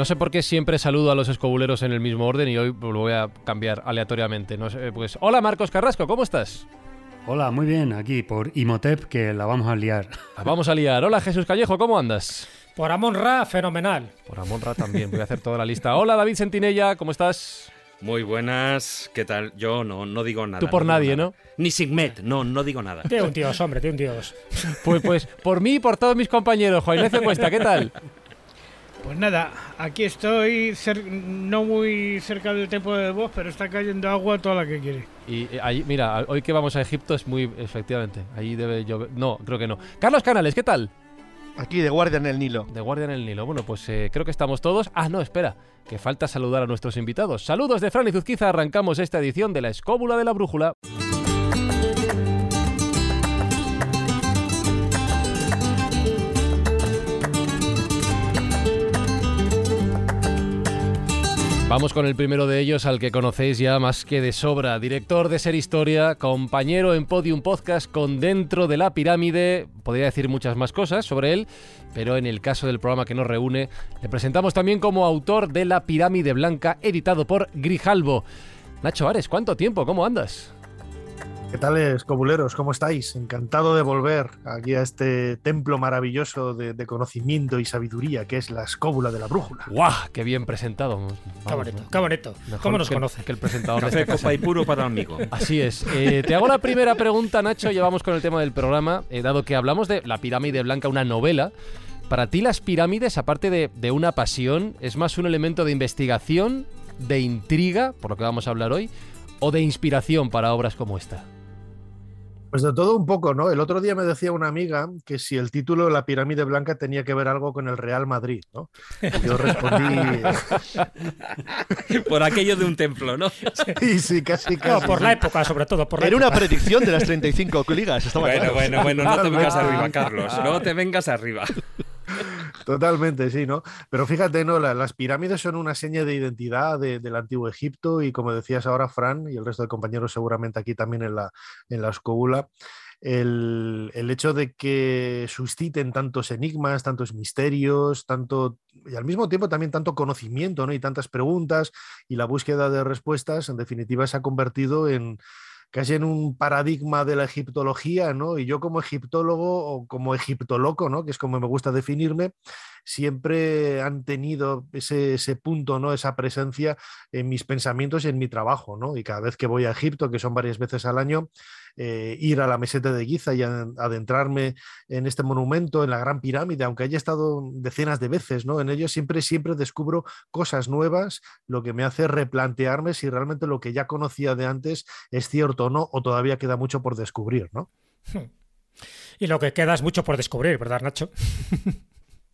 No sé por qué siempre saludo a los escobuleros en el mismo orden y hoy lo voy a cambiar aleatoriamente. No sé, pues, hola Marcos Carrasco, ¿cómo estás? Hola, muy bien, aquí por Imotep que la vamos a liar. La vamos a liar. Hola Jesús Callejo, ¿cómo andas? Por Amon Ra, fenomenal. Por Amon Ra también, voy a hacer toda la lista. Hola David Sentinella, ¿cómo estás? Muy buenas, ¿qué tal? Yo no, no digo nada. Tú por no nadie, nada. ¿no? Ni Sigmet, no, no digo nada. Tiene un dios, hombre, tiene un dios. Pues, pues por mí y por todos mis compañeros. Juan Cuesta, ¿qué tal? Pues nada, aquí estoy cer- no muy cerca del tiempo de voz, pero está cayendo agua toda la que quiere. Y eh, ahí, mira, hoy que vamos a Egipto es muy, efectivamente, ahí debe llover. No, creo que no. Carlos Canales, ¿qué tal? Aquí de guardia en el Nilo. De Guardia en el Nilo. Bueno, pues eh, creo que estamos todos. Ah, no, espera, que falta saludar a nuestros invitados. Saludos de Fran y Zuzquiza, arrancamos esta edición de la Escóbula de la Brújula. Vamos con el primero de ellos, al que conocéis ya más que de sobra. Director de Ser Historia, compañero en Podium Podcast con Dentro de la Pirámide. Podría decir muchas más cosas sobre él, pero en el caso del programa que nos reúne, le presentamos también como autor de La Pirámide Blanca, editado por Grijalbo. Nacho Ares, ¿cuánto tiempo? ¿Cómo andas? ¿Qué tal, escobuleros? ¿Cómo estáis? Encantado de volver aquí a este templo maravilloso de, de conocimiento y sabiduría que es la escóbula de la brújula. ¡Guau! ¡Qué bien presentado! Vamos, Qué bonito, qué bonito. mejor ¿Cómo nos que, conoce? Que el presentador de Café, esta casa. copa y puro para el amigo. Así es. Eh, te hago la primera pregunta, Nacho. Llevamos con el tema del programa, eh, dado que hablamos de La Pirámide Blanca, una novela. Para ti, las pirámides, aparte de, de una pasión, es más un elemento de investigación, de intriga, por lo que vamos a hablar hoy, o de inspiración para obras como esta. Pues de todo un poco, ¿no? El otro día me decía una amiga que si el título de la pirámide blanca tenía que ver algo con el Real Madrid, ¿no? Y Yo respondí, Por aquello de un templo, ¿no? sí, sí, casi, No, casi. por la época, sobre todo, por la Era una predicción de las 35 ligas. Estaba Bueno, claro. bueno, bueno, no te vengas arriba, Carlos. No te vengas arriba. Totalmente, sí, ¿no? Pero fíjate, ¿no? La- las pirámides son una seña de identidad de- del antiguo Egipto y como decías ahora, Fran, y el resto de compañeros seguramente aquí también en la, en la escóbula, el, el hecho de que susciten tantos enigmas, tantos misterios, tanto, y al mismo tiempo también tanto conocimiento, ¿no? Y tantas preguntas y la búsqueda de respuestas, en definitiva, se ha convertido en casi en un paradigma de la egiptología, ¿no? Y yo como egiptólogo o como egiptoloco, ¿no? Que es como me gusta definirme, siempre han tenido ese, ese punto, ¿no? Esa presencia en mis pensamientos y en mi trabajo, ¿no? Y cada vez que voy a Egipto, que son varias veces al año, eh, ir a la meseta de Giza y adentrarme en este monumento, en la Gran Pirámide, aunque haya estado decenas de veces, ¿no? En ello siempre, siempre descubro cosas nuevas, lo que me hace replantearme si realmente lo que ya conocía de antes es cierto o no, o todavía queda mucho por descubrir, ¿no? Y lo que queda es mucho por descubrir, ¿verdad, Nacho?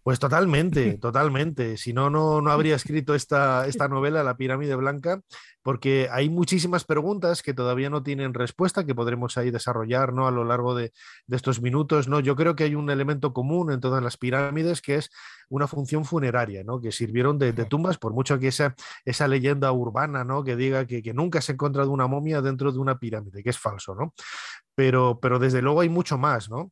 Pues totalmente, totalmente. Si no, no, no habría escrito esta, esta novela, La Pirámide Blanca, porque hay muchísimas preguntas que todavía no tienen respuesta, que podremos ahí desarrollar ¿no? a lo largo de, de estos minutos. ¿no? Yo creo que hay un elemento común en todas las pirámides, que es una función funeraria, ¿no? que sirvieron de, de tumbas, por mucho que esa, esa leyenda urbana ¿no? que diga que, que nunca se ha encontrado una momia dentro de una pirámide, que es falso, ¿no? Pero, pero desde luego hay mucho más, ¿no?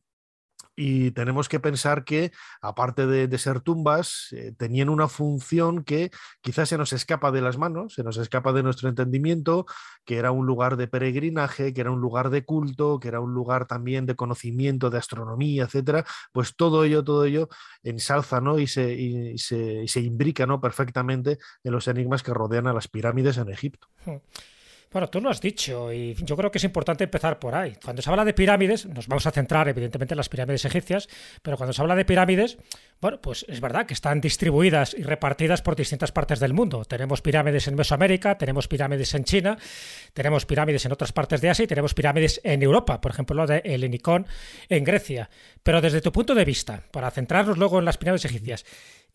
Y tenemos que pensar que, aparte de, ser tumbas, eh, tenían una función que quizás se nos escapa de las manos, se nos escapa de nuestro entendimiento, que era un lugar de peregrinaje, que era un lugar de culto, que era un lugar también de conocimiento, de astronomía, etcétera. Pues todo ello, todo ello ensalza y, se, se, imbrica perfectamente en los enigmas que rodean a las pirámides en Egipto. Bueno, tú lo has dicho y yo creo que es importante empezar por ahí. Cuando se habla de pirámides, nos vamos a centrar evidentemente en las pirámides egipcias, pero cuando se habla de pirámides, bueno, pues es verdad que están distribuidas y repartidas por distintas partes del mundo. Tenemos pirámides en Mesoamérica, tenemos pirámides en China, tenemos pirámides en otras partes de Asia y tenemos pirámides en Europa, por ejemplo, la de Helenicón en Grecia. Pero desde tu punto de vista, para centrarnos luego en las pirámides egipcias,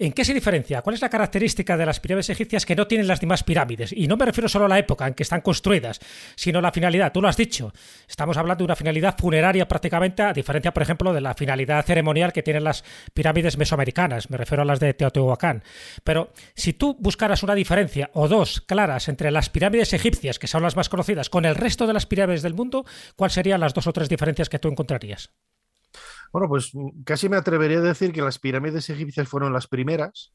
¿En qué se diferencia? ¿Cuál es la característica de las pirámides egipcias que no tienen las demás pirámides? Y no me refiero solo a la época en que están construidas, sino a la finalidad. Tú lo has dicho. Estamos hablando de una finalidad funeraria prácticamente, a diferencia, por ejemplo, de la finalidad ceremonial que tienen las pirámides mesoamericanas. Me refiero a las de Teotihuacán. Pero si tú buscaras una diferencia o dos claras entre las pirámides egipcias, que son las más conocidas, con el resto de las pirámides del mundo, ¿cuáles serían las dos o tres diferencias que tú encontrarías? Bueno, pues mm, casi me atrevería a decir que las pirámides egipcias fueron las primeras.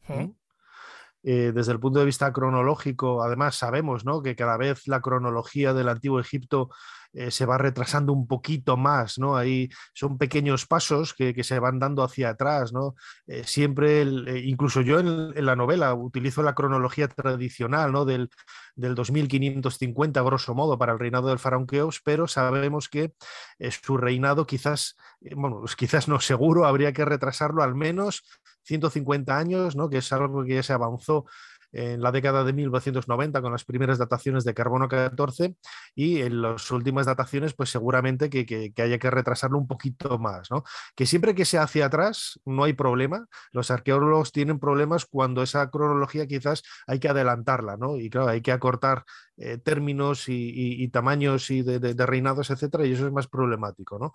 Eh, desde el punto de vista cronológico, además sabemos ¿no? que cada vez la cronología del antiguo Egipto eh, se va retrasando un poquito más, ¿no? Ahí son pequeños pasos que, se van dando hacia atrás, ¿no? Eh, siempre, incluso yo en, en, la novela utilizo la cronología tradicional, ¿no? Del, del 2550, grosso modo, para el reinado del faraón Keops, pero sabemos que su reinado quizás, bueno, pues quizás no seguro, habría que retrasarlo al menos 150 años, ¿no? Que es algo que ya se avanzó en la década de 1990 con las primeras dataciones de carbono 14 y en las últimas dataciones pues seguramente que, haya que retrasarlo un poquito más, ¿no? Que siempre que sea hacia atrás no hay problema, los arqueólogos tienen problemas cuando esa cronología quizás hay que adelantarla, ¿no? Y claro, hay que acortar eh, términos y, tamaños y de, reinados, etcétera, y eso es más problemático, ¿no?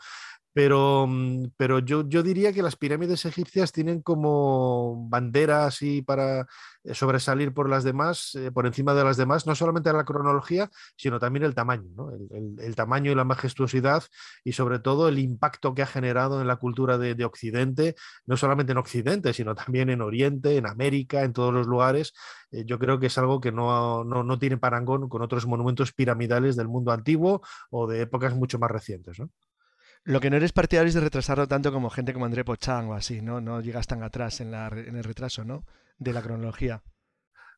Pero, mm, pero yo, yo, diría que las pirámides egipcias tienen como bandera así para eh, sobresalir por las demás, eh, por encima de las demás, no solamente la cronología, sino también el tamaño, ¿no? el, tamaño y la majestuosidad y sobre todo el impacto que ha generado en la cultura de, de, Occidente, no solamente en Occidente, sino también en Oriente, en América, en todos los lugares. Yo creo que es algo que no, no, no, tiene parangón con otros monumentos piramidales del mundo antiguo o de épocas mucho más recientes. ¿no? Lo que no eres partidario es de retrasarlo tanto como gente como André Pochang o así, ¿no? No llegas tan atrás en, la, en el retraso, ¿no? De la cronología.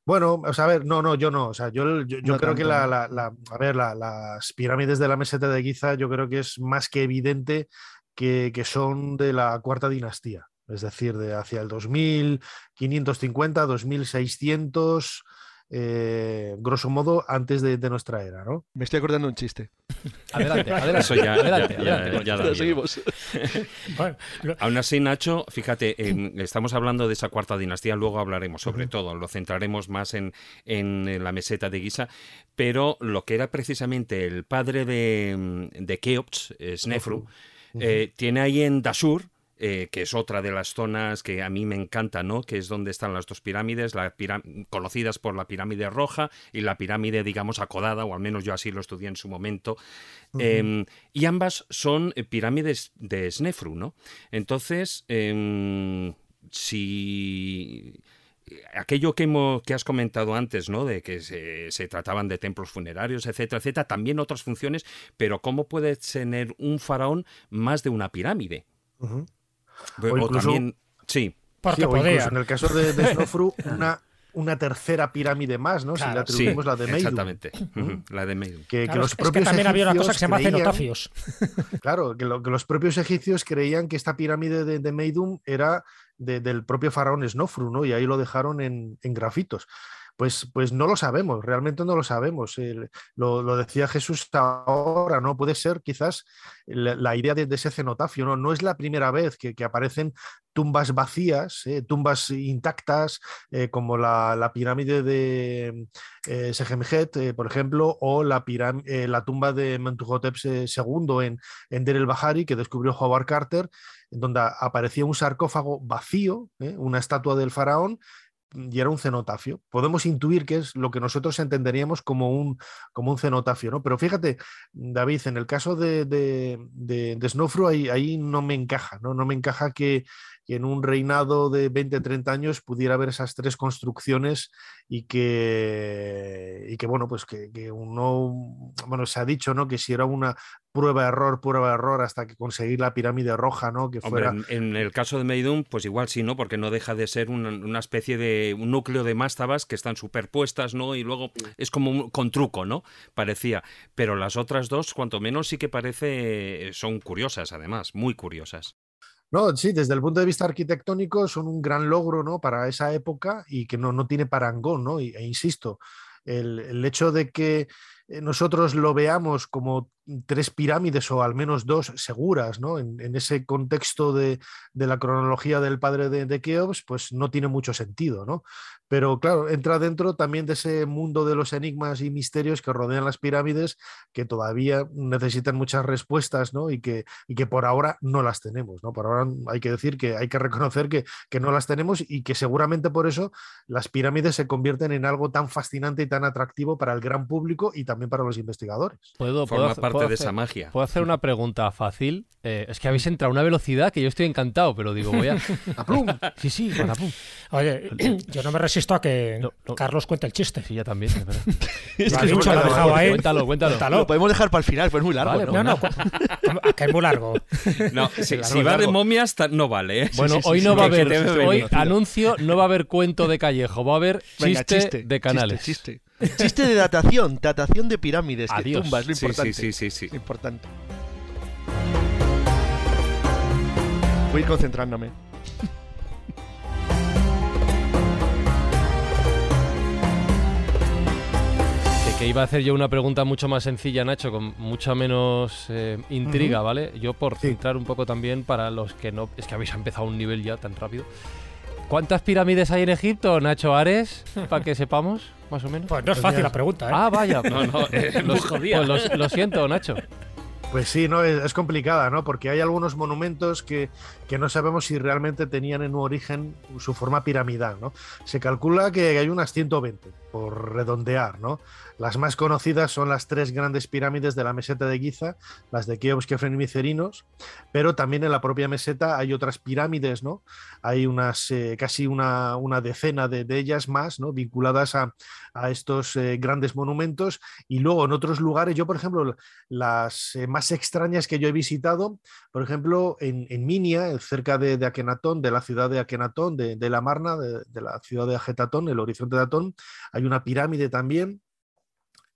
Bueno, o sea, a ver, no, no, yo no. O sea, yo, yo, yo no creo tanto, que la, la, la, a ver, las pirámides de la meseta de Giza, yo creo que es más que evidente que, que son de la cuarta dinastía. Es decir, de hacia el 2550, 2600 eh, grosso modo, antes de, de, nuestra era, ¿no? Me estoy acordando un chiste. Adelante, adelante. Eso ya, adelante, ya, adelante. ya, ya, ya seguimos. bueno, Aún así, Nacho, fíjate, en, estamos hablando de esa cuarta dinastía, luego hablaremos sobre uh -huh. todo, lo centraremos más en, en, la meseta de Giza, pero lo que era precisamente el padre de, de Keops, Snefru, uh -huh. eh, tiene ahí en Dashur, eh, que es otra de las zonas que a mí me encanta, ¿no? Que es donde están las dos pirámides, la conocidas por la pirámide roja y la pirámide, digamos, acodada, o al menos yo así lo estudié en su momento. Uh -huh. eh, y ambas son pirámides de Snefru, ¿no? Entonces, eh, si aquello que, hemos, que, has comentado antes, ¿no? De que se, se, trataban de templos funerarios, etcétera, etcétera, también otras funciones, pero ¿cómo puede tener un faraón más de una pirámide? Uh -huh. O, o incluso, también, sí. sí o incluso en el caso de, de Snofru, una, una tercera pirámide más, ¿no? Claro, si le atribuimos sí, la de Meidum. Exactamente, -huh. la de Meidum. Que, claro, que, los es propios que también había una cosa que se llama creían, cenotafios. Claro, que, lo, que, los propios egipcios creían que esta pirámide de, de Meidum era de, del propio faraón Snofru, ¿no? Y ahí lo dejaron en, en grafitos. Pues, pues, no lo sabemos, realmente no lo sabemos. Lo, decía Jesús ahora, ¿no? Puede ser quizás la, idea de, ese cenotafio, ¿no? No es la primera vez que, aparecen tumbas vacías, eh, tumbas intactas, eh, como la, pirámide de eh, eh, por ejemplo, o la, la tumba de Mentuhotep II en, Der el Bahari, que descubrió Howard Carter, donde aparecía un sarcófago vacío, una estatua del faraón, y era un cenotafio. Podemos intuir que es lo que nosotros entenderíamos como un, como un cenotafio, ¿no? Pero fíjate, David, en el caso de, de, de, de ahí, ahí, no me encaja, ¿no? No me encaja que, que en un reinado de 20, 30 años pudiera haber esas tres construcciones y que, y que bueno, pues que, que uno, bueno, se ha dicho, ¿no? Que si era una prueba error, prueba error hasta que conseguir la pirámide roja, ¿no? Que fuera... Hombre, en, en, el caso de Meidum, pues igual sí, ¿no? Porque no deja de ser una, una especie de un núcleo de mástabas que están superpuestas, ¿no? Y luego es como un, con truco, ¿no? Parecía. Pero las otras dos, cuanto menos, sí que parece, son curiosas, además, muy curiosas. No, sí, desde el punto de vista arquitectónico son un gran logro ¿no? para esa época y que no, no tiene parangón, ¿no? E insisto, el, el hecho de que eh, nosotros lo veamos como tres pirámides o al menos dos seguras, ¿no? En, ese contexto de, la cronología del padre de, de, Keops, pues no tiene mucho sentido, ¿no? Pero claro, entra dentro también de ese mundo de los enigmas y misterios que rodean las pirámides, que todavía necesitan muchas respuestas, ¿no? Y que, y que por ahora no las tenemos, ¿no? Por ahora hay que decir que hay que reconocer que, que no las tenemos y que seguramente por eso las pirámides se convierten en algo tan fascinante y tan atractivo para el gran público y también para los investigadores. Puedo, Forma parte de esa magia. Puedo hacer una pregunta fácil. Eh, es que habéis entrado a una velocidad que yo estoy encantado, pero digo, voy a. ¡A Sí, sí, a pum. Oye, yo no me resisto a que Carlos cuente el chiste. Sí, ya también. Es, que lo ha dejado ahí. Cuéntalo, cuéntalo. Lo podemos dejar para el final, pues es muy largo. no, no, que es muy largo. No, si, va de momias, no vale. ¿eh? Bueno, hoy no va a haber. Hoy anuncio, no va a haber cuento de Callejo, va a haber chiste, de canales. Chiste, chiste. De datación, datación de pirámides, que tumbas, lo importante. Sí, sí, sí, Importante. Voy a ir concentrándome. Que iba a hacer yo una pregunta mucho más sencilla, Nacho, con mucha menos eh, intriga, ¿vale? Yo por centrar un poco también para los que no... Es que habéis empezado un nivel ya tan rápido. ¿Cuántas pirámides hay en Egipto, Nacho Ares? Para que sepamos, más o menos. Pues no es fácil la pregunta, ¿eh? Ah, vaya. no, no, eh, pues lo siento, Nacho. Pues sí, no es, complicada, ¿no? Porque hay algunos monumentos que, que, no sabemos si realmente tenían en un origen su forma piramidal, ¿no? Se calcula que hay unas 120, por redondear, ¿no? Las más conocidas son las tres grandes pirámides de la meseta de Giza, las de Keops, Kefren y Micerinos, pero también en la propia meseta hay otras pirámides, ¿no? Hay unas eh, casi una, una decena de, ellas más, ¿no? Vinculadas a, estos eh, grandes monumentos. Y luego en otros lugares, yo por ejemplo, las eh, más extrañas que yo he visitado, por ejemplo, en, en Minia, cerca de, de, Akenatón, de la ciudad de Akenatón, de, de la Marna, de, de, la ciudad de Agetatón, el horizonte de Atón, hay una pirámide también.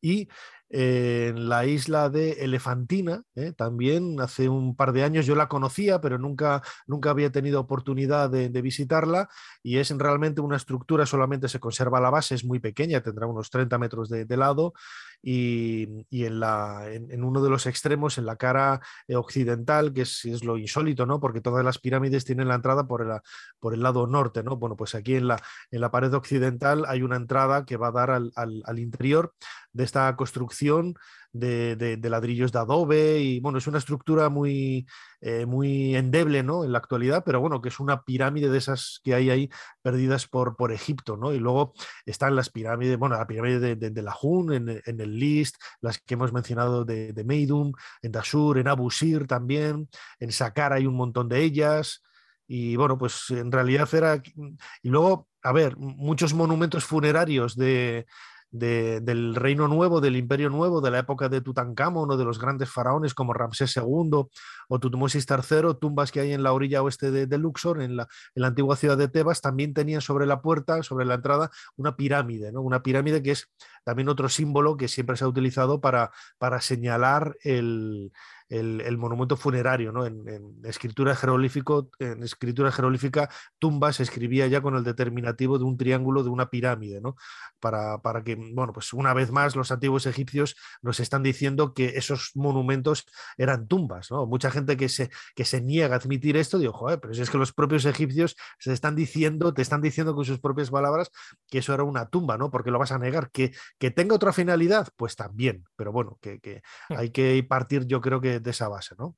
Y eh, en la isla de Elefantina, eh, también hace un par de años yo la conocía, pero nunca, nunca había tenido oportunidad de, visitarla. Y es realmente una estructura, solamente se conserva la base, es muy pequeña, tendrá unos 30 metros de, lado y, en, la, en, uno de los extremos, en la cara eh, occidental, que es, es, lo insólito, ¿no? porque todas las pirámides tienen la entrada por el, por el lado norte. ¿no? Bueno, pues aquí en la, en la pared occidental hay una entrada que va a dar al, al interior de esta construcción de, ladrillos de adobe y bueno, es una estructura muy, eh, muy endeble ¿no? en la actualidad, pero bueno, que es una pirámide de esas que hay ahí perdidas por, por Egipto, ¿no? Y luego están las pirámides, bueno, la pirámide de, de, la Hun, en, en, el List, las que hemos mencionado de, de Meidum, en Dashur, en Abu Sir también, en Saqqara hay un montón de ellas. Y bueno, pues en realidad era... Y luego, a ver, muchos monumentos funerarios de, del Reino Nuevo, del Imperio Nuevo, de la época de Tutankamón o de los grandes faraones como Ramsés II o Tutmosis III, tumbas que hay en la orilla oeste de, Luxor, en la, en la, antigua ciudad de Tebas, también tenían sobre la puerta, sobre la entrada, una pirámide, ¿no? una pirámide que es también otro símbolo que siempre se ha utilizado para, para señalar el, el, monumento funerario, ¿no? En, escritura jeroglífico, en escritura jeroglífica, tumba se escribía ya con el determinativo de un triángulo de una pirámide, ¿no? Para, para, que, bueno, pues una vez más los antiguos egipcios nos están diciendo que esos monumentos eran tumbas, ¿no? Mucha gente que se, que se niega a admitir esto, digo, joder, pero si es que los propios egipcios se están diciendo, te están diciendo con sus propias palabras que eso era una tumba, ¿no? Porque lo vas a negar. Que, que tenga otra finalidad, pues también, pero bueno, que, que hmm. hay que partir, yo creo que de, esa base, ¿no?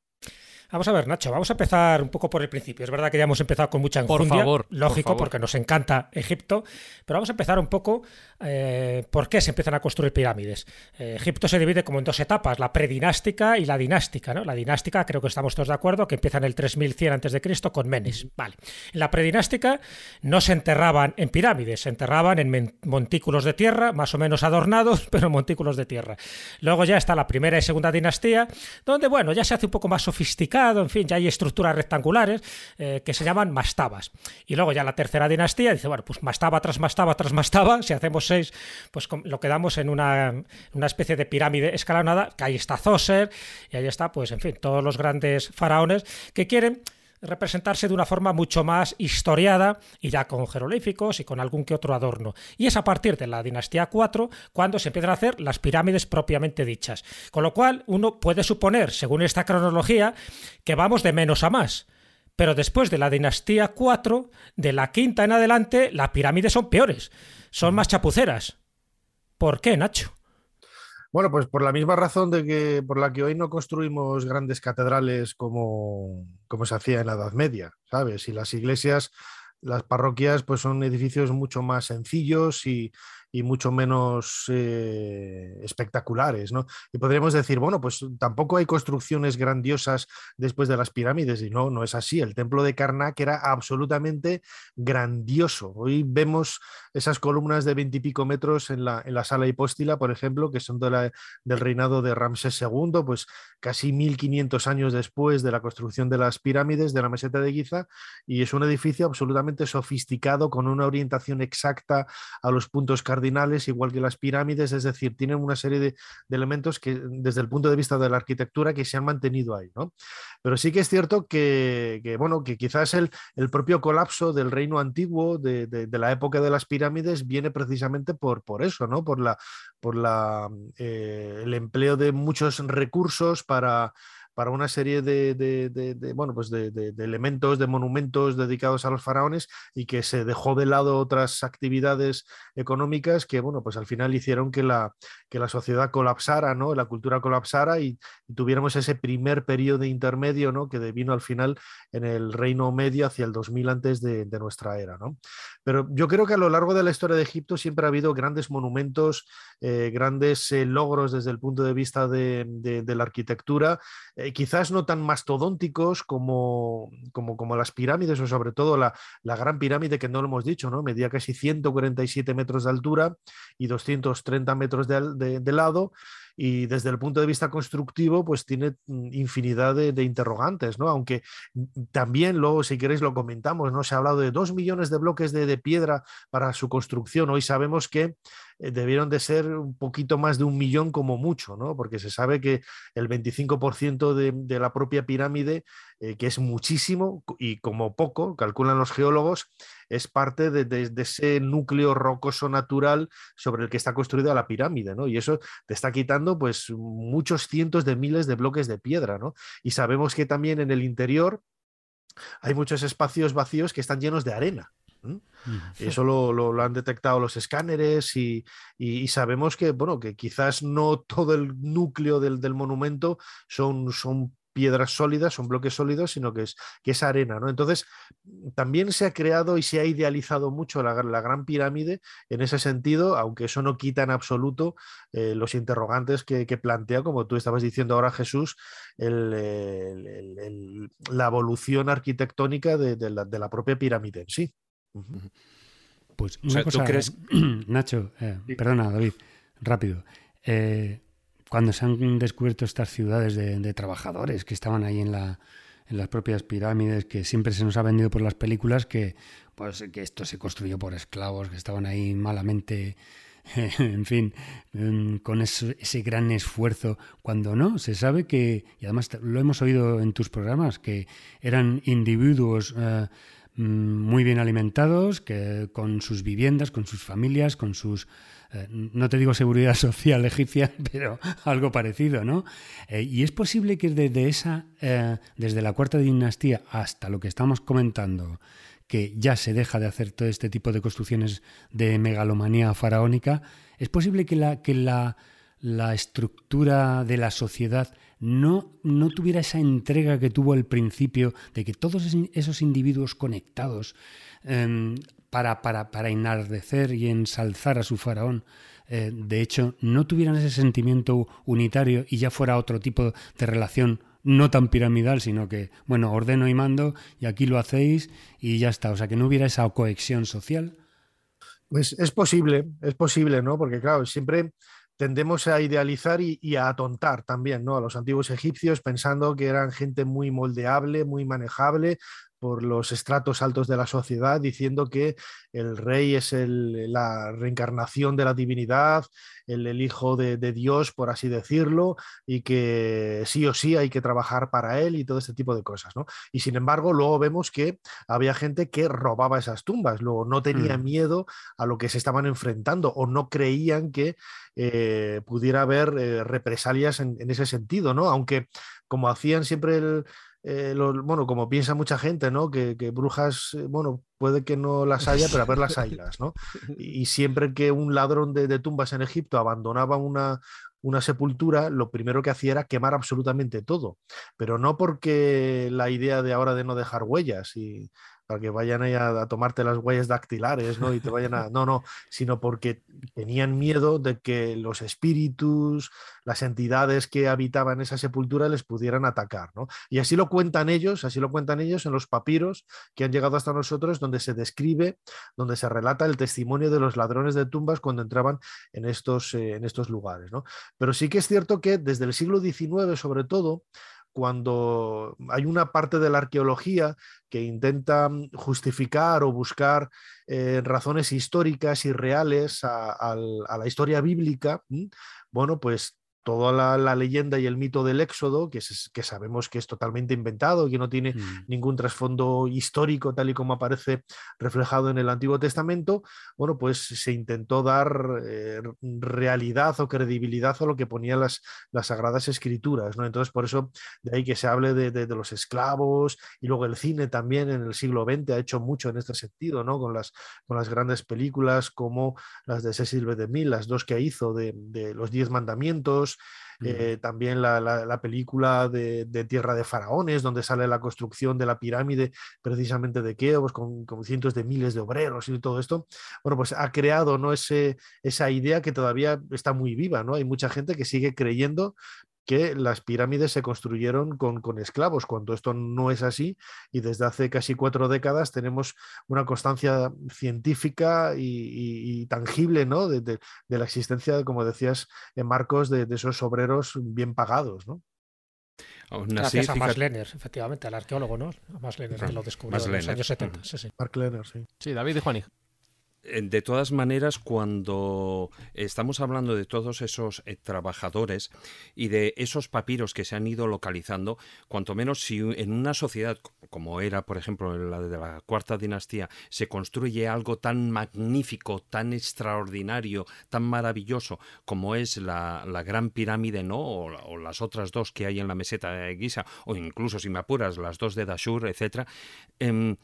Vamos a ver, Nacho, vamos a empezar un poco por el principio. Es verdad que ya hemos empezado con mucha enjundia, por favor, lógico, porque nos encanta Egipto, pero vamos a empezar un poco eh, por qué se empiezan a construir pirámides. Eh, Egipto se divide como en dos etapas, la predinástica y la dinástica. ¿no? La dinástica, creo que estamos todos de acuerdo, que empieza en el 3100 a.C. con Menes. Vale. En la predinástica no se enterraban en pirámides, se enterraban en montículos de tierra, más o menos adornados, pero montículos de tierra. Luego ya está la primera y segunda dinastía, donde, bueno, ya se hace un poco más sofisticado en fin, ya hay estructuras rectangulares eh, que se llaman mastabas. Y luego ya la tercera dinastía dice, bueno, pues mastaba tras mastaba tras mastaba, si hacemos seis, pues lo quedamos en una, una especie de pirámide escalonada, ahí está Zoser, y ahí está, pues en fin, todos los grandes faraones que quieren representarse de una forma mucho más historiada y ya con jeroglíficos y con algún que otro adorno. Y es a partir de la dinastía 4 cuando se empiezan a hacer las pirámides propiamente dichas. Con lo cual uno puede suponer, según esta cronología, que vamos de menos a más. Pero después de la dinastía 4, de la quinta en adelante, las pirámides son peores, son más chapuceras. ¿Por qué, Nacho? Bueno, pues por la misma razón de que por la que hoy no construimos grandes catedrales como, como se hacía en la Edad Media, ¿sabes? Y las iglesias, las parroquias, pues son edificios mucho más sencillos y, y mucho menos eh, espectaculares, ¿no? Y podríamos decir, bueno, pues tampoco hay construcciones grandiosas después de las pirámides, y no, no es así. El templo de Karnak era absolutamente grandioso. Hoy vemos esas columnas de veintipico metros en la, en la sala hipóstila, por ejemplo, que son de la, del reinado de Ramsés II, pues casi 1500 años después de la construcción de las pirámides de la meseta de Giza, y es un edificio absolutamente sofisticado, con una orientación exacta a los puntos cardinales igual que las pirámides, es decir, tienen una serie de, elementos que desde el punto de vista de la arquitectura que se han mantenido ahí, ¿no? Pero sí que es cierto que, bueno, que quizás el, el, propio colapso del reino antiguo, de, de, la época de las pirámides, viene precisamente por, por eso, ¿no? Por, la, por la, eh, el empleo de muchos recursos para para una serie de, bueno, pues de, elementos, de monumentos dedicados a los faraones y que se dejó de lado otras actividades económicas que, bueno, pues al final hicieron que la, que la sociedad colapsara, ¿no? La cultura colapsara y, tuviéramos ese primer periodo intermedio, ¿no? Que vino al final en el Reino Medio hacia el 2000 antes de, nuestra era, ¿no? Pero yo creo que a lo largo de la historia de Egipto siempre ha habido grandes monumentos, eh, grandes eh, logros desde el punto de vista de, la arquitectura. Eh, quizás no tan mastodónticos como, como, como, las pirámides o sobre todo la, la, gran pirámide que no lo hemos dicho, ¿no? Medía casi 147 metros de altura y 230 metros de, de lado y desde el punto de vista constructivo, pues tiene mm, infinidad de, interrogantes, ¿no? Aunque mm, también luego, si queréis, lo comentamos, ¿no? Se ha hablado de dos millones de bloques de, piedra para su construcción. Hoy sabemos que eh, debieron de ser un poquito más de un millón como mucho, ¿no? Porque se sabe que el 25% de, de, la propia pirámide, eh, que es muchísimo y como poco, calculan los geólogos, es parte de, ese núcleo rocoso natural sobre el que está construida la pirámide, ¿no? Y eso te está quitando pues muchos cientos de miles de bloques de piedra, ¿no? Y sabemos que también en el interior hay muchos espacios vacíos que están llenos de arena. Y eso lo, han detectado los escáneres y, sabemos que, bueno, que quizás no todo el núcleo del, del monumento son, son piedras sólidas, son bloques sólidos, sino que es, que es arena. ¿no? Entonces, también se ha creado y se ha idealizado mucho la, Gran Pirámide en ese sentido, aunque eso no quita en absoluto eh, los interrogantes que, plantea, como tú estabas diciendo ahora, Jesús, el, la evolución arquitectónica de, la, propia pirámide en sí. Pues una cosa, crees... Nacho, eh, perdona, David, rápido. Eh, cuando se han descubierto estas ciudades de, trabajadores que estaban ahí en, la, en, las propias pirámides, que siempre se nos ha vendido por las películas que, pues, que esto se construyó por esclavos, que estaban ahí malamente, en fin, mm, con ese, gran esfuerzo, cuando no, se sabe que, y además lo hemos oído en tus programas, que eran individuos... Eh, muy bien alimentados, que con sus viviendas, con sus familias, con sus eh, no te digo seguridad social egipcia, pero algo parecido, ¿no? Eh, y es posible que desde esa, eh, desde la cuarta dinastía hasta lo que estamos comentando, que ya se deja de hacer todo este tipo de construcciones de megalomanía faraónica, es posible que la, que la, la estructura de la sociedad no, no tuviera esa entrega que tuvo al principio de que todos esos individuos conectados em, para, para, para enardecer y ensalzar a su faraón, eh, de hecho, no tuvieran ese sentimiento unitario y ya fuera otro tipo de relación no tan piramidal, sino que, bueno, ordeno y mando y aquí lo hacéis y ya está. O sea, que no hubiera esa cohesión social. Pues es posible, es posible, ¿no? Porque claro, siempre tendemos a idealizar y, a atontar también ¿no? a los antiguos egipcios pensando que eran gente muy moldeable, muy manejable, por los estratos altos de la sociedad, diciendo que el rey es la reencarnación de la divinidad, el, hijo de, Dios, por así decirlo, y que sí o sí hay que trabajar para él y todo este tipo de cosas. ¿no? Y sin embargo, luego vemos que había gente que robaba esas tumbas, luego no tenía mm. miedo a lo que se estaban enfrentando o no creían que eh, pudiera haber eh, represalias en, en, ese sentido, ¿no? Aunque como hacían siempre el, eh, bueno, como piensa mucha gente, ¿no? Que, brujas, eh, bueno, puede que no las haya, pero a ver las hayas, ¿no? Y, siempre que un ladrón de, tumbas en Egipto abandonaba una, una sepultura, lo primero que hacía era quemar absolutamente todo, pero no porque la idea de ahora de no dejar huellas y para que vayan ahí a, tomarte las huellas dactilares, ¿no? Y te vayan a. No, no, sino porque tenían miedo de que los espíritus, las entidades que habitaban esa sepultura les pudieran atacar, ¿no? Y así lo cuentan ellos, así lo cuentan ellos en los papiros que han llegado hasta nosotros, donde se describe, donde se relata el testimonio de los ladrones de tumbas cuando entraban en estos, eh, en estos lugares, ¿no? Pero sí que es cierto que desde el siglo XIX, sobre todo, cuando hay una parte de la arqueología que intenta mm, justificar o buscar eh, razones históricas y reales a, la historia bíblica, bueno, pues toda la, leyenda y el mito del éxodo, que, que, sabemos que es totalmente inventado, que no tiene mm. ningún trasfondo histórico tal y como aparece reflejado en el Antiguo Testamento, bueno, pues se intentó dar eh, realidad o credibilidad a lo que ponían las, las Sagradas Escrituras, ¿no? Entonces, por eso de ahí que se hable de, los esclavos y luego el cine también en el siglo XX ha hecho mucho en este sentido, ¿no? Con las, con las grandes películas como las de Cecil B. DeMille, las dos que hizo de, de los Diez Mandamientos, eh, también la, película de, Tierra de Faraones, donde sale la construcción de la pirámide precisamente de Keops, con, cientos de miles de obreros y todo esto, bueno, pues ha creado ¿no? Ese, esa idea que todavía está muy viva, ¿no? Hay mucha gente que sigue creyendo que las pirámides se construyeron con, esclavos, cuando esto no es así y desde hace casi cuatro décadas tenemos una constancia científica y, tangible ¿no? de, la existencia, como decías, en Marcos, de, esos obreros bien pagados. ¿no? Gracias a Max efectivamente, al arqueólogo, ¿no? A Max que lo descubrió en los años 70. Sí, sí. Mark sí. Sí, David y Juanij. Eh, de todas maneras, cuando estamos hablando de todos esos eh, trabajadores y de esos papiros que se han ido localizando, cuanto menos si en una sociedad como era, por ejemplo, la de la cuarta dinastía, se construye algo tan magnífico, tan extraordinario, tan maravilloso como es la, gran pirámide, ¿no? O, las otras dos que hay en la meseta de Giza, o incluso, si me apuras, las dos de Dashur, etcétera. Em,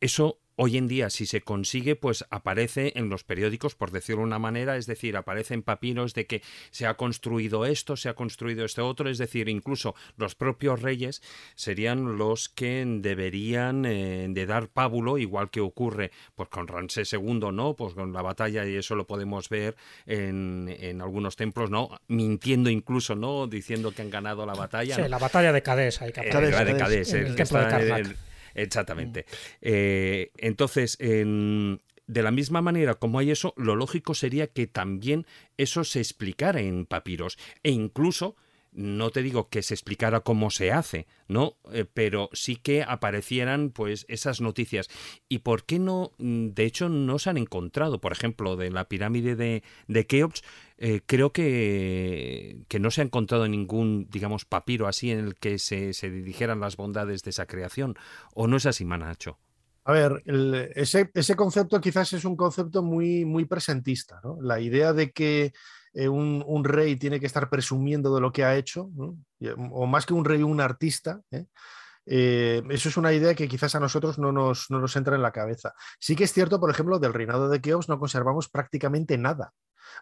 eso Hoy en día, si se consigue, pues aparece en los periódicos, por decirlo de una manera, es decir, aparecen papiros de que se ha construido esto, se ha construido este otro, es decir, incluso los propios reyes serían los que deberían eh, de dar pábulo, igual que ocurre pues, con Ramsés II, ¿no? Pues con la batalla, y eso lo podemos ver en, en algunos templos, ¿no? Mintiendo incluso, ¿no? Diciendo que han ganado la batalla. Sí, la batalla de Cadés. Hay que eh, la de Cadés. El, templo de Exactamente. Eh, entonces, de la misma manera como hay eso, lo lógico sería que también eso se explicara en papiros e incluso no te digo que se explicara cómo se hace, ¿no? Eh, pero sí que aparecieran pues esas noticias. ¿Y por qué no? Mm, de hecho, no se han encontrado, por ejemplo, de la pirámide de, de Keops, eh, creo que, que, no se ha encontrado ningún, digamos, papiro así en el que se, se dijeran las bondades de esa creación. ¿O no es así, Manacho? A ver, ese, ese, concepto quizás es un concepto muy, muy presentista, ¿no? La idea de que eh, un, rey tiene que estar presumiendo de lo que ha hecho, o más que un rey, un artista. Eh, eso es una idea que quizás a nosotros no nos, no nos, entra en la cabeza. Sí que es cierto, por ejemplo, del reinado de Keops no conservamos prácticamente nada.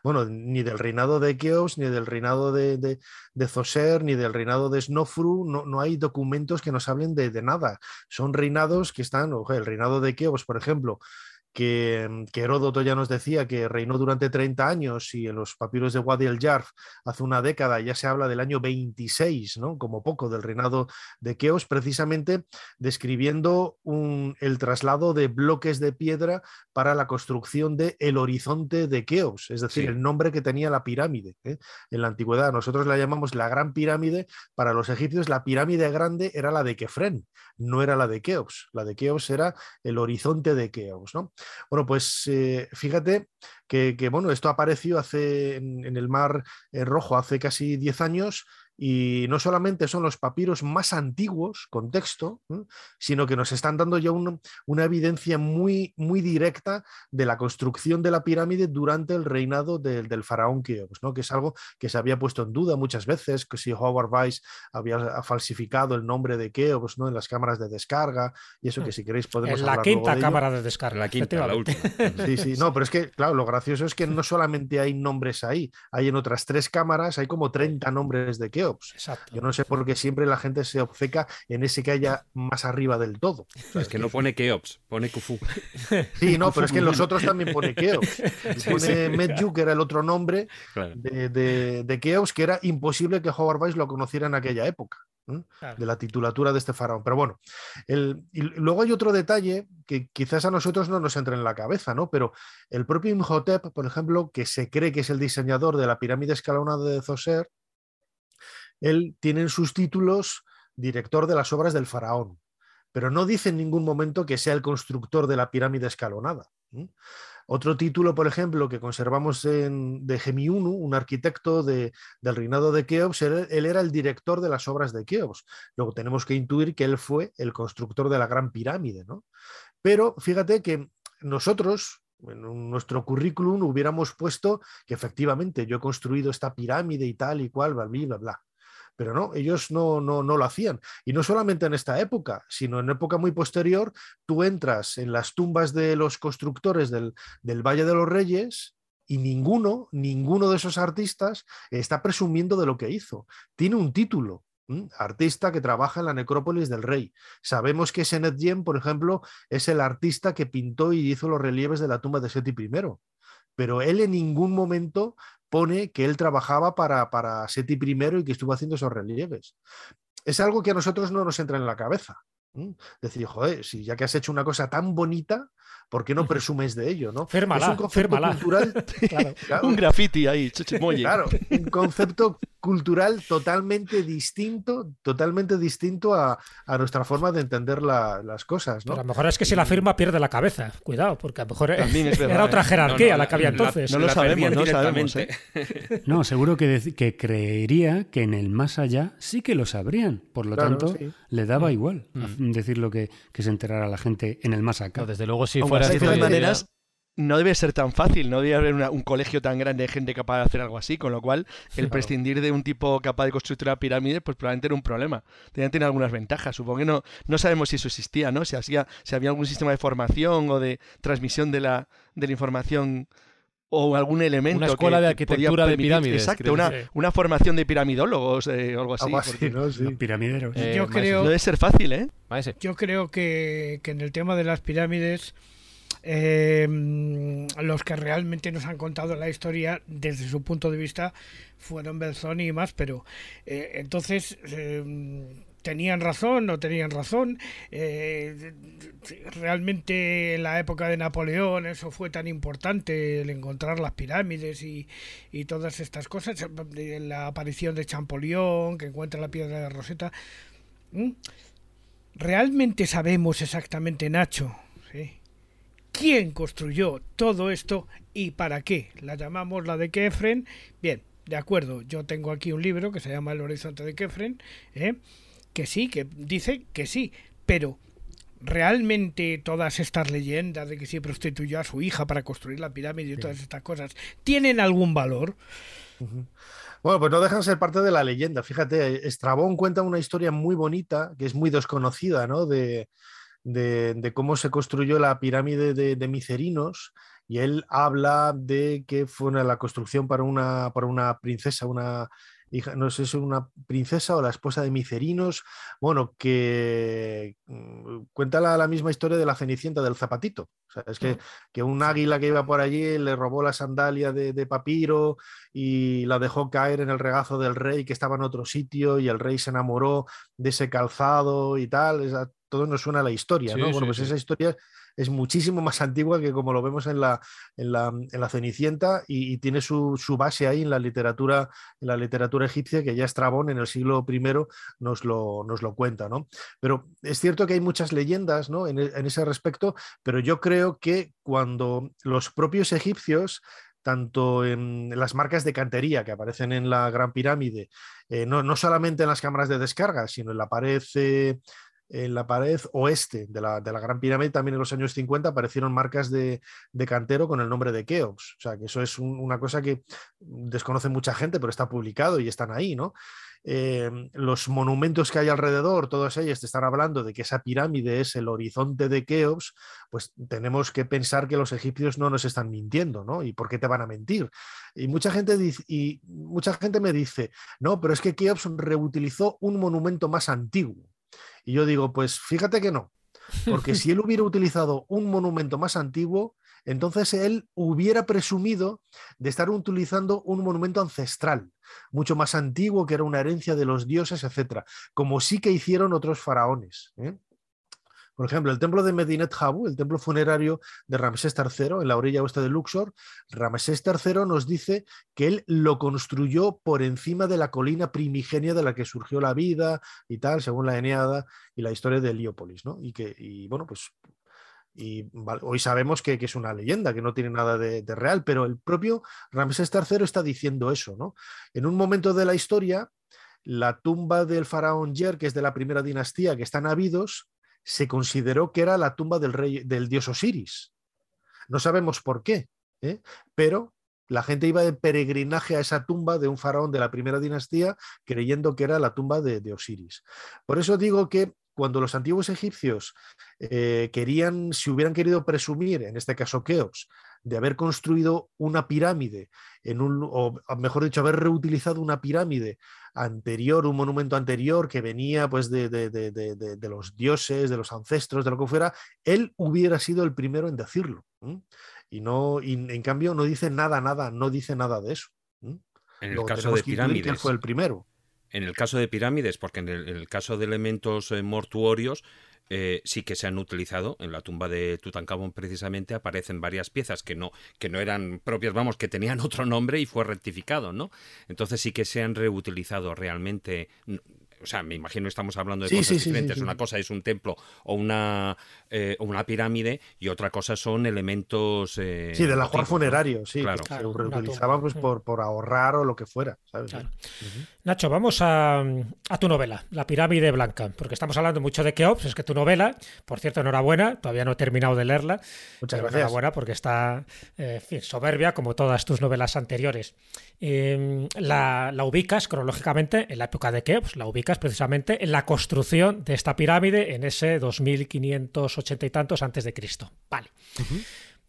Bueno, ni del reinado de Keops, ni del reinado de, de, Zoser, ni del reinado de Snofru, no, no, hay documentos que nos hablen de, nada. Son reinados que están, el reinado de Keops, por ejemplo, que, Heródoto ya nos decía que reinó durante 30 años y en los papiros de Wadi el Jarf hace una década ya se habla del año 26, ¿no? como poco, del reinado de Keos, precisamente describiendo el traslado de bloques de piedra para la construcción de el horizonte de Keos, es decir, el nombre que tenía la pirámide ¿eh? en la antigüedad. Nosotros la llamamos la gran pirámide, para los egipcios la pirámide grande era la de Kefren, no era la de Keops, la de Keops era el horizonte de Keops. ¿no? Bueno, pues eh, fíjate que, bueno, esto apareció hace en, el Mar eh, Rojo hace casi 10 años y no solamente son los papiros más antiguos con texto, sino que nos están dando ya una evidencia muy, muy directa de la construcción de la pirámide durante el reinado del faraón Keops, ¿no? que es algo que se había puesto en duda muchas veces, que si Howard Weiss había falsificado el nombre de Keops ¿no? en las cámaras de descarga, y eso que mm. si queréis podemos... En la quinta cámara de descarga. La quinta, la última. Sí, sí, no, pero es que, claro, lo gracioso es que no solamente hay nombres ahí, hay en otras tres cámaras, hay como 30 nombres de Keops yo no sé por qué siempre la gente se obceca en ese que haya más arriba del todo. es que no pone Keops, pone Kufu. Sí, no, pero es que en los otros también pone Keops. Pone Medju, que era el otro nombre de, de, Keops, que era imposible que Howard Weiss lo conociera en aquella época. de la titulatura de este faraón. Pero bueno, el, y luego hay otro detalle que quizás a nosotros no nos entre en la cabeza, ¿no? Pero el propio Imhotep, por ejemplo, que se cree que es el diseñador de la pirámide escalonada de Zoser, él tiene en sus títulos director de las obras del faraón, pero no dice en ningún momento que sea el constructor de la pirámide escalonada. Otro título, por ejemplo, que conservamos en, de Gemiunu, un arquitecto del reinado de Keops, él, era el director de las obras de Keops. Luego tenemos que intuir que él fue el constructor de la gran pirámide. ¿no? Pero fíjate que nosotros, en nuestro currículum, hubiéramos puesto que efectivamente yo he construido esta pirámide y tal y cual, bla, bla, bla. Pero no, ellos no, no, no lo hacían. Y no solamente en esta época, sino en época muy posterior, tú entras en las tumbas de los constructores del, del Valle de los Reyes y ninguno, ninguno de esos artistas está presumiendo de lo que hizo. Tiene un título, artista que trabaja en la necrópolis del rey. Sabemos que Senet Yen, por ejemplo, es el artista que pintó y hizo los relieves de la tumba de Seti I. Pero él en ningún momento pone que él trabajaba para, para Seti I y que estuvo haciendo esos relieves. Es algo que a nosotros no nos entra en la cabeza. Decir, joder, si ya que has hecho una cosa tan bonita, ¿por qué no presumes de ello? ¿no? es un concepto cultural. Un graffiti ahí, Claro, un concepto cultural totalmente distinto, totalmente distinto a, nuestra forma de entender las cosas. ¿no? a lo mejor es que si la firma pierde la cabeza, cuidado, porque a lo mejor era otra jerarquía la que había entonces. no lo sabemos, no sabemos. ¿eh? No, seguro que, que, creería que en el más allá sí que lo sabrían, por lo tanto le daba mm. igual mm. decir lo que, que se enterara la gente en el más acá. desde luego si fuera... De todas maneras, no debe ser tan fácil, no debe haber un colegio tan grande de gente capaz de hacer algo así, con lo cual el prescindir de un tipo capaz de construir una pirámide, pues probablemente era un problema. Tenían tener algunas ventajas, supongo que no, no sabemos si eso existía, ¿no? Si, hacía, si había algún sistema de formación o de transmisión de la, de la información o algún elemento. Una escuela de arquitectura de pirámides. Exacto, una, una, formación de piramidólogos eh, o algo así. Piramideros. Yo creo, no debe ser fácil, ¿eh? Yo creo que, que en el tema de las pirámides eh, los que realmente nos han contado la historia desde su punto de vista fueron Belzón y más, pero eh, entonces em, tenían razón, no tenían razón. Eh, realmente en la época de Napoleón eso fue tan importante, el encontrar las pirámides y, y todas estas cosas, la aparición de Champollion, que encuentra la piedra de Rosetta. ¿Realmente sabemos exactamente, Nacho? ¿sí? Quién construyó todo esto y para qué. La llamamos la de Kefren. Bien, de acuerdo, yo tengo aquí un libro que se llama El horizonte de Kefren, ¿eh? que sí, que dice que sí, pero realmente todas estas leyendas de que se prostituyó a su hija para construir la pirámide y todas estas cosas, ¿tienen algún valor? Bueno, pues no dejan ser parte de la leyenda. Fíjate, Estrabón cuenta una historia muy bonita, que es muy desconocida, ¿no? De, de, cómo se construyó la pirámide de, Micerinos y él habla de que fue una, la construcción para una, para una princesa, una hija, no sé si una princesa o la esposa de Micerinos, bueno, que mm, cuenta la, misma historia de la Cenicienta del zapatito. O sea, es que, que, un águila que iba por allí le robó la sandalia de, de, papiro y la dejó caer en el regazo del rey que estaba en otro sitio y el rey se enamoró de ese calzado y tal. Todo nos suena a la historia, ¿no? bueno, pues esa historia es muchísimo más antigua que como lo vemos en la, en la, en la Cenicienta y, tiene su, su, base ahí en la literatura, en la literatura egipcia que ya Estrabón en el siglo I nos lo, nos lo cuenta. ¿no? Pero es cierto que hay muchas leyendas ¿no? en, en ese respecto, pero yo creo que cuando los propios egipcios tanto en las marcas de cantería que aparecen en la Gran Pirámide, eh, no, no, solamente en las cámaras de descarga, sino en la pared eh, en la pared oeste de la, Gran Pirámide, también en los años 50, aparecieron marcas de, cantero con el nombre de Keops. O sea, que eso es una cosa que desconoce mucha gente, pero está publicado y están ahí, ¿no? Em, los monumentos que hay alrededor, todos ellos te están hablando de que esa pirámide es el horizonte de Keops, pues tenemos que pensar que los egipcios no nos están mintiendo, ¿no? ¿Y por qué te van a mentir? Y mucha gente, dice, y mucha gente me dice, no, pero es que Keops reutilizó un monumento más antiguo. Y yo digo, pues fíjate que no, porque si él hubiera utilizado un monumento más antiguo, entonces él hubiera presumido de estar utilizando un monumento ancestral, mucho más antiguo, que era una herencia de los dioses, etcétera, como sí que hicieron otros faraones. ¿eh? Por ejemplo, el templo de Medinet Habu, el templo funerario de Ramsés III, en la orilla oeste de Luxor, Ramsés III nos dice que él lo construyó por encima de la colina primigenia de la que surgió la vida y tal, según la Eneada y la historia de Heliópolis, ¿no? Y que, y bueno, pues y hoy sabemos que, es una leyenda, que no tiene nada de, real, pero el propio Ramsés III está diciendo eso, ¿no? En un momento de la historia, la tumba del faraón Yer, que es de la primera dinastía, que está en Abidos, se consideró que era la tumba del, rey, del dios Osiris. No sabemos por qué, ¿eh? pero la gente iba de peregrinaje a esa tumba de un faraón de la primera dinastía creyendo que era la tumba de, Osiris. Por eso digo que cuando los antiguos egipcios eh, querían, si hubieran querido presumir, en este caso Keops, de haber construido una pirámide, en un, o mejor dicho, haber reutilizado una pirámide anterior, un monumento anterior que venía pues de, de, los dioses, de los ancestros, de lo que fuera, él hubiera sido el primero en decirlo. Y no, y en cambio no dice nada, nada, no dice nada de eso. En el caso de pirámides. fue el primero. En el caso de pirámides, porque en el, caso de elementos eh, mortuorios, eh, sí que se han utilizado. En la tumba de Tutankamón precisamente aparecen varias piezas que no, que no eran propias, vamos, que tenían otro nombre y fue rectificado, ¿no? Entonces sí que se han reutilizado realmente o sea, me imagino que estamos hablando de cosas diferentes. una cosa es un templo o una, eh, una pirámide y otra cosa son elementos. Eh, sí, del ajuar funerario, sí. Claro. se reutilizaban pues, por, por, ahorrar o lo que fuera. Nacho, vamos a, tu novela, La pirámide blanca, porque estamos hablando mucho de Keops, es que tu novela, por cierto, enhorabuena, todavía no he terminado de leerla. Muchas gracias. Enhorabuena porque está eh, soberbia como todas tus novelas anteriores. Em, la, la ubicas cronológicamente en la época de Keops, la ubicas precisamente en la construcción de esta pirámide en ese 2580 y tantos antes de Cristo. Vale.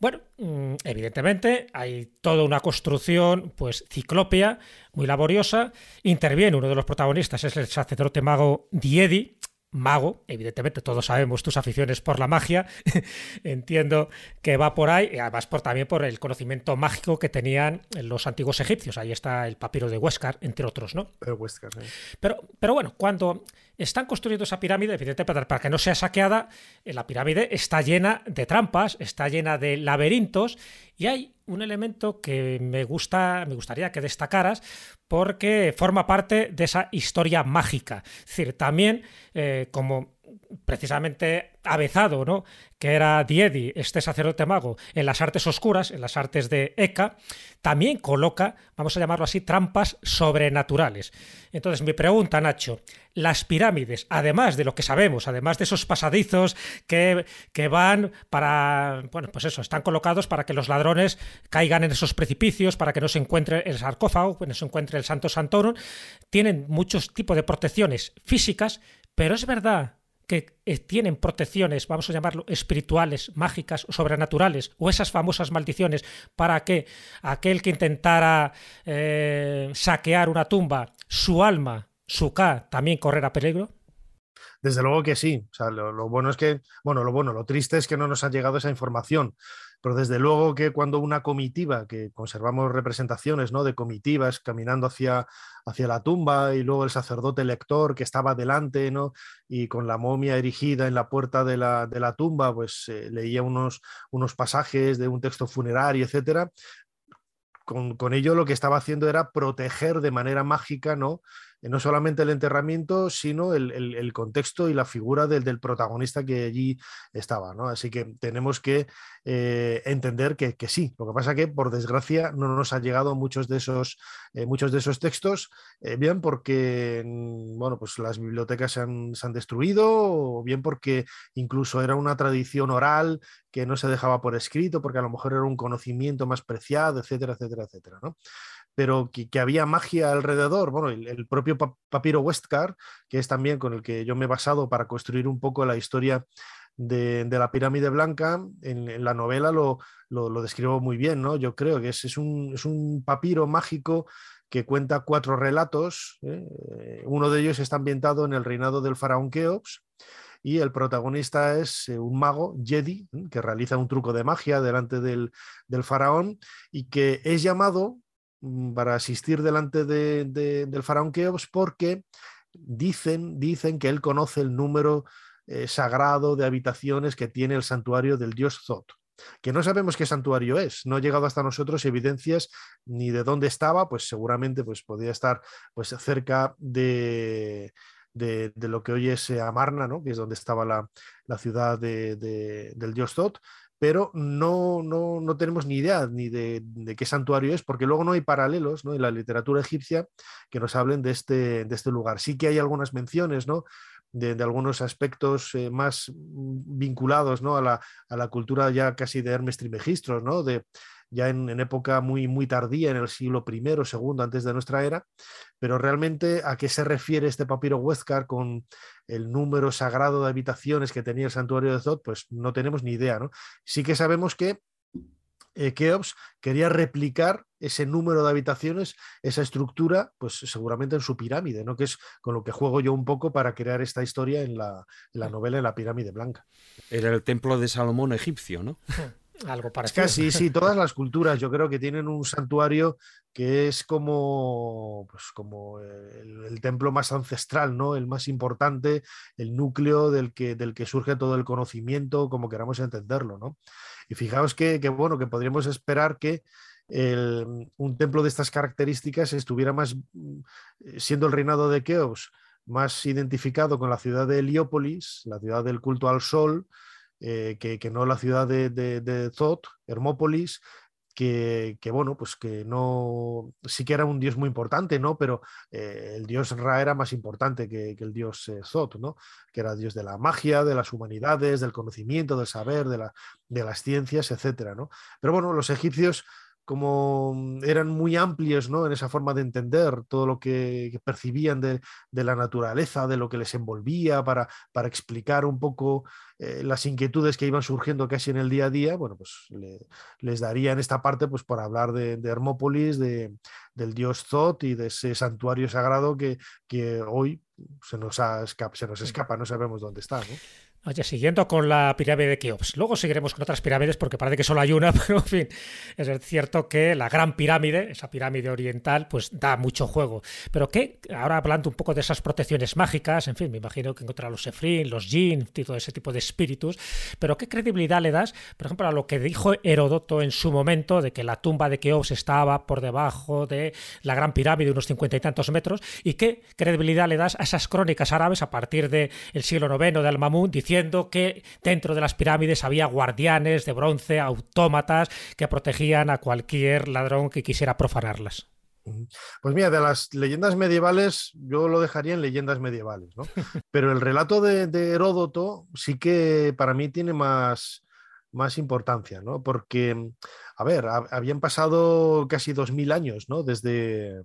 Bueno, mm, evidentemente hay toda una construcción pues ciclópea, muy laboriosa. Interviene uno de los protagonistas, es el sacerdote mago Diedi, mago, evidentemente todos sabemos tus aficiones por la magia, entiendo que va por ahí, y además por, también por el conocimiento mágico que tenían los antiguos egipcios, ahí está el papiro de Huescar, entre otros, ¿no? Pero, pero, pero bueno, cuando están construyendo esa pirámide, evidentemente para que no sea saqueada, eh, la pirámide está llena de trampas, está llena de laberintos y hay un elemento que me gusta, me gustaría que destacaras porque forma parte de esa historia mágica. Es decir, también eh, como precisamente avezado, ¿no? que era Diedi, este sacerdote mago, en las artes oscuras, en las artes de Eka, también coloca, vamos a llamarlo así, trampas sobrenaturales. Entonces, mi pregunta, Nacho, las pirámides, además de lo que sabemos, además de esos pasadizos que, que van para, bueno, pues eso, están colocados para que los ladrones caigan en esos precipicios, para que no se encuentre el sarcófago, que no se encuentre el Santo Santorum, tienen muchos tipos de protecciones físicas, pero es verdad que tienen protecciones, vamos a llamarlo, espirituales, mágicas, sobrenaturales, o esas famosas maldiciones para que aquel que intentara eh, saquear una tumba su alma, su K, también correrá peligro? Desde luego que sí. O sea, lo, bueno es que, bueno, lo bueno, lo triste es que no nos ha llegado esa información. Pero desde luego que cuando una comitiva, que conservamos representaciones ¿no? de comitivas caminando hacia, hacia la tumba y luego el sacerdote lector que estaba delante ¿no? y con la momia erigida en la puerta de la, de la tumba, pues eh, leía unos, unos pasajes de un texto funerario, etcétera. Con, con, ello lo que estaba haciendo era proteger de manera mágica ¿no? Eh, no solamente el enterramiento, sino el, contexto y la figura del, protagonista que allí estaba. ¿no? Así que tenemos que eh, entender que, sí. Lo que pasa que, por desgracia, no nos han llegado muchos de esos, eh, muchos de esos textos, bien porque mm, bueno, pues las bibliotecas se han, se han, destruido, o bien porque incluso era una tradición oral que no se dejaba por escrito, porque a lo mejor era un conocimiento más preciado, etcétera, etcétera, etcétera. ¿no? Pero que, había magia alrededor. Bueno, el, propio papiro Westcar, que es también con el que yo me he basado para construir un poco la historia de, la pirámide blanca, en, la novela lo, lo, describo muy bien, ¿no? Yo creo que es, es, un, papiro mágico que cuenta cuatro relatos. ¿eh? Uno de ellos está ambientado en el reinado del faraón Keops y el protagonista es eh, un mago, Jedi, ¿eh? que realiza un truco de magia delante del, del, faraón y que es llamado para asistir delante del faraón Keops porque dicen, dicen que él conoce el número eh, sagrado de habitaciones que tiene el santuario del dios Zot que no sabemos qué santuario es, no ha llegado hasta nosotros evidencias ni de dónde estaba, pues seguramente pues, podría estar pues, cerca de, de, lo que hoy es Amarna, ¿no? que es donde estaba la, la ciudad del dios Zot, pero no, no, no, tenemos ni idea ni de, qué santuario es, porque luego no hay paralelos ¿no? en la literatura egipcia que nos hablen de este, de este lugar. Sí que hay algunas menciones ¿no? de, algunos aspectos eh, más vinculados ¿no? a, la, a, la, cultura ya casi de Hermes Trimegistros, ¿no? de, ya en, época muy, muy tardía, en el siglo I o segundo antes de nuestra era, pero realmente a qué se refiere este papiro Huescar con el número sagrado de habitaciones que tenía el santuario de Zod, pues no tenemos ni idea. ¿no? Sí que sabemos que eh, Keops quería replicar ese número de habitaciones, esa estructura, pues seguramente en su pirámide, ¿no? que es con lo que juego yo un poco para crear esta historia en la, en la novela en la pirámide blanca. Era el templo de Salomón egipcio, ¿no? Algo Es casi, sí, todas las culturas yo creo que tienen un santuario que es como, pues como el, templo más ancestral, ¿no? El más importante, el núcleo del que, del que surge todo el conocimiento, como queramos entenderlo, ¿no? Y fijaos que, bueno, que podríamos esperar que un templo de estas características estuviera más, siendo el reinado de Keops, más identificado con la ciudad de Heliópolis, la ciudad del culto al sol, eh, que, no la ciudad de, de, Hermópolis, que, bueno, pues que no, sí que era un dios muy importante, ¿no? Pero eh, el dios Ra era más importante que, el dios eh, Zot, ¿no? Que era dios de la magia, de las humanidades, del conocimiento, del saber, de, la, de las ciencias, etcétera, ¿no? Pero bueno, los egipcios como mm, eran muy amplios ¿no? en esa forma de entender todo lo que, percibían de, la naturaleza, de lo que les envolvía, para, para explicar un poco eh, las inquietudes que iban surgiendo casi en el día a día, bueno, pues les daría en esta parte pues por hablar de, Hermópolis, de, del dios Zot y de ese santuario sagrado que, que hoy se nos, se nos escapa, no sabemos dónde está. ¿no? Oye, siguiendo con la pirámide de Keops. Luego seguiremos con otras pirámides porque parece que solo hay una, pero en fin, es cierto que la gran pirámide, esa pirámide oriental, pues da mucho juego. Pero que, ahora hablando un poco de esas protecciones mágicas, en fin, me imagino que encontrará los Sefrin, los Jin, todo ese tipo de espíritus, pero ¿qué credibilidad le das, por ejemplo, a lo que dijo Herodoto en su momento de que la tumba de Keops estaba por debajo de la gran pirámide, unos cincuenta y tantos metros, y qué credibilidad le das a esas crónicas árabes a partir del siglo IX de Al-Mamun diciendo que dentro de las pirámides había guardianes de bronce, autómatas que protegían a cualquier ladrón que quisiera profanarlas. Pues mira, de las leyendas medievales, yo lo dejaría en leyendas medievales, ¿no? Pero el relato de, Heródoto sí que para mí tiene más, más importancia, ¿no? Porque, a ver, habían pasado casi dos mil años, ¿no? Desde,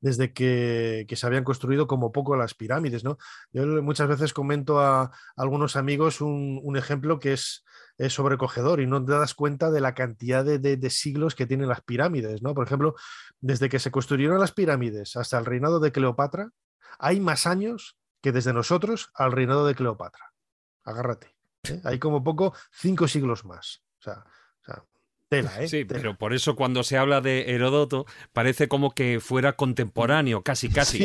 desde que, se habían construido como poco las pirámides. ¿no? Yo muchas veces comento a, algunos amigos un, ejemplo que es sobrecogedor y no te das cuenta de la cantidad de, siglos que tienen las pirámides, ¿no? Por ejemplo, desde que se construyeron las pirámides hasta el reinado de Cleopatra, hay más años que desde nosotros al reinado de Cleopatra. Agárrate. ¿eh? Hay como poco cinco siglos más. O sea, ¿eh? Sí, pero por eso cuando se habla de Heródoto parece como que fuera contemporáneo, casi, casi.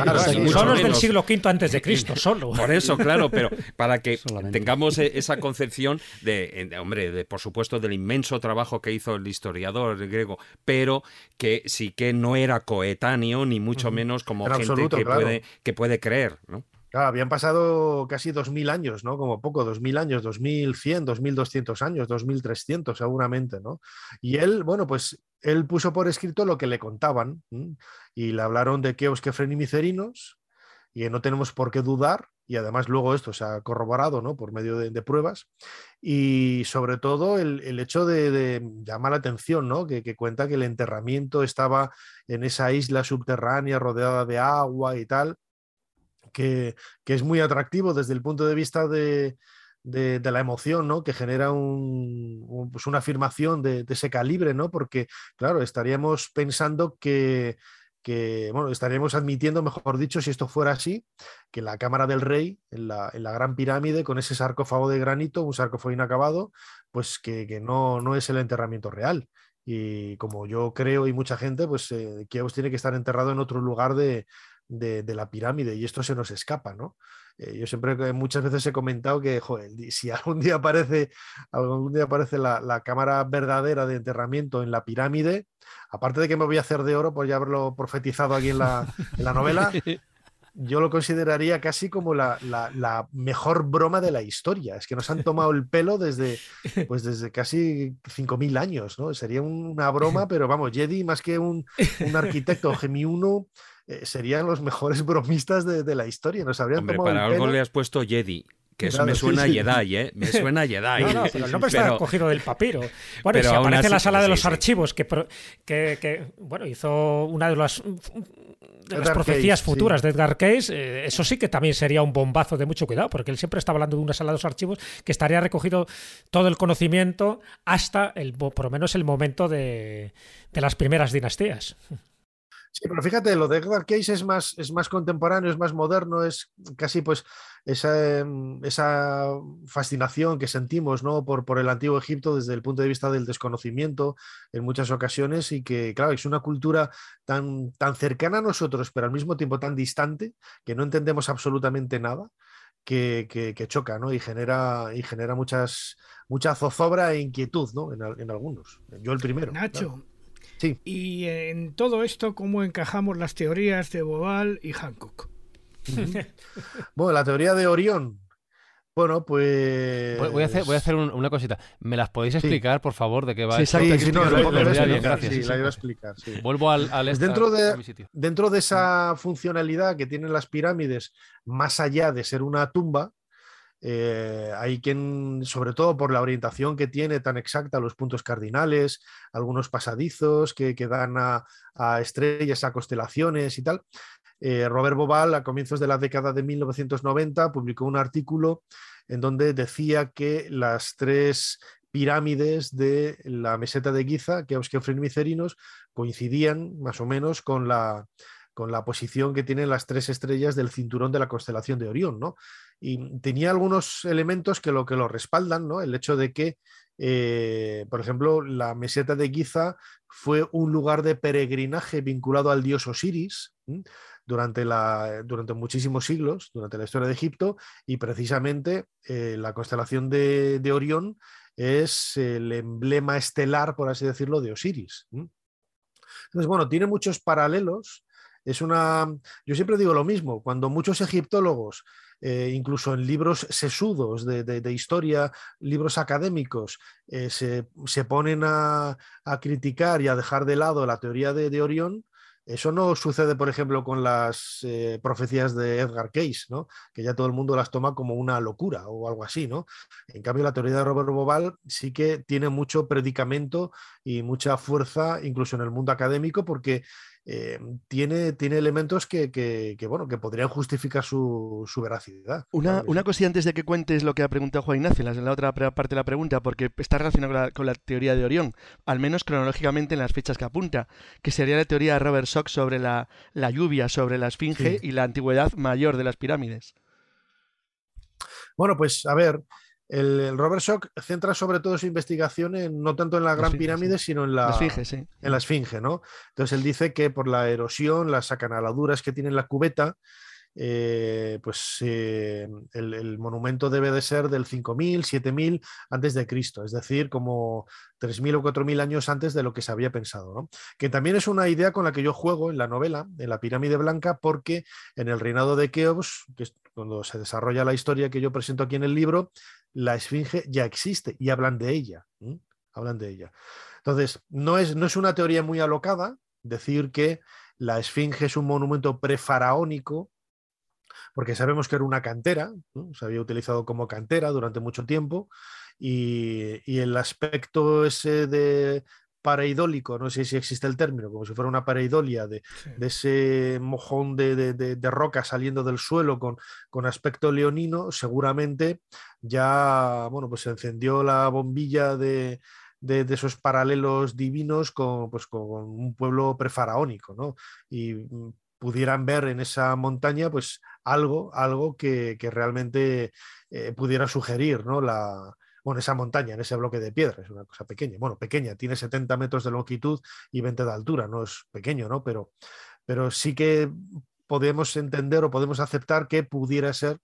solo es del siglo V antes de Cristo, solo. Por eso, claro, pero para que tengamos e-, esa concepción de, hombre, de, por supuesto, del inmenso trabajo que hizo el historiador griego, pero que sí que no era coetáneo, ni mucho menos como gente que, puede, que puede creer, ¿no? Habían pasado casi 2.000 años, ¿no? Como poco, 2.000 años, 2.100, 2.200 años, 2.300 seguramente, ¿no? Y él, bueno, pues él puso por escrito lo que le contaban y le hablaron de Kefren y Micerinos y no tenemos por qué dudar y además luego esto se ha corroborado ¿no? por medio de, pruebas y sobre todo el, hecho de, llamar la atención, ¿no? que, que, cuenta que el enterramiento estaba en esa isla subterránea rodeada de agua y tal, que, es muy atractivo desde el punto de vista de, la emoción, ¿no? Que genera pues una afirmación de, ese calibre, ¿no? Porque, claro, estaríamos pensando que, bueno, estaríamos admitiendo, mejor dicho, si esto fuera así, que la Cámara del Rey, en la, Gran Pirámide, con ese sarcófago de granito, un sarcófago inacabado, pues que, no, no es el enterramiento real. Y como yo creo y mucha gente, pues eh, tiene que estar enterrado en otro lugar de, de, la pirámide y esto se nos escapa, ¿no? Eh, yo siempre muchas veces he comentado que, joder, si algún día aparece, algún día aparece la, cámara verdadera de enterramiento en la pirámide, aparte de que me voy a hacer de oro por ya haberlo profetizado aquí en la, novela, yo lo consideraría casi como la, mejor broma de la historia. Es que nos han tomado el pelo desde, pues desde casi 5.000 años, ¿no? Sería una broma, pero vamos, Jedi más que un, un arquitecto Gemi 1 eh, serían los mejores bromistas de, la historia. Nos habrían Hombre, para algo le has puesto Jedi. Que eso me suena a Jedi, ¿eh? Me suena a Jedi. No, no, pero el nombre está cogido del papiro. Bueno, y si aparece en la sala de los archivos, que, que, bueno, hizo una de las, de las profecías futuras de Edgar Case, eh, eso sí que también sería un bombazo de mucho cuidado, porque él siempre está hablando de una sala de los archivos que estaría recogido todo el conocimiento hasta el, por lo menos el momento de, de las primeras dinastías. Sí, pero fíjate, lo de Edgar Case es más, es más contemporáneo, es más moderno, es casi pues esa, em, esa fascinación que sentimos ¿no? por, por el antiguo Egipto desde el punto de vista del desconocimiento en muchas ocasiones y que, claro, es una cultura tan, tan cercana a nosotros, pero al mismo tiempo tan distante que no entendemos absolutamente nada. Que, que, choca ¿no? y genera, y genera muchas, mucha zozobra e inquietud ¿no? en, en algunos. Yo el primero. Nacho, y en todo esto, ¿cómo encajamos las teorías de Boval y Hancock? bueno, la teoría de Orión. Bueno, pues. Voy a hacer, voy a hacer una cosita. ¿Me las podéis explicar, por favor, de qué va? Sí, sí, sí, no, gracias. Sí, la iba a explicar. Vuelvo al, al pues dentro, de, dentro de esa funcionalidad que tienen las pirámides, más allá de ser una tumba, eh, hay quien, sobre todo por la orientación que tiene tan exacta, los puntos cardinales, algunos pasadizos que, dan a, estrellas, a constelaciones y tal. Eh, Robert Boval, a comienzos de la década de 1990, publicó un artículo en donde decía que las tres pirámides de la meseta de Giza, que y Micerinos, coincidían más o menos con la, con la posición que tienen las tres estrellas del cinturón de la constelación de Orión, ¿no? Y tenía algunos elementos que lo que lo respaldan, ¿no? El hecho de que, eh, por ejemplo, la meseta de Giza fue un lugar de peregrinaje vinculado al dios Osiris durante, la, durante muchísimos siglos, durante la historia de Egipto, y precisamente eh, la constelación de, Orión es el emblema estelar, por así decirlo, de Osiris. Entonces, bueno, tiene muchos paralelos es una. Yo siempre digo lo mismo, cuando muchos egiptólogos, eh, incluso en libros sesudos de, historia, libros académicos, eh, se, ponen a, criticar y a dejar de lado la teoría de, Orión, eso no sucede, por ejemplo, con las eh, profecías de Edgar Case, ¿no? que ya todo el mundo las toma como una locura o algo así. ¿no? En cambio, la teoría de Robert Boval sí que tiene mucho predicamento y mucha fuerza, incluso en el mundo académico, porque eh, tiene, tiene elementos que, que, bueno, que podrían justificar su, su veracidad. Una, una cosilla antes de que cuentes lo que ha preguntado Juan Ignacio, en la otra parte de la pregunta, porque está relacionado con la, teoría de Orión, al menos cronológicamente en las fechas que apunta, que sería la teoría de Robert Sock sobre la, la lluvia, sobre la esfinge y la antigüedad mayor de las pirámides. Bueno, pues a ver, el, Robert Schock centra sobre todo su investigación en, no tanto en la Gran Pirámide, sino en la, esfinge, en la Esfinge, ¿no? Entonces él dice que por la erosión, las acanaladuras que tiene la cubeta, eh, pues eh, el, monumento debe de ser del 5000, 7000 antes de Cristo, es decir, como 3000 o 4000 años antes de lo que se había pensado. ¿no? Que también es una idea con la que yo juego en la novela, en la pirámide blanca, porque en el reinado de Keops, que es cuando se desarrolla la historia que yo presento aquí en el libro, la esfinge ya existe y hablan de ella. Hablan de ella. Entonces, no es, no es una teoría muy alocada decir que la esfinge es un monumento prefaraónico porque sabemos que era una cantera, se había utilizado como cantera durante mucho tiempo, y, el aspecto ese de paraidólico, no sé si existe el término, como si fuera una paraidolia de, ese mojón de, roca saliendo del suelo con, con, aspecto leonino, seguramente ya, bueno, pues se encendió la bombilla de, esos paralelos divinos con, pues, con un pueblo prefaraónico, ¿no? Y mm, pudieran ver en esa montaña pues algo, algo que, realmente eh, pudiera sugerir ¿no? la, bueno, esa montaña, en ese bloque de piedra, es una cosa pequeña. Bueno, pequeña, tiene 70 metros de longitud y 20 de altura, no es pequeño, ¿no? Pero, pero sí que podemos entender o podemos aceptar que pudiera ser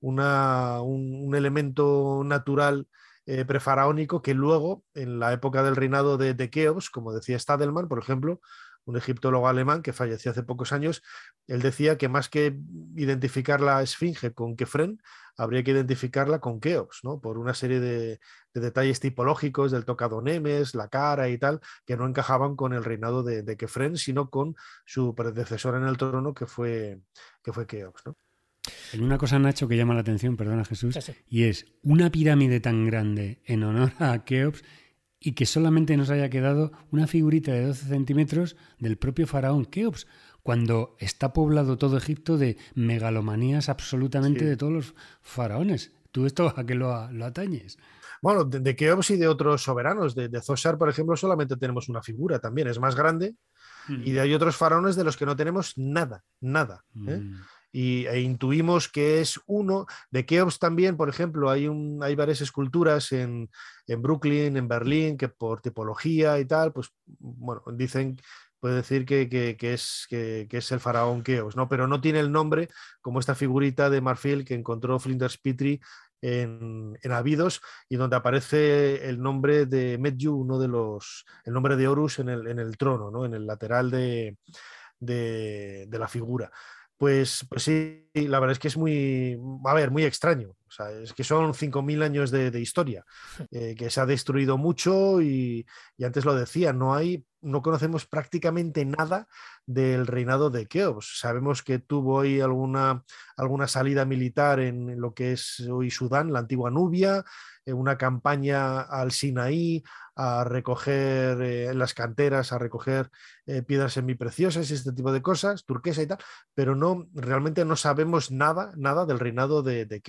una, un, elemento natural eh, prefaraónico que luego, en la época del reinado de, de Keops, como decía Stadelman, por ejemplo, un egiptólogo alemán que falleció hace pocos años, él decía que más que identificar la esfinge con Kefren, habría que identificarla con Keops, ¿no? por una serie de, detalles tipológicos del tocado Nemes, la cara y tal, que no encajaban con el reinado de, de Kefren, sino con su predecesor en el trono, que fue, que fue Keops. ¿no? Hay una cosa, Nacho, que llama la atención, perdona Jesús, y es una pirámide tan grande en honor a Keops y que solamente nos haya quedado una figurita de 12 centímetros del propio faraón Keops, cuando está poblado todo Egipto de megalomanías absolutamente de todos los faraones. ¿Tú esto a qué lo, atañes? Bueno, de, Keops y de otros soberanos. De, de Zosar, por ejemplo, solamente tenemos una figura también, es más grande. Y de hay otros faraones de los que no tenemos nada, nada. ¿eh? Mm y, e intuimos que es uno. De Keops también, por ejemplo, hay, un, hay varias esculturas en, en Brooklyn, en Berlín, que por tipología y tal, pues bueno, dicen puede decir que, que, es, que, es, el faraón Keops, ¿no? Pero no tiene el nombre como esta figurita de marfil que encontró Flinders Petrie en, en Abidos y donde aparece el nombre de Medju, uno de los, el nombre de Horus en el, en el trono, ¿no? En el lateral de, de, de la figura. Pues, pues sí, la verdad es que es muy, a ver, muy extraño. O sea, es que son 5.000 años de, historia, eh, que se ha destruido mucho y, antes lo decía, no hay, no conocemos prácticamente nada del reinado de Keops. Sabemos que tuvo ahí alguna, alguna salida militar en lo que es hoy Sudán, la antigua Nubia, una campaña al Sinaí a recoger eh, las canteras, a recoger eh, piedras semipreciosas y este tipo de cosas, turquesa y tal, pero no, realmente no sabemos nada, nada del reinado de, de.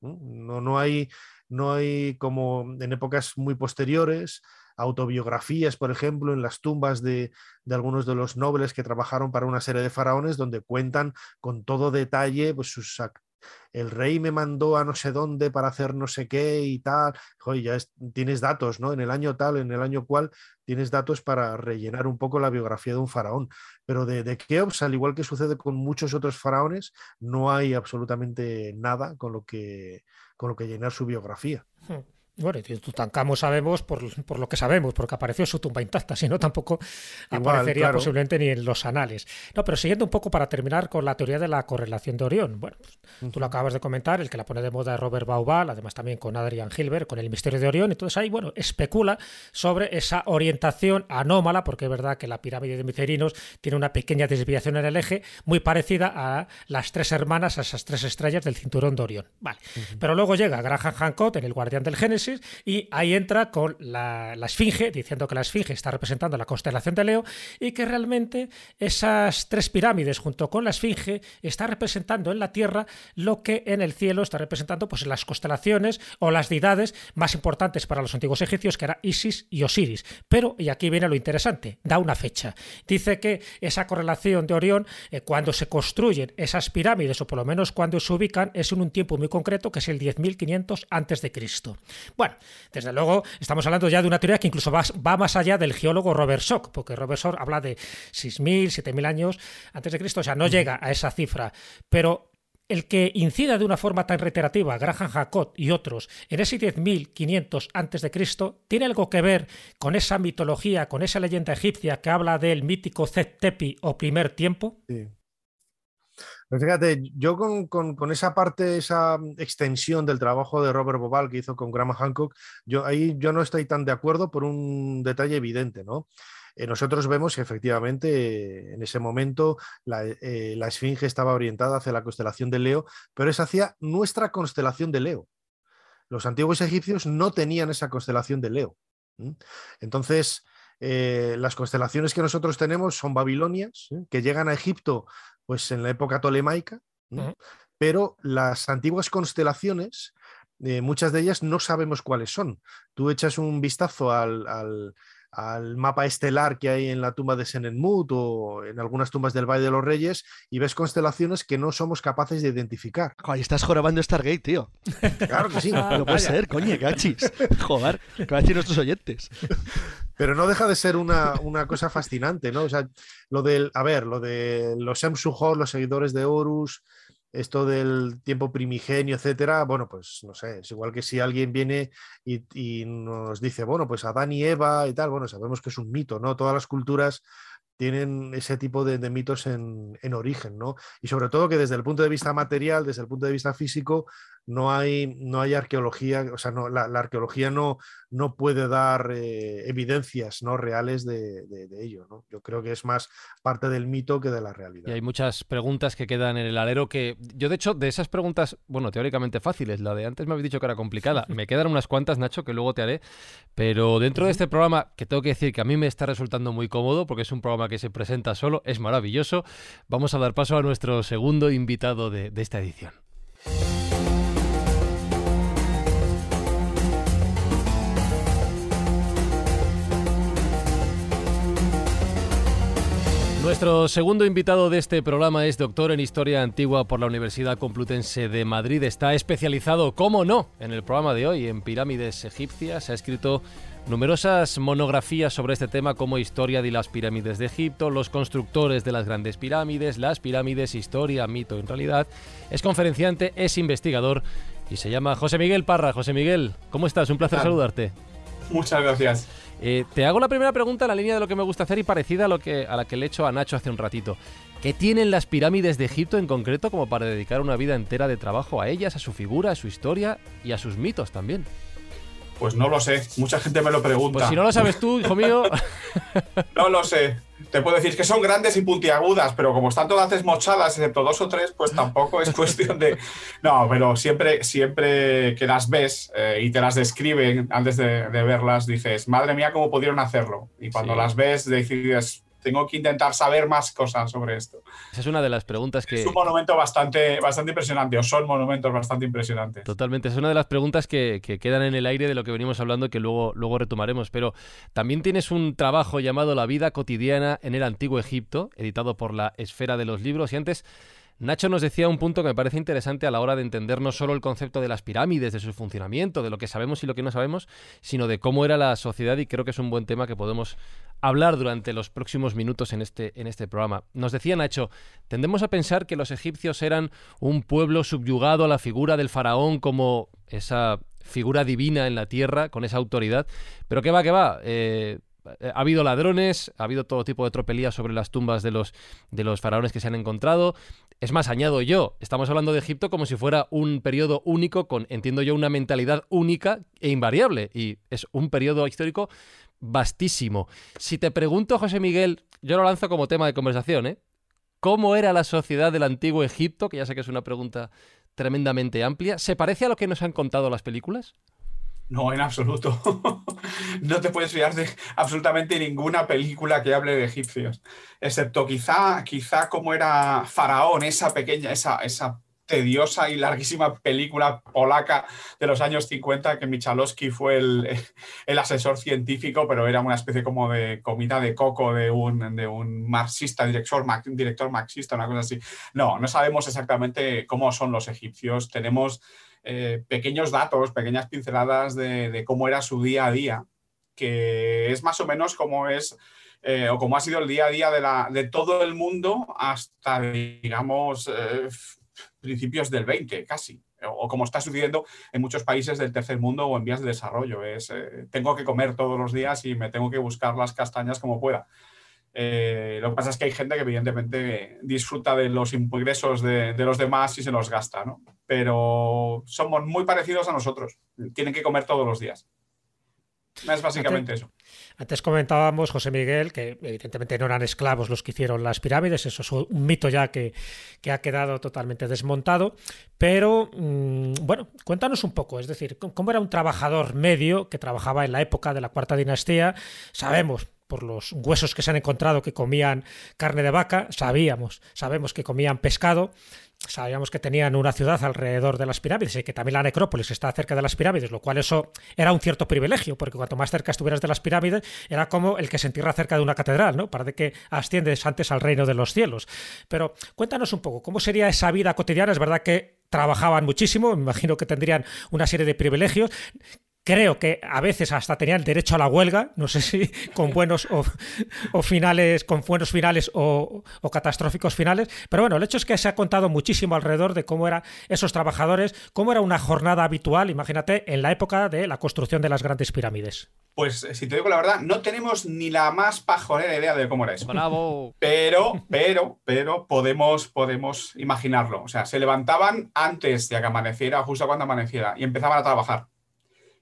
¿no? No, hay, no hay como en épocas muy posteriores autobiografías, por ejemplo, en las tumbas de, de, algunos de los nobles que trabajaron para una serie de faraones, donde cuentan con todo detalle pues, sus, el rey me mandó a no sé dónde para hacer no sé qué y tal. Oye, ya tienes datos, ¿no? En el año tal, en el año cual, tienes datos para rellenar un poco la biografía de un faraón. Pero de, de Keops, al igual que sucede con muchos otros faraones, no hay absolutamente nada con lo que, con lo que llenar su biografía. Hmm. Bueno, y Tutankamón sabemos por, lo que sabemos, porque apareció su tumba intacta, si no tampoco aparecería posiblemente ni en los anales. No, pero siguiendo un poco para terminar con la teoría de la correlación de Orión. Bueno, pues, tú lo acabas de comentar, el que la pone de moda es Robert Baubal, además también con Adrian Hilbert, con el misterio de Orión. Entonces ahí, bueno, especula sobre esa orientación anómala, porque es verdad que la pirámide de Micerinos tiene una pequeña desviación en el eje, muy parecida a las tres hermanas, a esas tres estrellas del cinturón de Orión. Vale. Pero luego llega Graham Hancock en El Guardián del Génesis Y ahí entra con la, Esfinge, diciendo que la Esfinge está representando la constelación de Leo y que realmente esas tres pirámides junto con la Esfinge está representando en la Tierra lo que en el cielo está representando pues las constelaciones o las deidades más importantes para los antiguos egipcios, que era Isis y Osiris. Pero, y aquí viene lo interesante, da una fecha. Dice que esa correlación de Orión, eh, cuando se construyen esas pirámides, o por lo menos cuando se ubican, es en un tiempo muy concreto, que es el 10.500 antes de Cristo. Bueno, desde luego estamos hablando ya de una teoría que incluso va, más allá del geólogo Robert Schock, porque Robert Schock habla de 6.000, 7.000 años antes de Cristo, o sea, no llega a esa cifra, pero el que incida de una forma tan reiterativa Graham Jacob y otros en ese 10.500 antes de Cristo tiene algo que ver con esa mitología, con esa leyenda egipcia que habla del mítico Zet Tepi o primer tiempo. Sí. Pues fíjate, yo con, esa parte, esa extensión del trabajo de Robert Bobal que hizo con Graham Hancock, yo ahí yo no estoy tan de acuerdo por un detalle evidente, ¿no? Eh, nosotros vemos que efectivamente en ese momento eh, la, Esfinge estaba orientada hacia la constelación de Leo, pero es hacia nuestra constelación de Leo. Los antiguos egipcios no tenían esa constelación de Leo. Entonces, eh, las constelaciones que nosotros tenemos son babilonias, que llegan a Egipto pues en la época tolemaica, pero las antiguas constelaciones, eh, muchas de ellas no sabemos cuáles son. Tú echas un vistazo al, mapa estelar que hay en la tumba de Senenmut o en algunas tumbas del Valle de los Reyes y ves constelaciones que no somos capaces de identificar. Ahí estás jorobando Stargate, tío. Claro que sí. no puede ser, coño, cachis. Joder, que van a decir nuestros oyentes. Pero no deja de ser una, cosa fascinante, ¿no? O sea, lo del, a ver, lo de los Emsuhor, los seguidores de Horus, esto del tiempo primigenio, etcétera, bueno, pues no sé, es igual que si alguien viene y, nos dice, bueno, pues Adán y Eva y tal, bueno, sabemos que es un mito, ¿no? Todas las culturas tienen ese tipo de, mitos en, origen, ¿no? Y sobre todo que desde el punto de vista material, desde el punto de vista físico, no hay, no hay arqueología, o sea, no, la, arqueología no, no puede dar eh, evidencias ¿no? reales de, ello, ¿no? Yo creo que es más parte del mito que de la realidad. Y hay muchas preguntas que quedan en el alero que yo, de hecho, de esas preguntas, bueno, teóricamente fáciles, la de antes me habéis dicho que era complicada, me quedan unas cuantas, Nacho, que luego te haré, pero dentro de este programa, que tengo que decir que a mí me está resultando muy cómodo, porque es un programa que se presenta solo, es maravilloso. Vamos a dar paso a nuestro segundo invitado de, de esta edición. Nuestro segundo invitado de este programa es doctor en Historia Antigua por la Universidad Complutense de Madrid. Está especializado, como no, en el programa de hoy, en pirámides egipcias. Ha escrito Numerosas monografías sobre este tema como Historia de las pirámides de Egipto, los constructores de las grandes pirámides, las pirámides, historia, mito en realidad. Es conferenciante, es investigador y se llama José Miguel Parra. José Miguel, ¿cómo estás? Un placer saludarte. Muchas gracias. Eh, te hago la primera pregunta en la línea de lo que me gusta hacer y parecida a, lo que, a la que le he hecho a Nacho hace un ratito. ¿Qué tienen las pirámides de Egipto en concreto como para dedicar una vida entera de trabajo a ellas, a su figura, a su historia y a sus mitos también? Pues no lo sé, mucha gente me lo pregunta. Pues si no lo sabes tú, hijo mío. no lo sé. Te puedo decir que son grandes y puntiagudas, pero como están todas desmochadas, excepto dos o tres, pues tampoco es cuestión de. No, pero siempre, siempre que las ves eh, y te las describen antes de, verlas, dices, madre mía, ¿cómo pudieron hacerlo? Y cuando las ves, decides, tengo que intentar saber más cosas sobre esto. Esa es una de las preguntas que... Es un monumento bastante, bastante impresionante, o son monumentos bastante impresionantes. Totalmente, es una de las preguntas que, quedan en el aire de lo que venimos hablando que luego, luego retomaremos. Pero también tienes un trabajo llamado La vida cotidiana en el Antiguo Egipto, editado por la Esfera de los Libros. Y antes Nacho nos decía un punto que me parece interesante a la hora de entender no solo el concepto de las pirámides, de su funcionamiento, de lo que sabemos y lo que no sabemos, sino de cómo era la sociedad y creo que es un buen tema que podemos hablar durante los próximos minutos en este, en este programa. Nos decía Nacho, tendemos a pensar que los egipcios eran un pueblo subyugado a la figura del faraón como esa figura divina en la tierra, con esa autoridad, pero qué va, qué va. Eh, ha habido ladrones, ha habido todo tipo de tropelías sobre las tumbas de los, de los faraones que se han encontrado. Es más, añado yo, estamos hablando de Egipto como si fuera un periodo único con, entiendo yo, una mentalidad única e invariable. Y es un periodo histórico vastísimo. Si te pregunto, José Miguel, yo lo lanzo como tema de conversación, ¿eh? ¿Cómo era la sociedad del antiguo Egipto? Que ya sé que es una pregunta tremendamente amplia. ¿Se parece a lo que nos han contado las películas? No, en absoluto. no te puedes fiar de absolutamente ninguna película que hable de egipcios, excepto quizá, quizá como era Faraón, esa pequeña, esa, esa tediosa y larguísima película polaca de los años 50 que Michalowski fue el, asesor científico, pero era una especie como de comida de coco de un, de un marxista, director, director marxista, una cosa así. No, no sabemos exactamente cómo son los egipcios. Tenemos eh, pequeños datos, pequeñas pinceladas de, cómo era su día a día, que es más o menos como es... Eh, o como ha sido el día a día de, todo el mundo hasta, digamos, eh, principios del 20, casi. O, como está sucediendo en muchos países del tercer mundo o en vías de desarrollo. Es, tengo que comer todos los días y me tengo que buscar las castañas como pueda. Eh, lo que pasa es que hay gente que evidentemente disfruta de los ingresos de, de, los demás y se los gasta, ¿no? Pero somos muy parecidos a nosotros. Tienen que comer todos los días. Es básicamente eso. Antes comentábamos, José Miguel, que evidentemente no eran esclavos los que hicieron las pirámides, eso es un mito ya que, ha quedado totalmente desmontado, pero mm, bueno, cuéntanos un poco, es decir, cómo era un trabajador medio que trabajaba en la época de la cuarta dinastía, sabemos por los huesos que se han encontrado que comían carne de vaca, sabíamos, sabemos que comían pescado, sabíamos que tenían una ciudad alrededor de las pirámides y que también la necrópolis está cerca de las pirámides, lo cual eso era un cierto privilegio, porque cuanto más cerca estuvieras de las pirámides, era como el que se entierra cerca de una catedral, ¿no? Para que asciendes antes al reino de los cielos. Pero cuéntanos un poco, ¿cómo sería esa vida cotidiana? Es verdad que trabajaban muchísimo, me imagino que tendrían una serie de privilegios. Creo que a veces hasta tenían derecho a la huelga, no sé si con buenos o, finales, con buenos finales o, catastróficos finales, pero bueno, el hecho es que se ha contado muchísimo alrededor de cómo eran esos trabajadores, cómo era una jornada habitual, imagínate, en la época de la construcción de las grandes pirámides. Pues si te digo la verdad, no tenemos ni la más pajonera idea de cómo era eso. Bravo. Pero, pero, pero podemos, podemos imaginarlo. O sea, se levantaban antes de que amaneciera, justo cuando amaneciera, y empezaban a trabajar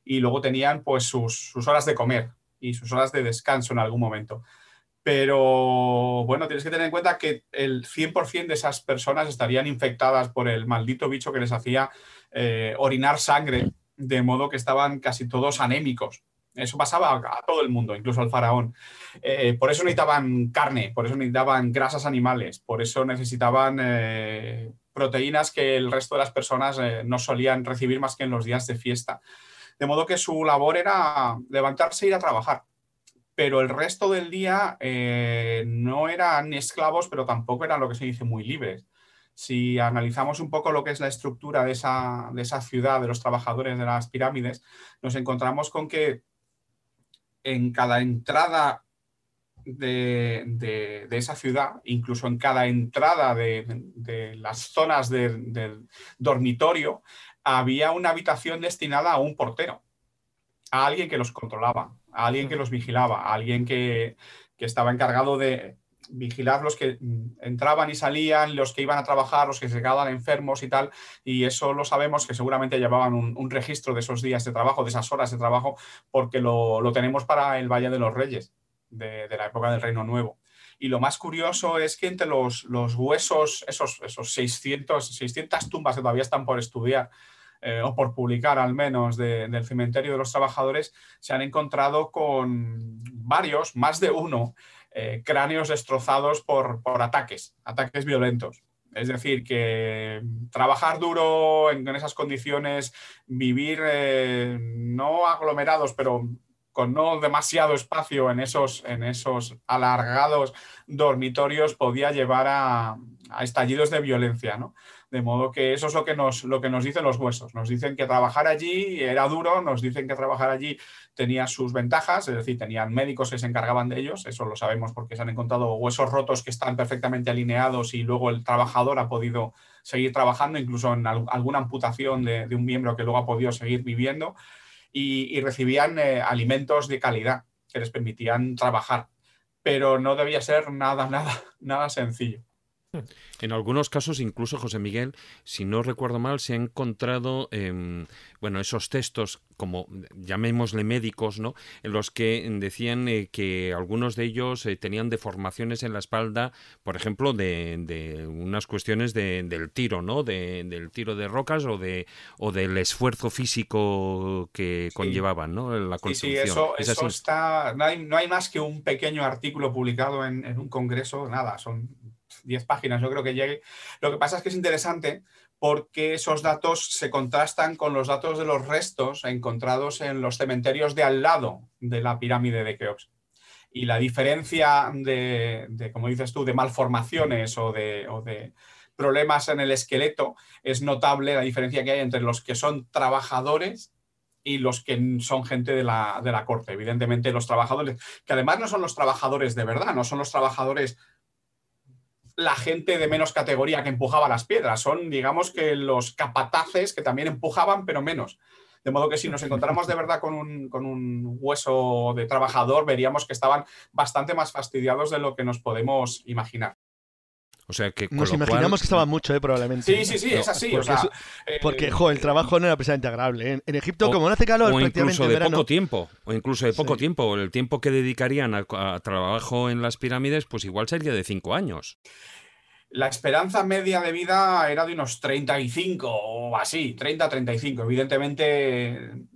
y luego tenían pues sus, horas de comer y sus horas de descanso en algún momento. Pero bueno, tienes que tener en cuenta que el 100% de esas personas estarían infectadas por el maldito bicho que les hacía eh, orinar sangre, de modo que estaban casi todos anémicos. Eso pasaba a, todo el mundo, incluso al faraón. Eh, por eso necesitaban carne, por eso necesitaban grasas animales, por eso necesitaban eh, proteínas que el resto de las personas no solían recibir más que en los días de fiesta. De modo que su labor era levantarse e ir a trabajar. Pero el resto del día eh, no eran esclavos, pero tampoco eran lo que se dice muy libres. Si analizamos un poco lo que es la estructura de esa, ciudad, de los trabajadores de las pirámides, nos encontramos con que en cada entrada de, esa ciudad, incluso en cada entrada de, las zonas del dormitorio, había una habitación destinada a un portero, a alguien que los controlaba, a alguien que los vigilaba, a alguien que, estaba encargado de vigilar los que mm, entraban y salían, los que iban a trabajar, los que se quedaban enfermos y tal. Y eso lo sabemos que seguramente llevaban un, registro de esos días de trabajo, de esas horas de trabajo, porque lo, tenemos para el Valle de los Reyes, de, la época del Reino Nuevo. Y lo más curioso es que entre los, los huesos, esos, esos 600, 600 tumbas que todavía están por estudiar, eh, o por publicar al menos del cementerio de los trabajadores, se han encontrado con varios, más de uno, eh, cráneos destrozados por, ataques, ataques violentos. Es decir, que trabajar duro en, esas condiciones, vivir eh, no aglomerados, pero con no demasiado espacio en esos, en esos alargados dormitorios, podía llevar a, a estallidos de violencia. ¿no? De modo que eso es lo que, nos, lo que nos dicen los huesos. Nos dicen que trabajar allí era duro, nos dicen que trabajar allí tenía sus ventajas, es decir, tenían médicos que se encargaban de ellos, eso lo sabemos porque se han encontrado huesos rotos que están perfectamente alineados y luego el trabajador ha podido seguir trabajando, incluso en alguna amputación de, un miembro que luego ha podido seguir viviendo, y, recibían eh, alimentos de calidad que les permitían trabajar, pero no debía ser nada, nada, nada sencillo. En algunos casos, incluso José Miguel, si no recuerdo mal, se ha encontrado, em, bueno, esos textos, como llamémosle médicos, ¿no? En los que decían eh, que algunos de ellos eh, tenían deformaciones en la espalda, por ejemplo, de, unas cuestiones del tiro, ¿no? del tiro de rocas o de o del esfuerzo físico que conllevaban, ¿no? La construcción. Sí, eso, eso está. No hay, no hay, más que un pequeño artículo publicado en, en un congreso, nada, son 10 páginas, yo creo que llegue. Lo que pasa es que es interesante porque esos datos se contrastan con los datos de los restos encontrados en los cementerios de al lado de la pirámide de Keops. Y la diferencia de, como dices tú, de malformaciones o de, o de problemas en el esqueleto es notable la diferencia que hay entre los que son trabajadores y los que son gente de la, de la, corte. Evidentemente, los trabajadores, que además no son los trabajadores de verdad, no son los trabajadores la gente de menos categoría que empujaba las piedras, son, digamos, que los capataces que también empujaban, pero menos. De modo que si nos encontráramos de verdad con un, con un, hueso de trabajador, veríamos que estaban bastante más fastidiados de lo que nos podemos imaginar. O sea que nos imaginamos que estaban mucho, ¿eh? probablemente. Sí, sí, sí, es así. Porque, o el trabajo no era precisamente agradable. ¿eh? En, Egipto, como no hace calor, o incluso de poco tiempo, o incluso de poco tiempo, el tiempo que dedicarían a, trabajo en las pirámides, pues igual sería de cinco años. La esperanza media de vida era de unos 35 o así, 30-35. Evidentemente,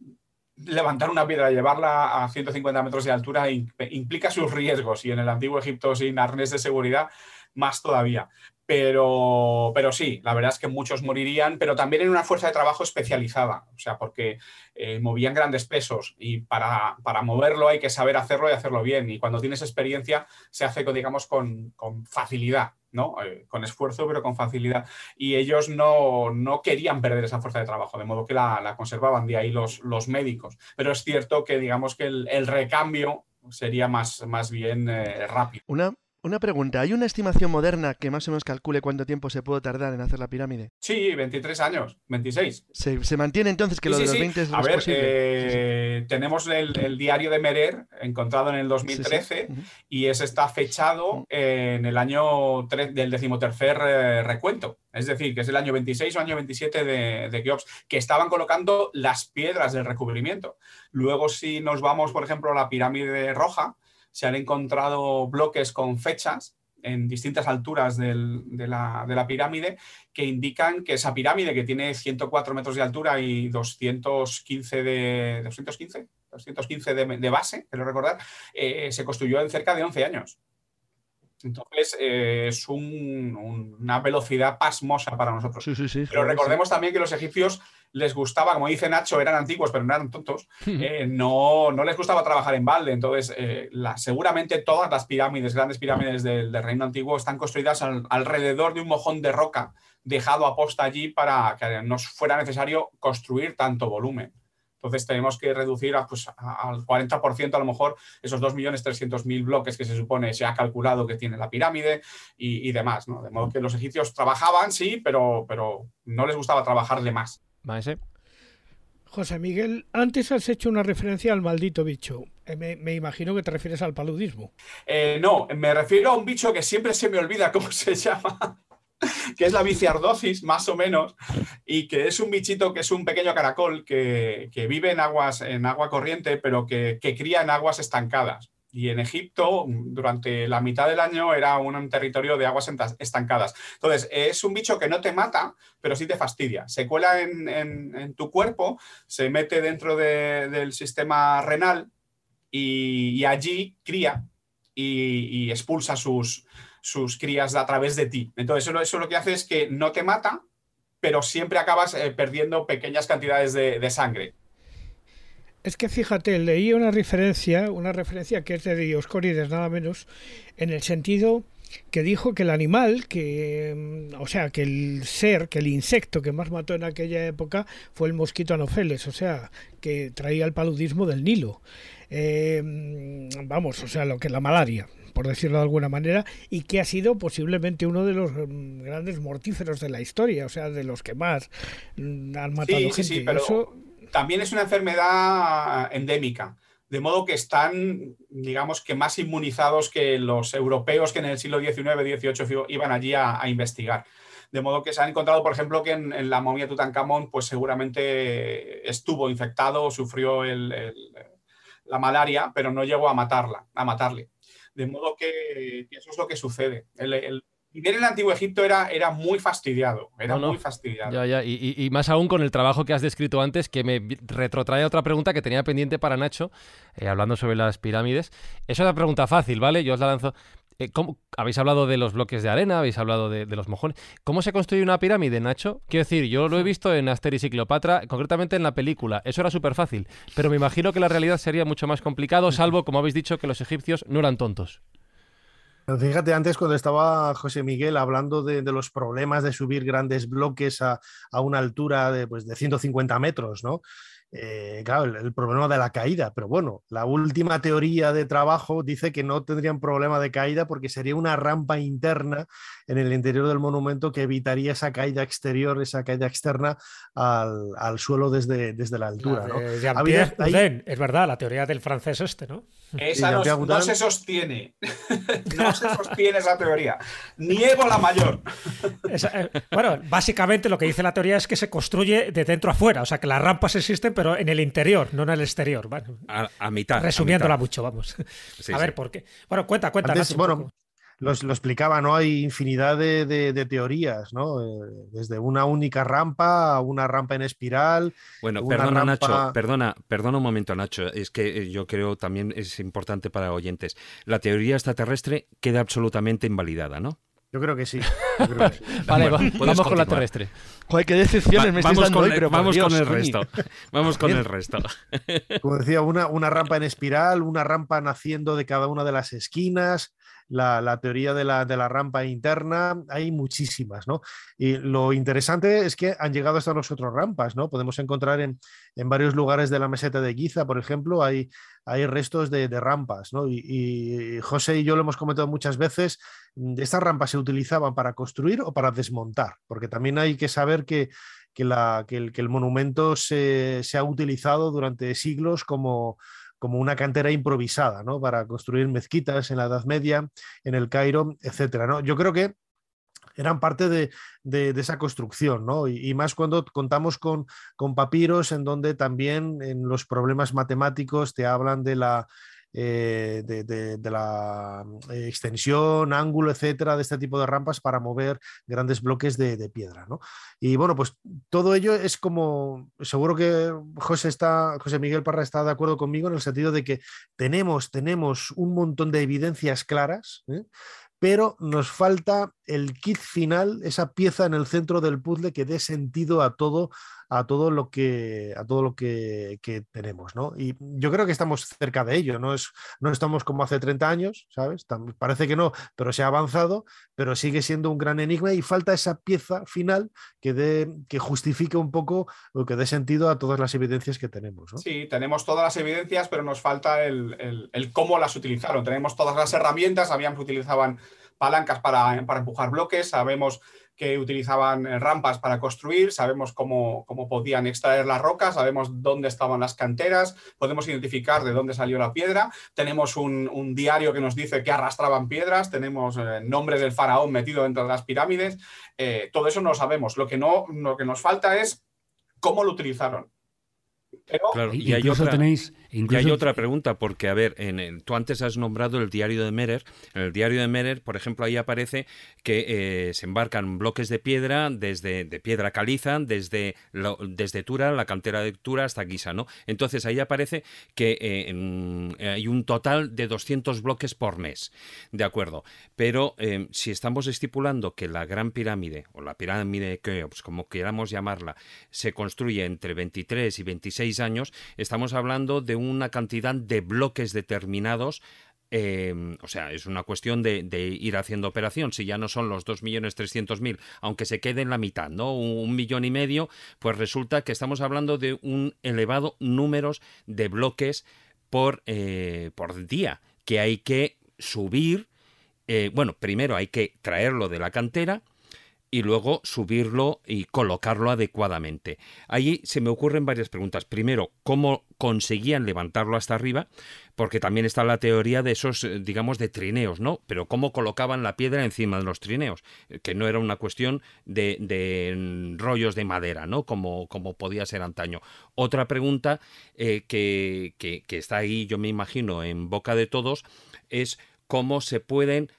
levantar una piedra y llevarla a 150 metros de altura implica sus riesgos y en el antiguo Egipto sin arnés de seguridad más todavía. Pero, pero sí, la verdad es que muchos morirían, pero también en una fuerza de trabajo especializada, o sea, porque eh, movían grandes pesos y para, para, moverlo hay que saber hacerlo y hacerlo bien. Y cuando tienes experiencia se hace, digamos, con, con facilidad. ¿no? Eh, con esfuerzo, pero con facilidad. Y ellos no, no, querían perder esa fuerza de trabajo, de modo que la, la conservaban, de ahí los, los, médicos. Pero es cierto que, digamos, que el, el recambio sería más, más bien eh, rápido. Una una pregunta, ¿hay una estimación moderna que más o menos calcule cuánto tiempo se puede tardar en hacer la pirámide? Sí, 23 años, 26. ¿Se, mantiene entonces que lo de los 20 es A ver, eh, tenemos el, diario de Merer, encontrado en el 2013, y ese está fechado en el año del decimotercer eh, recuento. Es decir, que es el año 26 o año 27 de, de Keops, que estaban colocando las piedras del recubrimiento. Luego, si nos vamos, por ejemplo, a la pirámide roja, se han encontrado bloques con fechas en distintas alturas de, la, pirámide que indican que esa pirámide que tiene 104 metros de altura y 215 de, 215, 215 de, base, quiero recordar, eh, se construyó en cerca de 11 años. Entonces eh, es una velocidad pasmosa para nosotros. Pero recordemos también que los egipcios les gustaba, como dice Nacho, eran antiguos, pero no eran tontos, eh, no, no, les gustaba trabajar en balde. Entonces, eh, seguramente todas las pirámides, grandes pirámides del, reino antiguo, están construidas alrededor de un mojón de roca dejado a posta allí para que no fuera necesario construir tanto volumen. Entonces tenemos que reducir a, pues, al 40% a lo mejor esos 2.300.000 bloques que se supone se ha calculado que tiene la pirámide y, demás. ¿no? De modo que los egipcios trabajaban, sí, pero, pero no les gustaba trabajar de más. José Miguel, antes has hecho una referencia al maldito bicho. Eh, me, imagino que te refieres al paludismo. Eh, no, me refiero a un bicho que siempre se me olvida cómo se llama, que es la biciardosis, más o menos, y que es un bichito que es un pequeño caracol que, vive en aguas, en agua corriente, pero que, que cría en aguas estancadas. Y en Egipto, durante la mitad del año, era un territorio de aguas estancadas. Entonces, es un bicho que no te mata, pero sí te fastidia. Se cuela en, tu cuerpo, se mete dentro del sistema renal y, allí cría y, expulsa sus, sus, crías a través de ti. Entonces, eso, lo que hace es que no te mata, pero siempre acabas eh, perdiendo pequeñas cantidades de sangre. Es que fíjate, leí una referencia, una referencia que es de Dioscórides nada menos, en el sentido que dijo que el animal, que, o sea, que el ser, que el insecto que más mató en aquella época fue el mosquito anopheles, o sea, que traía el paludismo del Nilo. Eh, vamos, o sea, lo que la malaria, por decirlo de alguna manera, y que ha sido posiblemente uno de los mm, grandes mortíferos de la historia, o sea, de los que más mm, han matado gente. Sí, pero también es una enfermedad endémica. de modo que están, digamos que más inmunizados que los europeos que en el siglo XIX, XVIII iban allí a, investigar. De modo que se han encontrado, por ejemplo, que en, la momia Tutankamón, pues seguramente estuvo infectado o sufrió la malaria, pero no llegó a matarla, a matarle. De modo que, eso es lo que sucede. El, Vivir en el Antiguo Egipto era, era muy fastidiado, era muy fastidiado. Ya, ya. Y, más aún con el trabajo que has descrito antes, que me retrotrae a otra pregunta que tenía pendiente para Nacho, eh, hablando sobre las pirámides. Es una pregunta fácil, ¿vale? Yo os la lanzo. Eh, habéis hablado de los bloques de arena, habéis hablado de, los mojones. ¿Cómo se construye una pirámide, Nacho? Quiero decir, yo lo he visto en Asterix y Cleopatra, concretamente en la película. Eso era súper fácil. Pero me imagino que la realidad sería mucho más complicado, salvo, como habéis dicho, que los egipcios no eran tontos. Fíjate, antes cuando estaba José Miguel hablando de, los problemas de subir grandes bloques a, una altura de, pues, de 150 metros, ¿no? Eh, claro, el, problema de la caída, pero bueno, la última teoría de trabajo dice que no tendrían problema de caída porque sería una rampa interna en el interior del monumento que evitaría esa caída exterior, esa caída externa al, suelo desde, desde la altura. ¿no? es verdad, la teoría del francés este, ¿no? Esa no, se sostiene, no se sostiene esa teoría. Niego la mayor. Eh, bueno, básicamente lo que dice la teoría es que se construye de dentro a fuera, o sea que las rampas existen pero en el interior, no en el exterior. a, mitad. Resumiéndola mucho, vamos. a ver, ¿por qué? Bueno, cuenta, cuenta. bueno, lo, explicaba, ¿no? Hay infinidad de, teorías, ¿no? Eh, desde una única rampa a una rampa en espiral. Bueno, perdona, Nacho, perdona, perdona un momento, Nacho. Es que eh, yo creo también es importante para oyentes. La teoría extraterrestre queda absolutamente invalidada, ¿no? Yo creo que sí. vale, vamos con la terrestre. Joder, qué decepciones me vamos con, pero vamos con el resto. Vamos con el resto. Como decía, una, una rampa en espiral, una rampa naciendo de cada una de las esquinas, la, teoría de la, de la, rampa interna, hay muchísimas, ¿no? Y lo interesante es que han llegado hasta nosotros rampas, ¿no? Podemos encontrar en, en, varios lugares de la meseta de Giza, por ejemplo, hay, hay restos de, rampas, ¿no? Y, José y yo lo hemos comentado muchas veces, mm, estas rampas se utilizaban para construir o para desmontar, porque también hay que saber que, que, la, que, el, que el, monumento se, se ha utilizado durante siglos como como una cantera improvisada, ¿no? Para construir mezquitas en la Edad Media, en el Cairo, etcétera, ¿no? Yo creo que eran parte de, esa construcción, ¿no? Y, más cuando contamos con, con, papiros en donde también en los problemas matemáticos te hablan de la, eh, de, la eh, extensión, ángulo, etcétera, de este tipo de rampas para mover grandes bloques de, piedra. ¿no? Y bueno, pues todo ello es como, seguro que José, está, José Miguel Parra está de acuerdo conmigo en el sentido de que tenemos, tenemos un montón de evidencias claras, ¿eh? pero nos falta el kit final, esa pieza en el centro del puzzle que dé sentido a todo, a todo lo que, a todo lo que, tenemos, ¿no? Y yo creo que estamos cerca de ello, no, es, no estamos como hace 30 años, ¿sabes? Parece que no, pero se ha avanzado, pero sigue siendo un gran enigma y falta esa pieza final que, dé, que justifique un poco o que dé sentido a todas las evidencias que tenemos. Sí, tenemos todas las evidencias, pero nos falta el, el cómo las utilizaron. Tenemos todas las herramientas, sabían que utilizaban palancas para, empujar bloques, sabemos que utilizaban eh, rampas para construir, sabemos cómo, podían extraer las rocas, sabemos dónde estaban las canteras, podemos identificar de dónde salió la piedra, tenemos un, diario que nos dice que arrastraban piedras, tenemos eh, nombres del faraón metido dentro de las pirámides, eh, todo eso no lo sabemos. Lo que, no, lo que nos falta es cómo lo utilizaron y, hay otra, tenéis, hay otra pregunta, porque, a ver, en tú antes has nombrado el diario de Merer. En el diario de Merer, por ejemplo, ahí aparece que eh, se embarcan bloques de piedra, desde de piedra caliza, desde, desde Tura, la cantera de Tura, hasta Guisa, ¿no? Entonces ahí aparece que eh, hay un total de 200 bloques por mes, ¿de acuerdo? Pero eh, si estamos estipulando que la Gran Pirámide, o la pirámide de Keops, como queramos llamarla, se construye entre 23 y 26 años, estamos hablando de una cantidad de bloques determinados em, o sea, es una cuestión de, ir haciendo operación. Si ya no son los 2.300.000, aunque se quede en la mitad, ¿no? Un, millón y medio, pues resulta que estamos hablando de un elevado número de bloques por, eh, por día, que hay que subir. Eh, bueno, primero hay que traerlo de la cantera, y luego subirlo y colocarlo adecuadamente. Ahí se me ocurren varias preguntas. Primero, ¿cómo conseguían levantarlo hasta arriba? Porque también está la teoría de esos, eh, digamos, de trineos, ¿no? Pero ¿cómo colocaban la piedra encima de los trineos? Eh, que no era una cuestión de, de rollos de madera, ¿no? Como, como podía ser antaño. Otra pregunta eh, que, que, que, está ahí, yo me imagino, en boca de todos, es cómo se pueden,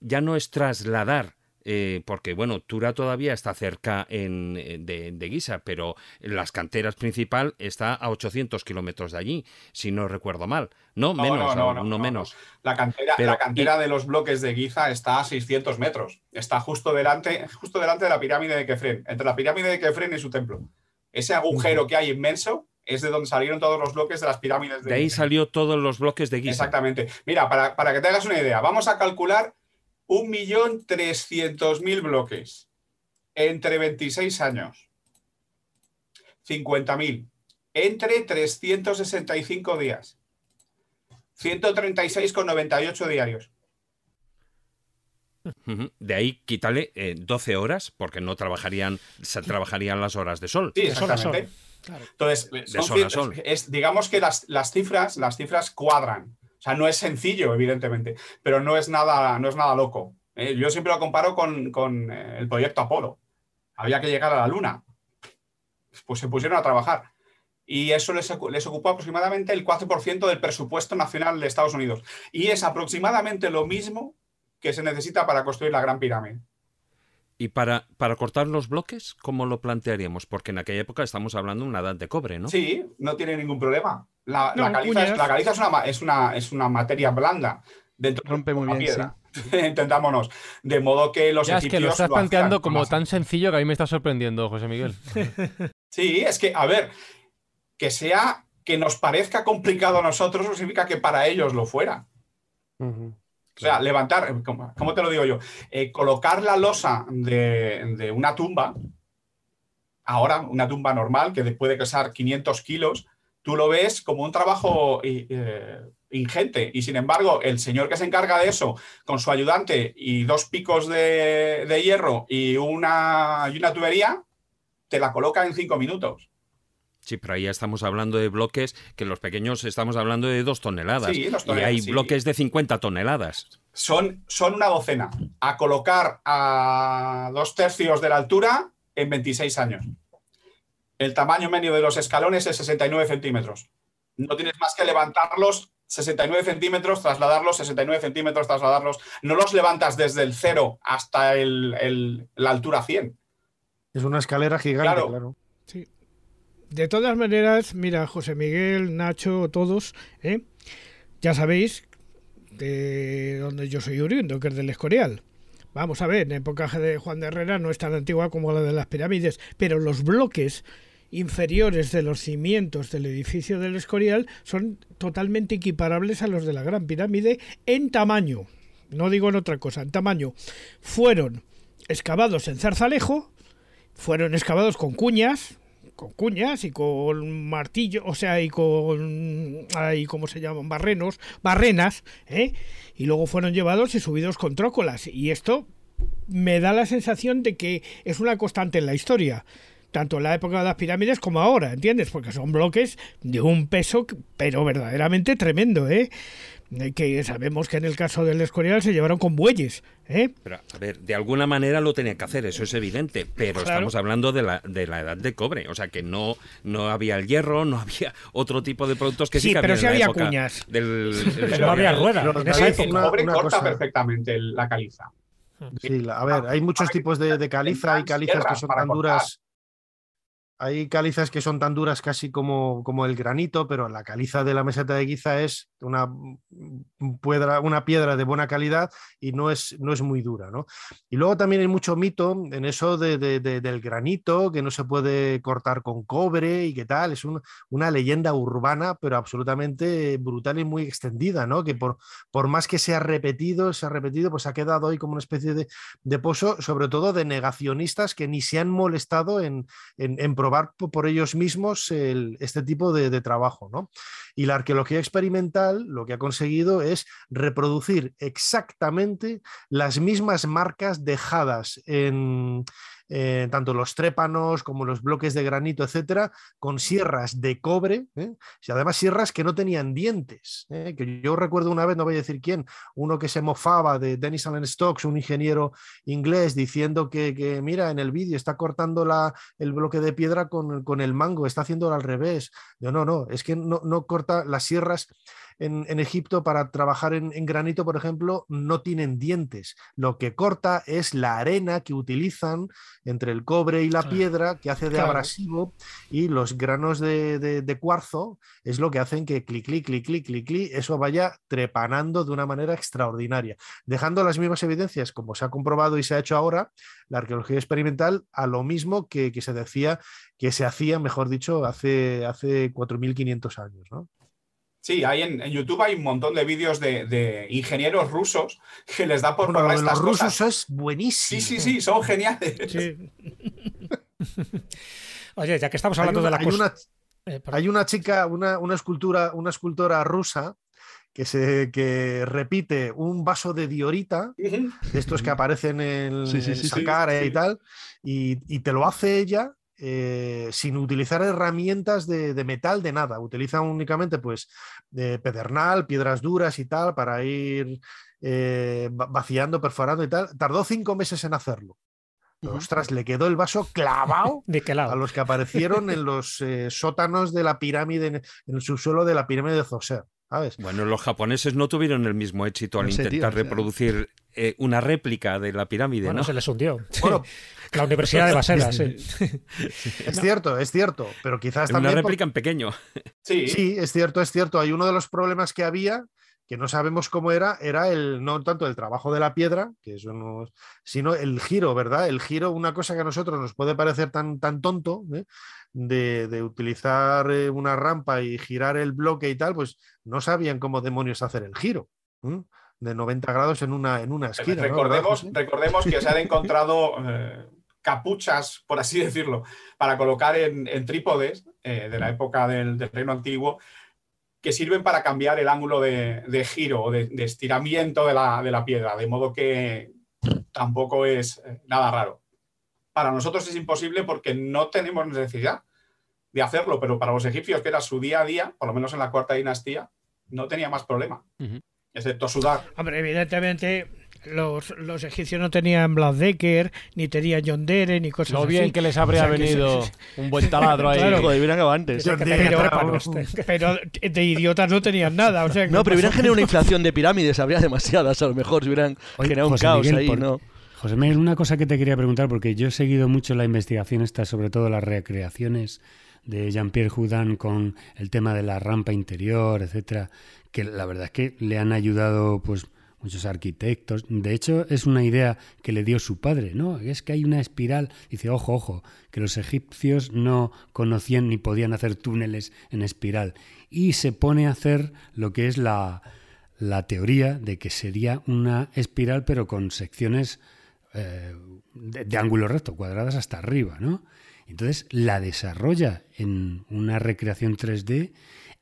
ya no es trasladar eh, porque bueno, Tura todavía está cerca en, eh, de, Guisa, pero las canteras principal está a 800 kilómetros de allí, si no recuerdo mal. No, menos, no, menos. La cantera, la cantera de los bloques de Giza está a 600 metros. Está justo delante, justo delante de la pirámide de Kefren, entre la pirámide de Kefren y su templo. Ese agujero que hay inmenso es de donde salieron todos los bloques de las pirámides de De ahí salió todos los bloques de Giza. Exactamente. Mira, para, para que te hagas una idea, vamos a calcular 1.300.000 bloques entre 26 años. 50.000 entre 365 días. 136,98 diarios. De ahí quítale 12 eh, horas, porque no trabajarían, se trabajarían las horas de sol. Sí, exactamente. Entonces, Es, digamos que las, las, cifras, las cifras cuadran sea, no es sencillo, evidentemente, pero no es nada, no es nada loco. ¿eh? yo siempre lo comparo con, eh, el proyecto Apolo. Había que llegar a la Luna. Pues se pusieron a trabajar. Y eso les, les ocupó aproximadamente el 4% del presupuesto nacional de Estados Unidos. Y es aproximadamente lo mismo que se necesita para construir la Gran Pirámide. ¿Y para, para cortar los bloques, cómo lo plantearíamos? Porque en aquella época estamos hablando de una edad de cobre, ¿no? Sí, no tiene ningún problema. La, caliza, es, la caliza, es, una, es, una, materia blanda dentro Rompe muy bien, piedra. Entendámonos. De modo que los ya, es que lo estás planteando como tan sencillo que a mí me está sorprendiendo, José Miguel. sí, es que, a ver, que sea que nos parezca complicado a nosotros no significa que para ellos lo fuera. O sea, levantar, ¿cómo te lo digo yo? Eh, colocar la losa de, una tumba, ahora una tumba normal que puede pesar 500 kilos, tú lo ves como un trabajo eh, ingente. Y sin embargo, el señor que se encarga de eso, con su ayudante y dos picos de, hierro y una, y una tubería, te la coloca en cinco minutos. Sí, pero ahí ya estamos hablando de bloques que los pequeños estamos hablando de dos toneladas. y hay bloques de 50 toneladas. Son, son una docena. A colocar a dos tercios de la altura en 26 años. El tamaño medio de los escalones es 69 centímetros. No tienes más que levantarlos 69 centímetros, trasladarlos, 69 centímetros, trasladarlos. No los levantas desde el cero hasta la altura 100. Es una escalera gigante, claro. Sí. De todas maneras, mira, José Miguel, Nacho, todos, ¿eh? ya sabéis de donde yo soy oriundo, que es del Escorial. Vamos a ver, en época de Juan de Herrera no es tan antigua como la de las pirámides, pero los bloques inferiores de los cimientos del edificio del Escorial son totalmente equiparables a los de la Gran Pirámide en tamaño. No digo en otra cosa, en tamaño. Fueron excavados en zarzalejo, fueron excavados con cuñas, con cuñas y con martillo, o sea, y con, ahí, ¿cómo se llaman? Barrenos, barrenas, ¿eh? Y luego fueron llevados y subidos con trócolas. Y esto me da la sensación de que es una constante en la historia tanto en la época de las pirámides como ahora, ¿entiendes? Porque son bloques de un peso, pero verdaderamente tremendo, ¿eh? Que sabemos que en el caso del Escorial se llevaron con bueyes. ¿eh? Pero, a ver, de alguna manera lo tenía que hacer, eso es evidente, pero estamos hablando de la, de la edad de cobre, o sea que no, no había el hierro, no había otro tipo de productos que sí, sí pero sí había cuñas. Del, no había rueda. El cobre corta perfectamente la caliza. Sí, a ver, hay muchos tipos de, de caliza, y calizas que son tan duras hay calizas que son tan duras casi como, como, el granito, pero la caliza de la meseta de Giza es una piedra, una piedra de buena calidad y no es, no es muy dura. ¿no? Y luego también hay mucho mito en eso de, del granito, que no se puede cortar con cobre y qué tal. Es una leyenda urbana, pero absolutamente brutal y muy extendida, ¿no? que por, por más que se ha repetido, se ha repetido, pues ha quedado hoy como una especie de, pozo, sobre todo de negacionistas que ni se han molestado en, en, en probar por ellos mismos este tipo de, trabajo. ¿no? Y la arqueología experimental lo que ha conseguido es reproducir exactamente las mismas marcas dejadas en, eh, tanto los trépanos como los bloques de granito, etcétera, con sierras de cobre, ¿eh? y además sierras que no tenían dientes. ¿eh? Que yo recuerdo una vez, no voy a decir quién, uno que se mofaba de Dennis Allen Stokes, un ingeniero inglés, diciendo que, mira, en el vídeo está cortando la, el bloque de piedra con, con el mango, está haciéndolo al revés. Yo no, no, es que no, no corta las sierras en, Egipto para trabajar en, granito, por ejemplo, no tienen dientes. Lo que corta es la arena que utilizan entre el cobre y la piedra, que hace de abrasivo, y los granos de, cuarzo es lo que hacen que clic, clic, clic, clic, clic, clic, eso vaya trepanando de una manera extraordinaria, dejando las mismas evidencias, como se ha comprobado y se ha hecho ahora, la arqueología experimental, a lo mismo que, se decía que se hacía, mejor dicho, hace, hace 4.500 años. ¿no? Sí, hay en, YouTube hay un montón de vídeos de, ingenieros rusos que les da por bueno, los rusos es buenísimo. Sí, sí, sí, son geniales. Oye, ya que estamos hablando de la hay Una, eh, hay una chica, una, escultura, una escultora rusa que, se, que repite un vaso de diorita, de estos que aparecen en, sí, cara y tal, y, te lo hace ella eh, sin utilizar herramientas de, metal, de nada. Utiliza únicamente pues pedernal, piedras duras y tal para ir eh, vaciando, perforando y tal. Tardó cinco meses en hacerlo. Ostras, le quedó el vaso clavado ¿De a los que aparecieron en los eh, sótanos de la pirámide, en, el subsuelo de la pirámide de Zoser. Bueno, los japoneses no tuvieron el mismo éxito al intentar reproducir una réplica de la pirámide, bueno, ¿no? se les hundió. Bueno, la Universidad de Basela, sí. Es cierto, es cierto, pero quizás también... Una réplica en pequeño. Sí. sí, es cierto, es cierto. Hay uno de los problemas que había que no sabemos cómo era, era el no tanto el trabajo de la piedra, que eso no, sino el giro, ¿verdad? El giro, una cosa que a nosotros nos puede parecer tan, tan tonto, ¿eh? de, utilizar eh, una rampa y girar el bloque y tal, pues no sabían cómo demonios hacer el giro de 90 grados en una, en una esquina. Recordemos, recordemos que se han encontrado eh, capuchas, por así decirlo, para colocar en, trípodes eh, de la época del, reino antiguo que sirven para cambiar el ángulo de, giro o de, estiramiento de la, piedra, de modo que tampoco es eh, nada raro. Para nosotros es imposible porque no tenemos necesidad de hacerlo, pero para los egipcios, que era su día a día, por lo menos en la cuarta dinastía, no tenía más problema excepto sudar. Hombre, evidentemente los, los, egipcios no tenían Decker, ni tenían John Dere, ni cosas así. Lo bien que les habría venido un buen taladro ahí. Claro, hubieran acabado antes. Pero, de idiotas no tenían nada. O sea, no, pero hubieran generado una inflación de pirámides, habría demasiadas a lo mejor, si hubieran generado un caos ahí, ¿no? José Miguel, una cosa que te quería preguntar, porque yo he seguido mucho la investigación esta, sobre todo las recreaciones de Jean-Pierre Houdin con el tema de la rampa interior, etcétera, que la verdad es que le han ayudado pues muchos arquitectos. De hecho, es una idea que le dio su padre, ¿no? Es que hay una espiral. Dice, ojo, ojo, que los egipcios no conocían ni podían hacer túneles en espiral. Y se pone a hacer lo que es la, la teoría de que sería una espiral, pero con secciones eh, de, de, ángulo recto, cuadradas hasta arriba, ¿no? Entonces la desarrolla en una recreación 3D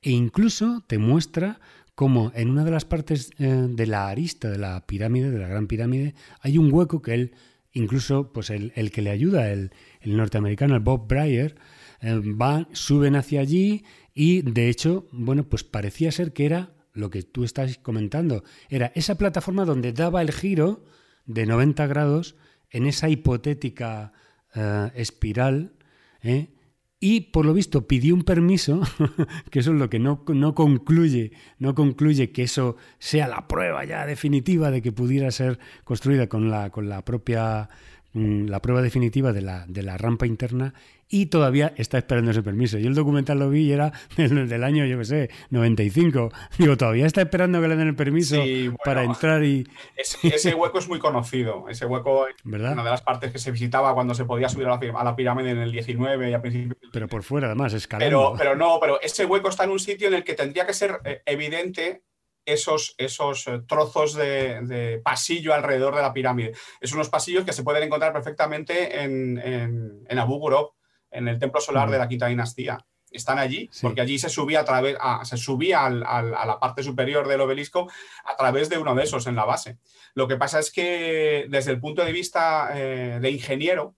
e incluso te muestra cómo en una de las partes eh, de la arista de la pirámide, de la gran pirámide, hay un hueco que él, incluso pues el, que le ayuda, el, norteamericano, el Bob Breyer, eh, va, suben hacia allí y de hecho, bueno, pues parecía ser que era lo que tú estás comentando, era esa plataforma donde daba el giro de 90 grados en esa hipotética eh, espiral, ¿eh? Y por lo visto pidió un permiso, que eso es lo que no, no, concluye, no concluye que eso sea la prueba ya definitiva de que pudiera ser construida con la, con la propia mm, la prueba definitiva de la, de la rampa interna y todavía está esperando ese permiso. Yo el documental lo vi y era del, año, yo qué sé, 95. Digo, todavía está esperando que le den el permiso para entrar y... Ese, hueco es muy conocido. Ese hueco es una de las partes que se visitaba cuando se podía subir a la, pirámide en el 19 y a principios... Pero por fuera, además, escalando. Pero, pero no, pero ese hueco está en un sitio en el que tendría que ser eh, evidente esos, esos eh, trozos de, pasillo alrededor de la pirámide. Es unos pasillos que se pueden encontrar perfectamente en, en, en Abu Ghraib en el templo solar de la quinta dinastía. Están allí, porque allí se subía a través, se subía a la parte superior del obelisco a través de uno de esos en la base. Lo que pasa es que desde el punto de vista eh, de ingeniero,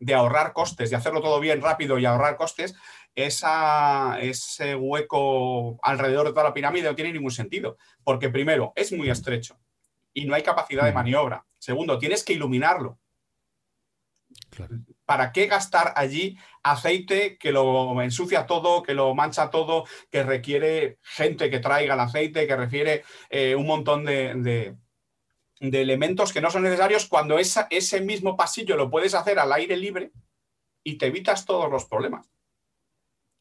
de ahorrar costes, de hacerlo todo bien rápido y ahorrar costes, ese hueco alrededor de toda la pirámide no tiene ningún sentido, porque primero es muy estrecho y no hay capacidad de maniobra. Segundo, tienes que iluminarlo. ¿Para qué gastar allí aceite que lo ensucia todo, que lo mancha todo, que requiere gente que traiga el aceite, que requiere eh, un montón de, elementos que no son necesarios cuando ese mismo pasillo lo puedes hacer al aire libre y te evitas todos los problemas?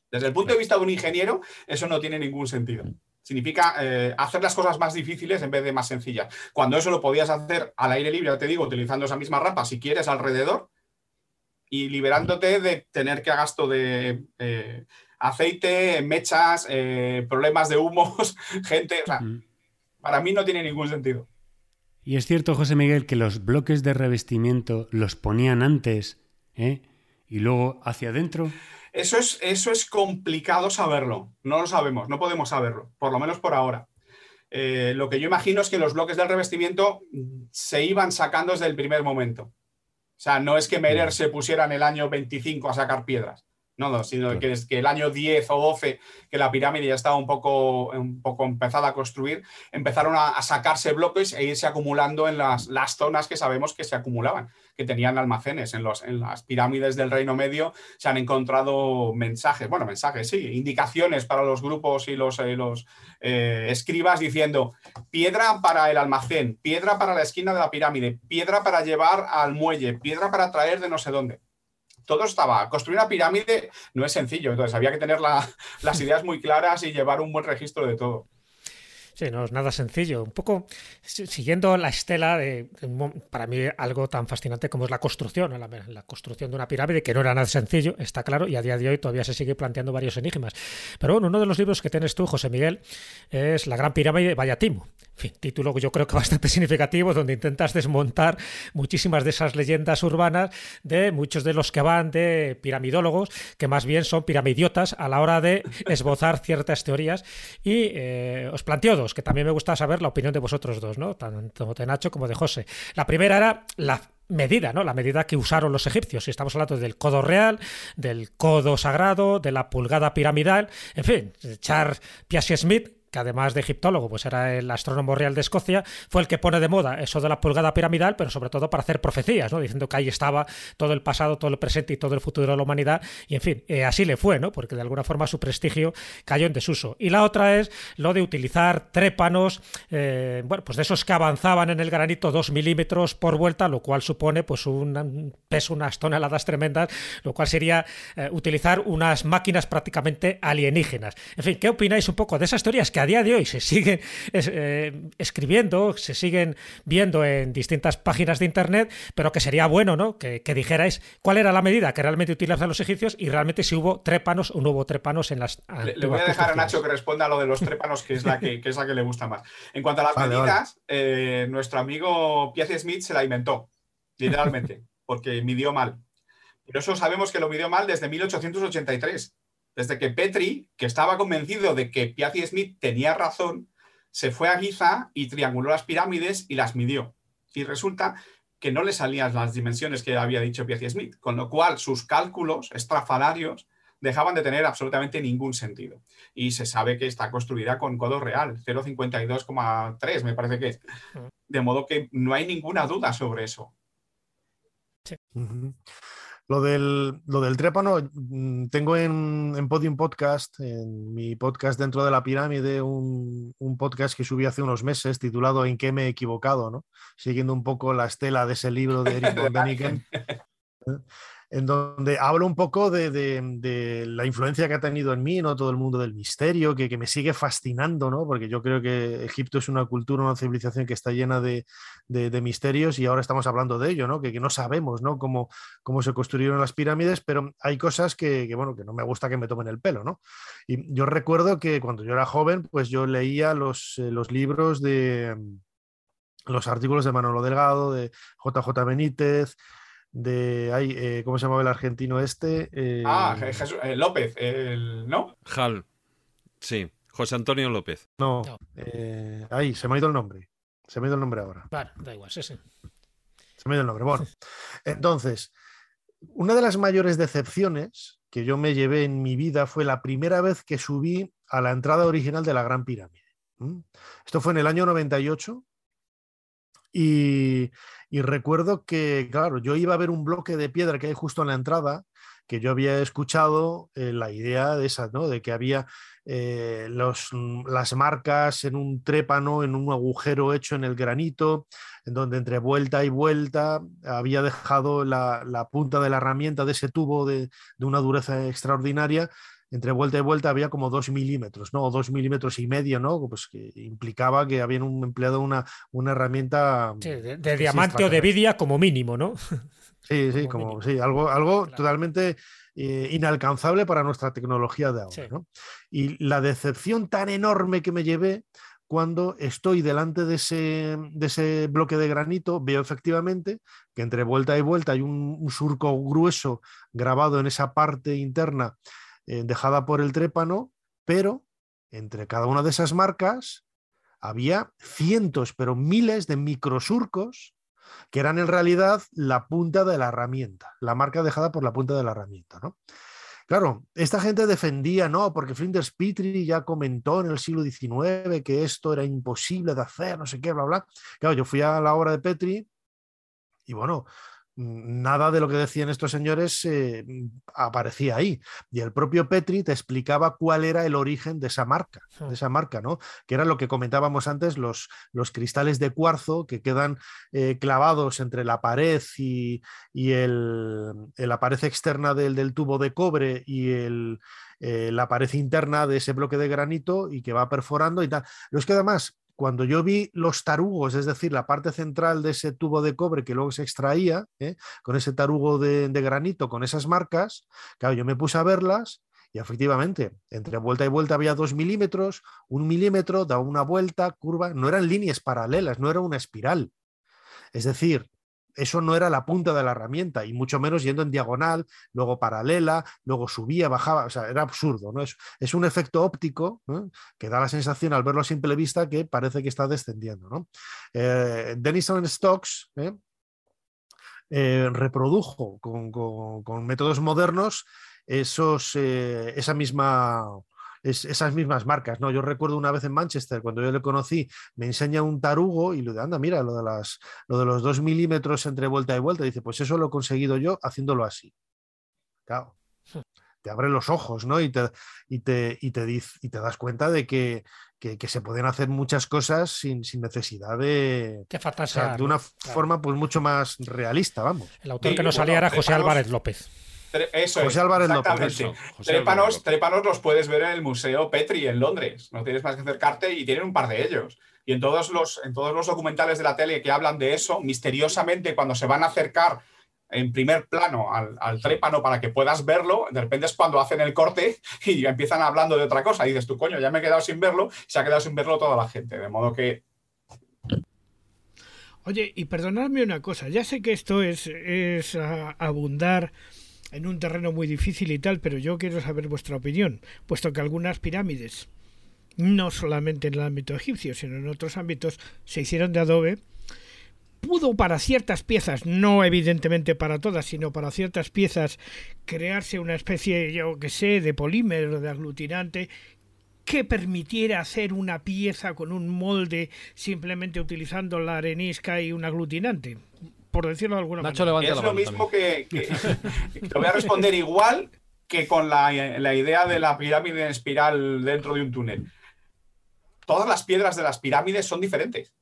Desde el punto de vista de un ingeniero, eso no tiene ningún sentido. Significa eh, hacer las cosas más difíciles en vez de más sencillas. Cuando eso lo podías hacer al aire libre, ya te digo, utilizando esa misma rampa, si quieres, alrededor, y liberándote de tener que gasto de eh, aceite, mechas, eh, problemas de humos, gente. para mí no tiene ningún sentido. Y es cierto, José Miguel, que los bloques de revestimiento los ponían antes y luego hacia adentro. Eso es, eso es complicado saberlo. No lo sabemos, no podemos saberlo, por lo menos por ahora. Eh, lo que yo imagino es que los bloques del revestimiento se iban sacando desde el primer momento. O sea, no es que Merer se pusiera en el año 25 a sacar piedras. No, sino que es que el año 10 o 12, que la pirámide ya estaba un poco, un poco empezada a construir, empezaron a, sacarse bloques e irse acumulando en las, las, zonas que sabemos que se acumulaban, que tenían almacenes. En, los, en las pirámides del Reino Medio se han encontrado mensajes, bueno, mensajes, sí, indicaciones para los grupos y los, eh, los eh, escribas diciendo piedra para el almacén, piedra para la esquina de la pirámide, piedra para llevar al muelle, piedra para traer de no sé dónde todo estaba. Construir una pirámide no es sencillo, entonces había que tener las ideas muy claras y llevar un buen registro de todo. Sí, no es nada sencillo. Un poco siguiendo la estela de, para mí, algo tan fascinante como es la construcción, la, construcción de una pirámide, que no era nada sencillo, está claro, y a día de hoy todavía se sigue planteando varios enigmas. Pero bueno, uno de los libros que tienes tú, José Miguel, es La Gran Pirámide de Vallatimu. En fin, título que yo creo que bastante significativo, donde intentas desmontar muchísimas de esas leyendas urbanas de muchos de los que van de piramidólogos, que más bien son piramidiotas a la hora de esbozar ciertas teorías. Y eh, os planteo dos que también me gusta saber la opinión de vosotros dos, ¿no? Tanto de Nacho como de José. La primera era la medida, ¿no? La medida que usaron los egipcios. Si estamos hablando del codo real, del codo sagrado, de la pulgada piramidal, en fin, Charles Piaget Smith que además de egiptólogo, pues era el astrónomo real de Escocia, fue el que pone de moda eso de la pulgada piramidal, pero sobre todo para hacer profecías, ¿no? Diciendo que ahí estaba todo el pasado, todo el presente y todo el futuro de la humanidad. Y en fin, eh, así le fue, ¿no? Porque de alguna forma su prestigio cayó en desuso. Y la otra es lo de utilizar trépanos, eh, bueno, pues de esos que avanzaban en el granito dos milímetros por vuelta, lo cual supone pues un peso, unas toneladas tremendas, lo cual sería eh, utilizar unas máquinas prácticamente alienígenas. En fin, ¿qué opináis un poco de esas teorías que a día de hoy se siguen eh, escribiendo, se siguen viendo en distintas páginas de internet, pero que sería bueno ¿no? que, dijerais cuál era la medida que realmente utilizaban los egipcios y realmente si hubo trépanos o no hubo trépanos en las. Le, voy a dejar a Nacho que responda a lo de los trépanos, que es la que, es la que le gusta más. En cuanto a las medidas, eh, nuestro amigo Piazzi Smith se la inventó, literalmente, porque midió mal. Pero eso sabemos que lo midió mal desde 1883 desde que Petri, que estaba convencido de que Piazzi Smith tenía razón, se fue a Giza y trianguló las pirámides y las midió. Y resulta que no le salían las dimensiones que había dicho Piazzi Smith, con lo cual sus cálculos estrafalarios dejaban de tener absolutamente ningún sentido. Y se sabe que está construida con codo real, 0,52,3 me parece que es. De modo que no hay ninguna duda sobre eso. Sí. Lo del, lo del trépano, mm, tengo en, en, Podium Podcast, en mi podcast dentro de la pirámide, un, un, podcast que subí hace unos meses titulado ¿En qué me he equivocado? ¿no? Siguiendo un poco la estela de ese libro de Eric von Däniken en donde hablo un poco de, la influencia que ha tenido en mí, ¿no? Todo el mundo del misterio, que, me sigue fascinando, ¿no? Porque yo creo que Egipto es una cultura, una civilización que está llena de, misterios y ahora estamos hablando de ello, ¿no? Que, no sabemos, ¿no? Cómo, cómo se construyeron las pirámides, pero hay cosas que, bueno, que no me gusta que me tomen el pelo, ¿no? Y yo recuerdo que cuando yo era joven, pues yo leía los, eh, los libros de los artículos de Manolo Delgado, de JJ Benítez, de eh, ¿cómo se llamaba el argentino este? ah, López, ¿no? Jal, sí, José Antonio López. No, ahí, se me ha ido el nombre. Se me ha ido el nombre ahora. Vale, da igual, sí, sí. Se me ha ido el nombre. Bueno, entonces, una de las mayores decepciones que yo me llevé en mi vida fue la primera vez que subí a la entrada original de la Gran Pirámide. Esto fue en el año 98 y, recuerdo que, claro, yo iba a ver un bloque de piedra que hay justo en la entrada, que yo había escuchado eh, la idea de esa, ¿no? De que había eh, los, las marcas en un trépano, en un agujero hecho en el granito, en donde entre vuelta y vuelta había dejado la, la punta de la herramienta de ese tubo de, de una dureza extraordinaria entre vuelta y vuelta había como dos milímetros, ¿no? O dos milímetros y medio, ¿no? Pues que implicaba que habían empleado una, una herramienta. de, diamante o de vidia como mínimo, ¿no? Sí, sí, como, sí, algo, algo totalmente eh, inalcanzable para nuestra tecnología de ahora, ¿no? Y la decepción tan enorme que me llevé cuando estoy delante de ese, de ese, bloque de granito, veo efectivamente que entre vuelta y vuelta hay un surco grueso grabado en esa parte interna eh, dejada por el trépano, pero entre cada una de esas marcas había cientos, pero miles de microsurcos que eran en realidad la punta de la herramienta, la marca dejada por la punta de la herramienta. ¿no? Claro, esta gente defendía, no, porque Flinders Petrie ya comentó en el siglo XIX que esto era imposible de hacer, no sé qué, bla, bla. Claro, yo fui a la obra de Petrie y bueno, nada de lo que decían estos señores eh, aparecía ahí. Y el propio Petri te explicaba cuál era el origen de esa marca, de hmm. esa marca, ¿no? Que era lo que comentábamos antes, los, los cristales de cuarzo que quedan eh, clavados entre la pared y, el, la pared externa del, del, tubo de cobre y el, eh, la pared interna de ese bloque de granito y que va perforando y tal. Los que además cuando yo vi los tarugos, es decir, la parte central de ese tubo de cobre que luego se extraía, ¿eh? con ese tarugo de, granito, con esas marcas, claro, yo me puse a verlas y efectivamente, entre vuelta y vuelta había dos milímetros, un milímetro, daba una vuelta, curva, no eran líneas paralelas, no era una espiral. Es decir, eso no era la punta de la herramienta, y mucho menos yendo en diagonal, luego paralela, luego subía, bajaba, o sea, era absurdo, ¿no? Es, es un efecto óptico que da la sensación al verlo a simple vista que parece que está descendiendo, ¿no? Eh, Denison Stokes ¿eh? Eh, reprodujo con, métodos modernos esos, esa misma esas mismas marcas. ¿no? Yo recuerdo una vez en Manchester, cuando yo le conocí, me enseña un tarugo y lo de, anda, mira, lo de, las, lo de los dos milímetros entre vuelta y vuelta. Dice, pues eso lo he conseguido yo haciéndolo así. Claro. Hmm. Te abre los ojos, ¿no? Y te, y te, y te, y te das cuenta de que, que, se pueden hacer muchas cosas sin, sin necesidad de, de una forma pues mucho más realista, vamos. El autor que nos salía era José Álvarez López. Eso José Álvarez López. trépanos, trépanos los puedes ver en el Museo Petri en Londres. No tienes más que acercarte y tienen un par de ellos. Y en todos los, en todos los documentales de la tele que hablan de eso, misteriosamente cuando se van a acercar en primer plano al, trépano para que puedas verlo, de repente es cuando hacen el corte y empiezan hablando de otra cosa. Y dices tú, coño, ya me he quedado sin verlo, se ha quedado sin verlo toda la gente. De modo que Oye, y perdonadme una cosa, ya sé que esto es, es abundar en un terreno muy difícil y tal, pero yo quiero saber vuestra opinión, puesto que algunas pirámides, no solamente en el ámbito egipcio, sino en otros ámbitos, se hicieron de adobe, pudo para ciertas piezas, no evidentemente para todas, sino para ciertas piezas, crearse una especie, yo que sé, de polímero, de aglutinante, que permitiera hacer una pieza con un molde simplemente utilizando la arenisca y un aglutinante por decirlo de alguna manera. Es lo mismo que, Te voy a responder igual que con la, idea de la pirámide en espiral dentro de un túnel. Todas las piedras de las pirámides son diferentes.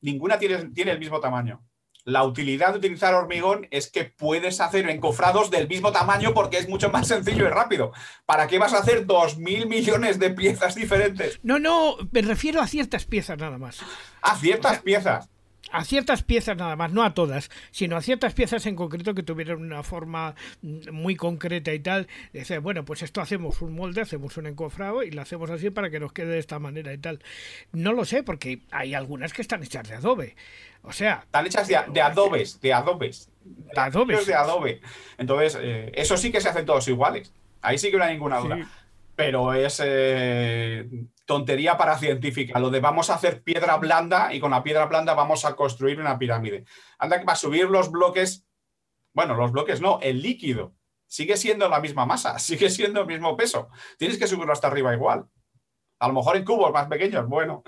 Ninguna tiene, tiene el mismo tamaño. La utilidad de utilizar hormigón es que puedes hacer encofrados del mismo tamaño porque es mucho más sencillo y rápido. ¿Para qué vas a hacer dos mil millones de piezas diferentes? No, no, me refiero a ciertas piezas nada más. A ciertas piezas. A ciertas piezas nada más, no a todas, sino a ciertas piezas en concreto que tuvieran una forma mm, muy concreta y tal. Dice, bueno, pues esto hacemos un molde, hacemos un encofrado y lo hacemos así para que nos quede de esta manera y tal. No lo sé, porque hay algunas que están hechas de adobe. O sea. Están hechas de, adobes, de adobes. De adobes. De adobe. Entonces, eh, eso sí que se hacen todos iguales. Ahí sí que no hay ninguna duda. Pero es eh, tontería para científica. Lo de vamos a hacer piedra blanda y con la piedra blanda vamos a construir una pirámide. Anda que va a subir los bloques. Bueno, los bloques no, el líquido. Sigue siendo la misma masa, sigue siendo el mismo peso. Tienes que subirlo hasta arriba igual. A lo mejor en cubos más pequeños, bueno.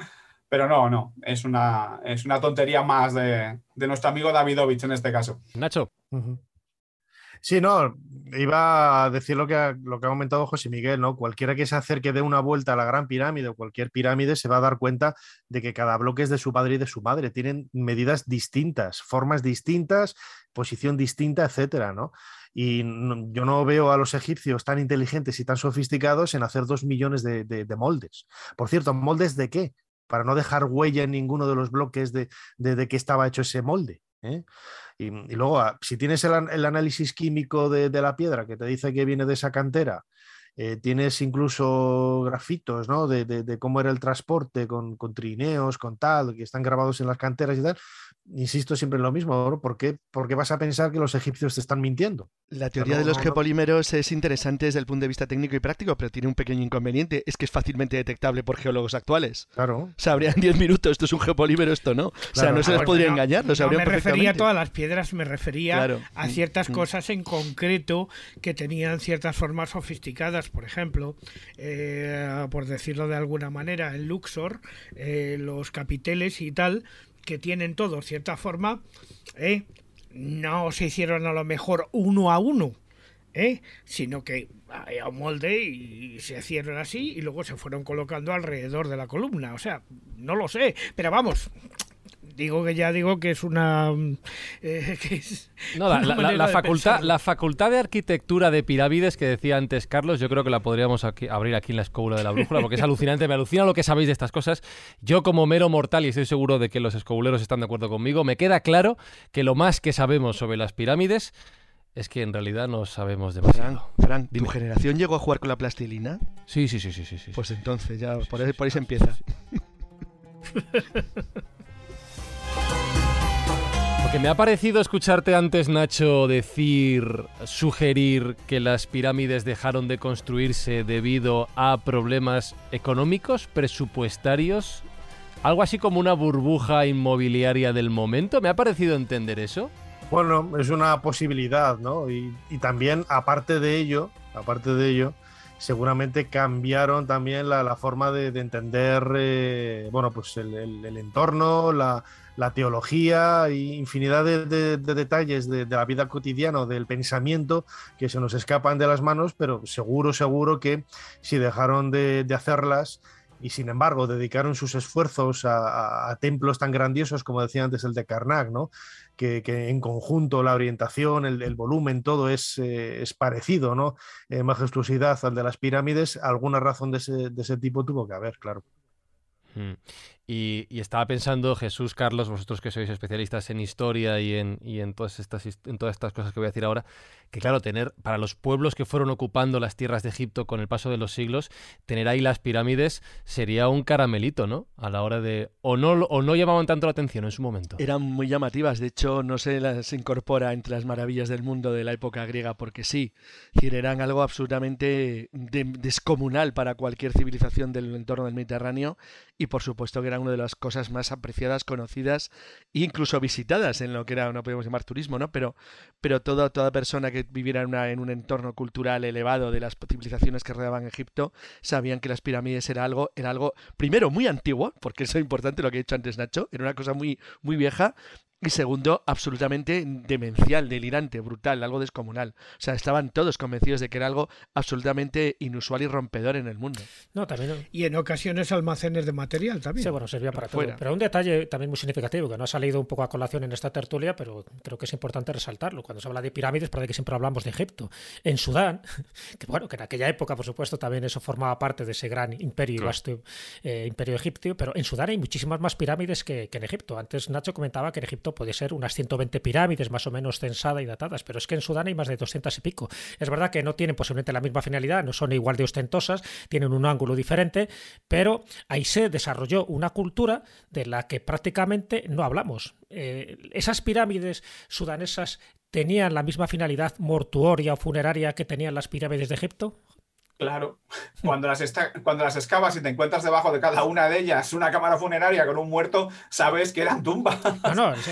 Pero no, no, es una, es una tontería más de, nuestro amigo Davidovich en este caso. Nacho. Sí, no, iba a decir lo que ha, lo que ha comentado José Miguel, ¿no? Cualquiera que se acerque de una vuelta a la gran pirámide o cualquier pirámide se va a dar cuenta de que cada bloque es de su padre y de su madre. Tienen medidas distintas, formas distintas, posición distinta, etcétera, ¿no? Y yo no veo a los egipcios tan inteligentes y tan sofisticados en hacer dos millones de, moldes. Por cierto, ¿moldes de qué? Para no dejar huella en ninguno de los bloques de, de qué estaba hecho ese molde. ¿eh? Y, luego, ah, si tienes el, análisis químico de, la piedra que te dice que viene de esa cantera, eh, tienes incluso grafitos ¿no? de, cómo era el transporte con, con, trineos, con tal, que están grabados en las canteras y tal, insisto siempre en lo mismo, ¿por qué, vas a pensar que los egipcios te están mintiendo? La teoría de los geopolímeros es interesante desde el punto de vista técnico y práctico, pero tiene un pequeño inconveniente, es que es fácilmente detectable por geólogos actuales. Claro. Habrían 10 minutos, esto es un geopolímero, esto no. O sea, no se les podría engañar, no, me refería a todas las piedras, me refería a ciertas mm. cosas en concreto que tenían ciertas formas sofisticadas, por ejemplo, eh, por decirlo de alguna manera, en Luxor, eh, los capiteles y tal, que tienen todos cierta forma, ¿eh? no se hicieron a lo mejor uno a uno, sino que hay un molde y se hicieron así y luego se fueron colocando alrededor de la columna. O sea, no lo sé, pero vamos, digo que ya digo que es una, eh, no, la, facultad la facultad de arquitectura de pirámides que decía antes Carlos yo creo que la podríamos abrir aquí en la escóbula de la brújula porque es alucinante me alucina lo que sabéis de estas cosas yo como mero mortal y estoy seguro de que los escobuleros están de acuerdo conmigo me queda claro que lo más que sabemos sobre las pirámides es que en realidad no sabemos demasiado. Frank, ¿tu generación llegó a jugar con la plastilina? Sí, sí, sí, sí, sí. sí pues entonces ya por ahí, por ahí se empieza. Porque me ha parecido escucharte antes, Nacho, decir, sugerir que las pirámides dejaron de construirse debido a problemas económicos, presupuestarios, algo así como una burbuja inmobiliaria del momento. ¿Me ha parecido entender eso? Bueno, es una posibilidad, ¿no? Y, también, aparte de ello, aparte de ello, seguramente cambiaron también la, forma de, entender, eh, bueno, pues el entorno, la, la teología e infinidad de, detalles de, la vida cotidiana, del pensamiento que se nos escapan de las manos, pero seguro, seguro que si dejaron de, hacerlas y sin embargo dedicaron sus esfuerzos a, templos tan grandiosos como decía antes el de Karnak, ¿no? que, en conjunto la orientación, el, volumen, todo es, eh, es parecido, ¿no? Eh, majestuosidad al de las pirámides, alguna razón de ese, de ese tipo tuvo que haber, claro. Mm. Y, estaba pensando, Jesús, Carlos, vosotros que sois especialistas en historia y en, todas estas cosas que voy a decir ahora, que claro, tener para los pueblos que fueron ocupando las tierras de Egipto con el paso de los siglos, tener ahí las pirámides sería un caramelito, ¿no? A la hora de... O no, o no llamaban tanto la atención en su momento. Eran muy llamativas, de hecho no se las incorpora entre las maravillas del mundo de la época griega porque sí, eran algo absolutamente descomunal para cualquier civilización del entorno del Mediterráneo y por supuesto que era una de las cosas más apreciadas, conocidas e incluso visitadas en lo que era, no podemos llamar turismo, ¿no? Pero, pero toda, toda persona que viviera en, un entorno cultural elevado de las civilizaciones que rodeaban Egipto sabían que las pirámides era algo, era algo, primero, muy antiguo, porque eso es importante lo que he dicho antes Nacho, era una cosa muy, muy vieja, Y segundo, absolutamente demencial, delirante, brutal, algo descomunal. O sea, estaban todos convencidos de que era algo absolutamente inusual y rompedor en el mundo. No, también. Y en ocasiones almacenes de material también. Sí, bueno, servía para todo. Pero un detalle también muy significativo, que no ha salido un poco a colación en esta tertulia, pero creo que es importante resaltarlo. Cuando se habla de pirámides, parece que siempre hablamos de Egipto. En Sudán, que bueno, que en aquella época, por supuesto, también eso formaba parte de ese gran imperio vasto eh, imperio egipcio, pero en Sudán hay muchísimas más pirámides que, que en Egipto. Antes Nacho comentaba que en Egipto puede ser unas 120 pirámides más o menos censadas y datadas, pero es que en Sudán hay más de 200 y pico. Es verdad que no tienen posiblemente la misma finalidad, no son igual de ostentosas, tienen un ángulo diferente, pero ahí se desarrolló una cultura de la que prácticamente no hablamos. Eh, esas pirámides sudanesas tenían la misma finalidad mortuoria o funeraria que tenían las pirámides de Egipto? Claro, cuando las, cuando las excavas y te encuentras debajo de cada una de ellas una cámara funeraria con un muerto, sabes que eran tumbas.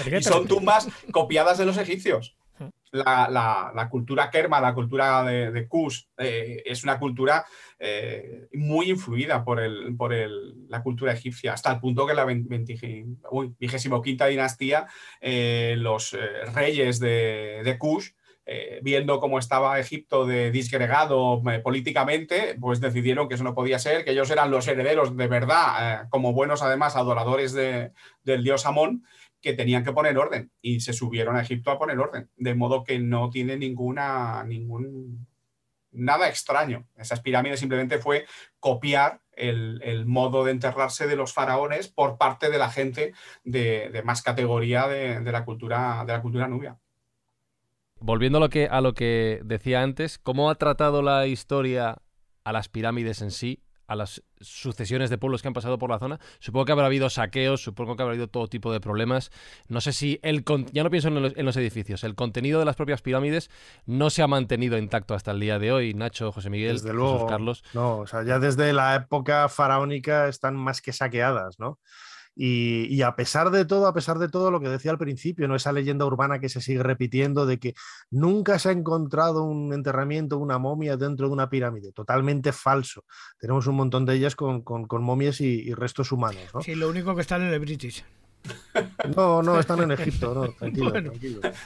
y son tumbas copiadas de los egipcios. La, cultura kerma, la cultura de, de Kush, eh, es una cultura eh, muy influida por, el, por el, la cultura egipcia, hasta el punto que en la 25 dinastía eh, los reyes de, de Kush eh, viendo cómo estaba Egipto de disgregado eh, políticamente, pues decidieron que eso no podía ser, que ellos eran los herederos de verdad, eh, como buenos además adoradores del dios Amón, que tenían que poner orden. Y se subieron a Egipto a poner orden, de modo que no tiene ninguna, ningún, nada extraño. Esas pirámides simplemente fue copiar el, modo de enterrarse de los faraones por parte de la gente de, más categoría de, la cultura, de la cultura nubia volviendo a lo que, a lo que decía antes, ¿cómo ha tratado la historia a las pirámides en sí, a las sucesiones de pueblos que han pasado por la zona? Supongo que habrá habido saqueos, supongo que habrá habido todo tipo de problemas. No sé si el ya no pienso en los, edificios, el contenido de las propias pirámides no se ha mantenido intacto hasta el día de hoy. Nacho, José Miguel, desde luego, Carlos. No, o sea, ya desde la época faraónica están más que saqueadas, ¿no? Y, a pesar de todo, a pesar de todo lo que decía al principio, ¿no? esa leyenda urbana que se sigue repitiendo de que nunca se ha encontrado un enterramiento, una momia dentro de una pirámide, totalmente falso. Tenemos un montón de ellas con, momias y, restos humanos. ¿no? Sí, lo único que están en el British. No, no, están en Egipto, no, tranquilo,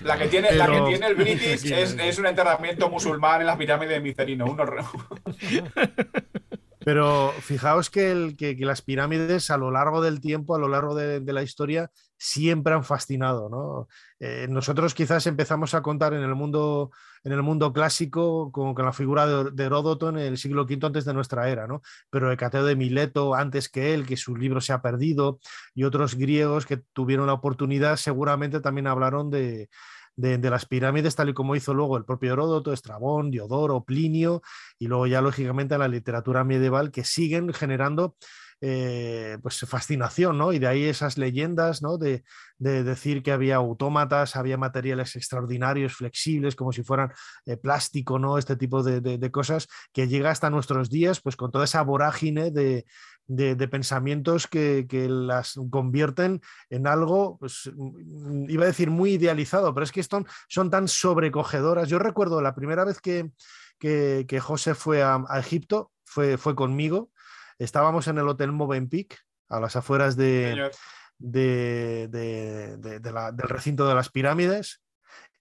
La que tiene, la que tiene el British es, es, un enterramiento musulmán en las pirámides de Micerino. Uno... Pero fijaos que, el, que, las pirámides a lo largo del tiempo, a lo largo de, la historia, siempre han fascinado. ¿no? Eh, nosotros quizás empezamos a contar en el mundo, en el mundo clásico con, la figura de, Heródoto en el siglo V antes de nuestra era, ¿no? pero Hecateo de Mileto antes que él, que su libro se ha perdido, y otros griegos que tuvieron la oportunidad seguramente también hablaron de, de, las pirámides, tal y como hizo luego el propio Heródoto, Estrabón, Diodoro, Plinio, y luego ya lógicamente la literatura medieval, que siguen generando eh, pues fascinación, ¿no? Y de ahí esas leyendas, ¿no? De, decir que había autómatas, había materiales extraordinarios, flexibles, como si fueran eh, plástico, ¿no? Este tipo de, cosas que llega hasta nuestros días, pues con toda esa vorágine de, de, pensamientos que, las convierten en algo, pues, mm, iba a decir muy idealizado, pero es que son, tan sobrecogedoras. Yo recuerdo la primera vez que, que, José fue a, Egipto, fue, fue conmigo, estábamos en el Hotel Movenpick, a las afueras de, de, del recinto de las pirámides,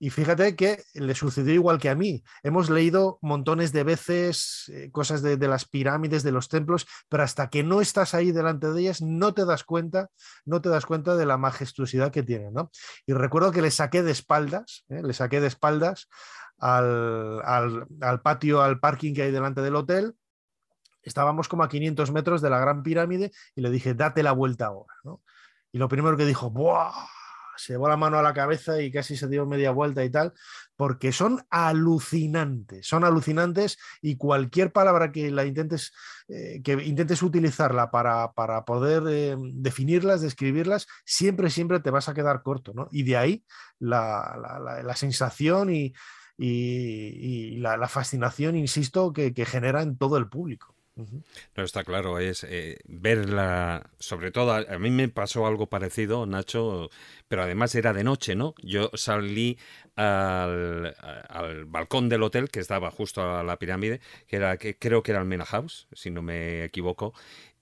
y fíjate que le sucedió igual que a mí. Hemos leído montones de veces eh, cosas de, las pirámides, de los templos, pero hasta que no estás ahí delante de ellas, no te das cuenta, no te das cuenta de la majestuosidad que tienen. ¿no? Y recuerdo que le saqué de espaldas, ¿eh? le saqué de espaldas al, al, patio, al parking que hay delante del hotel. Estábamos como a 500 metros de la gran pirámide y le dije, date la vuelta ahora. Y lo primero que dijo, ¡buah! se llevó la mano a la cabeza y casi se dio media vuelta y tal, porque son alucinantes, son alucinantes y cualquier palabra que la intentes, eh, que intentes utilizarla para, poder eh, definirlas, describirlas, siempre, siempre te vas a quedar corto. Y de ahí la, sensación y, la, fascinación, insisto, que genera en todo el público. No está claro, es eh, verla, sobre todo, a, mí me pasó algo parecido, Nacho, pero además era de noche, ¿no? Yo salí al, balcón del hotel que estaba justo a la pirámide, que era que creo que era el Mena House, si no me equivoco,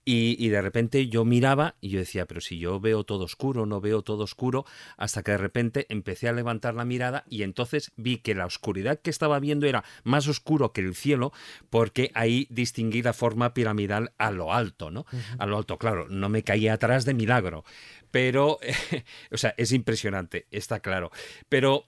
Y, de repente yo miraba y yo decía, pero si yo veo todo oscuro, no veo todo oscuro, hasta que de repente empecé a levantar la mirada y entonces vi que la oscuridad que estaba viendo era más oscuro que el cielo, porque ahí distinguí la forma piramidal a lo alto, ¿no? A lo alto, claro, no me caía atrás de milagro, pero, o sea, es impresionante, está claro. Pero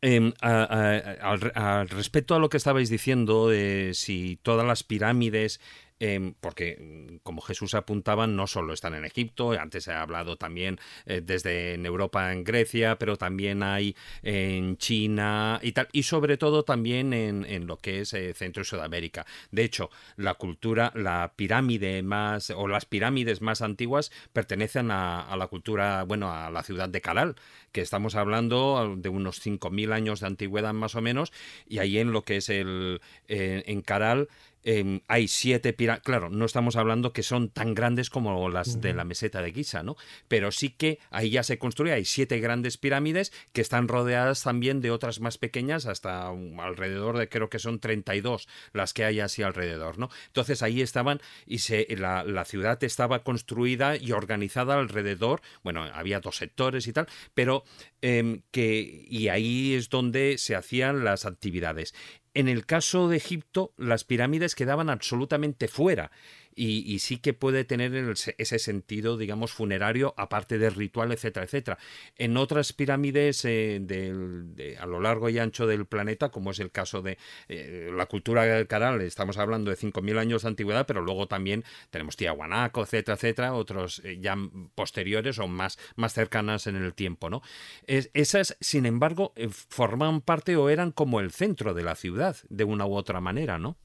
em, al, respecto a lo que estabais diciendo, de si todas las pirámides Em, porque mm, como Jesús apuntaba, no solo están en Egipto, antes he hablado también eh, desde en Europa, en Grecia, pero también hay en China y tal, y sobre todo también en, lo que es eh, Centro y Sudamérica. De hecho, la cultura, la pirámide más, o las pirámides más antiguas pertenecen a, la cultura, bueno, a la ciudad de Caral, que estamos hablando de unos 5.000 años de antigüedad más o menos, y ahí en lo que es el, eh, en Caral, Em, hay siete pirámides, claro, no estamos hablando que son tan grandes como las de la meseta de Giza, ¿no? Pero sí que ahí ya se construye, hay siete grandes pirámides que están rodeadas también de otras más pequeñas, hasta alrededor de creo que son 32 las que hay así alrededor, ¿no? Entonces ahí estaban y se, la, la ciudad estaba construida y organizada alrededor, bueno, había dos sectores y tal, pero em, que, y ahí es donde se hacían las actividades. En el caso de Egipto, las pirámides quedaban absolutamente fuera y, sí que puede tener ese sentido, digamos, funerario, aparte del ritual, etcétera, etcétera. En otras pirámides eh, a lo largo y ancho del planeta, como es el caso de eh, la cultura caral, estamos hablando de 5.000 años de antigüedad, pero luego también tenemos Tiahuanaco, etcétera, etcétera, otros eh, ya posteriores o más, más cercanas en el tiempo, ¿no? esas, sin embargo, forman parte o eran como el centro de la ciudad, de una u otra manera, ¿no?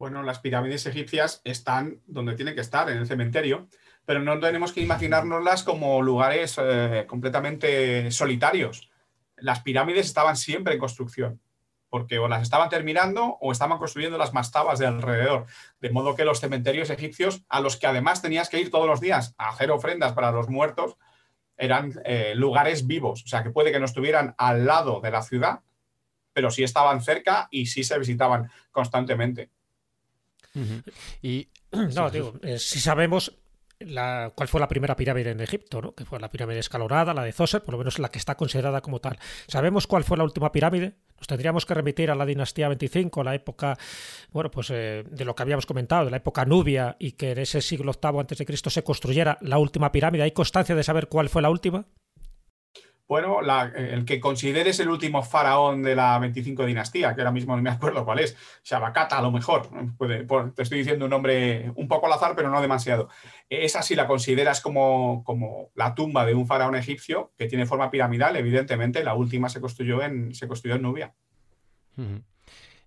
Bueno, las pirámides egipcias están donde tienen que estar, en el cementerio, pero no tenemos que imaginárnoslas como lugares eh, completamente solitarios. Las pirámides estaban siempre en construcción, porque o las estaban terminando o estaban construyendo las mastabas de alrededor. De modo que los cementerios egipcios, a los que además tenías que ir todos los días a hacer ofrendas para los muertos, eran eh, lugares vivos. O sea, que puede que no estuvieran al lado de la ciudad, pero sí estaban cerca y sí se visitaban constantemente. Y no, digo, eh, si sabemos la, cuál fue la primera pirámide en Egipto, ¿no? que fue la pirámide escalonada, la de Zoser, por lo menos la que está considerada como tal. ¿Sabemos cuál fue la última pirámide? Nos tendríamos que remitir a la dinastía 25, la época, bueno, pues eh, de lo que habíamos comentado, de la época nubia, y que en ese siglo VIII antes de Cristo se construyera la última pirámide. ¿Hay constancia de saber cuál fue la última? Bueno, el que consideres el último faraón de la 25 dinastía, que ahora mismo no me acuerdo cuál es, Shabakata a lo mejor, te estoy diciendo un nombre un poco al azar, pero no demasiado. Esa si la consideras como, como la tumba de un faraón egipcio que tiene forma piramidal, evidentemente la última se construyó en, se construyó en Nubia.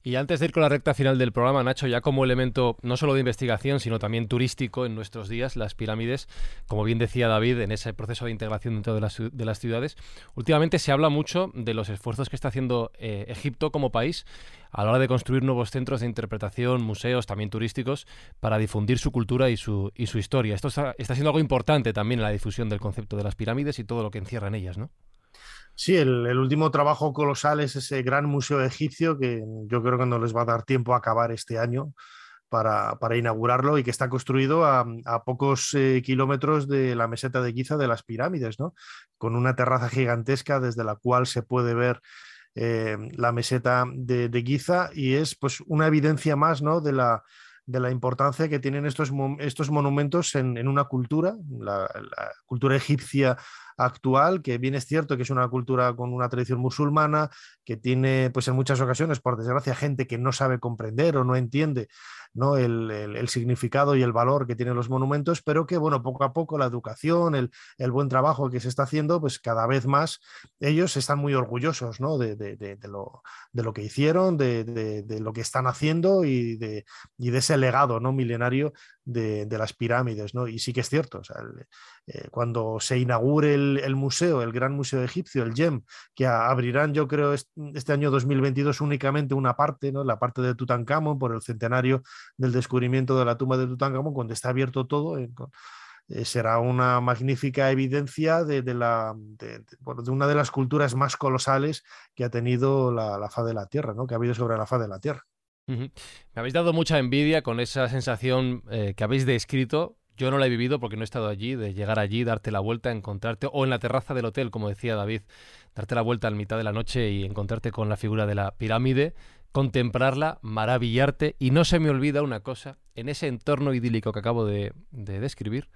Y antes de ir con la recta final del programa, Nacho, ya como elemento no solo de investigación, sino también turístico en nuestros días, las pirámides, como bien decía David, en ese proceso de integración dentro de las, las ciudades, últimamente se habla mucho de los esfuerzos que está haciendo eh, Egipto como país a la hora de construir nuevos centros de interpretación, museos también turísticos, para difundir su cultura y su, y su historia. Esto está, está siendo algo importante también en la difusión del concepto de las pirámides y todo lo que encierran ellas, ¿no? Sí, el, último trabajo colosal es ese gran museo egipcio que yo creo que no les va a dar tiempo a acabar este año para, inaugurarlo y que está construido a, pocos eh, kilómetros de la meseta de Giza de las pirámides, ¿no? con una terraza gigantesca desde la cual se puede ver eh, la meseta de, Giza y es pues una evidencia más ¿no? de la de la importancia que tienen estos, estos monumentos en, una cultura, la, cultura egipcia actual, que bien es cierto que es una cultura con una tradición musulmana, que tiene, pues en muchas ocasiones, por desgracia, gente que no sabe comprender o no entiende ¿no? El, significado y el valor que tienen los monumentos, pero que, bueno, poco a poco la educación, el, buen trabajo que se está haciendo, pues cada vez más ellos están muy orgullosos ¿no? de, lo, de, lo, que hicieron, de, lo que están haciendo y de, y de ese legado ¿no? milenario de, las pirámides. ¿no? Y sí que es cierto, eh, cuando se inaugure el, museo, el Gran Museo Egipcio, el GEM, que abrirán, yo creo, año 2022 únicamente una parte, ¿no? la parte de Tutankamón por el centenario del descubrimiento de la tumba de Tutankamón, cuando está abierto todo, eh, eh, será una magnífica evidencia de, la, de, una de las culturas más colosales que ha tenido la, la faz de la Tierra, ¿no? que ha habido sobre la faz de la Tierra. Me habéis dado mucha envidia con esa sensación eh, que habéis descrito. Yo no la he vivido porque no he estado allí, de llegar allí, darte la vuelta, encontrarte, o en la terraza del hotel, como decía David, darte la vuelta a mitad de la noche y encontrarte con la figura de la pirámide, contemplarla, maravillarte, y no se me olvida una cosa, en ese entorno idílico que acabo de describir,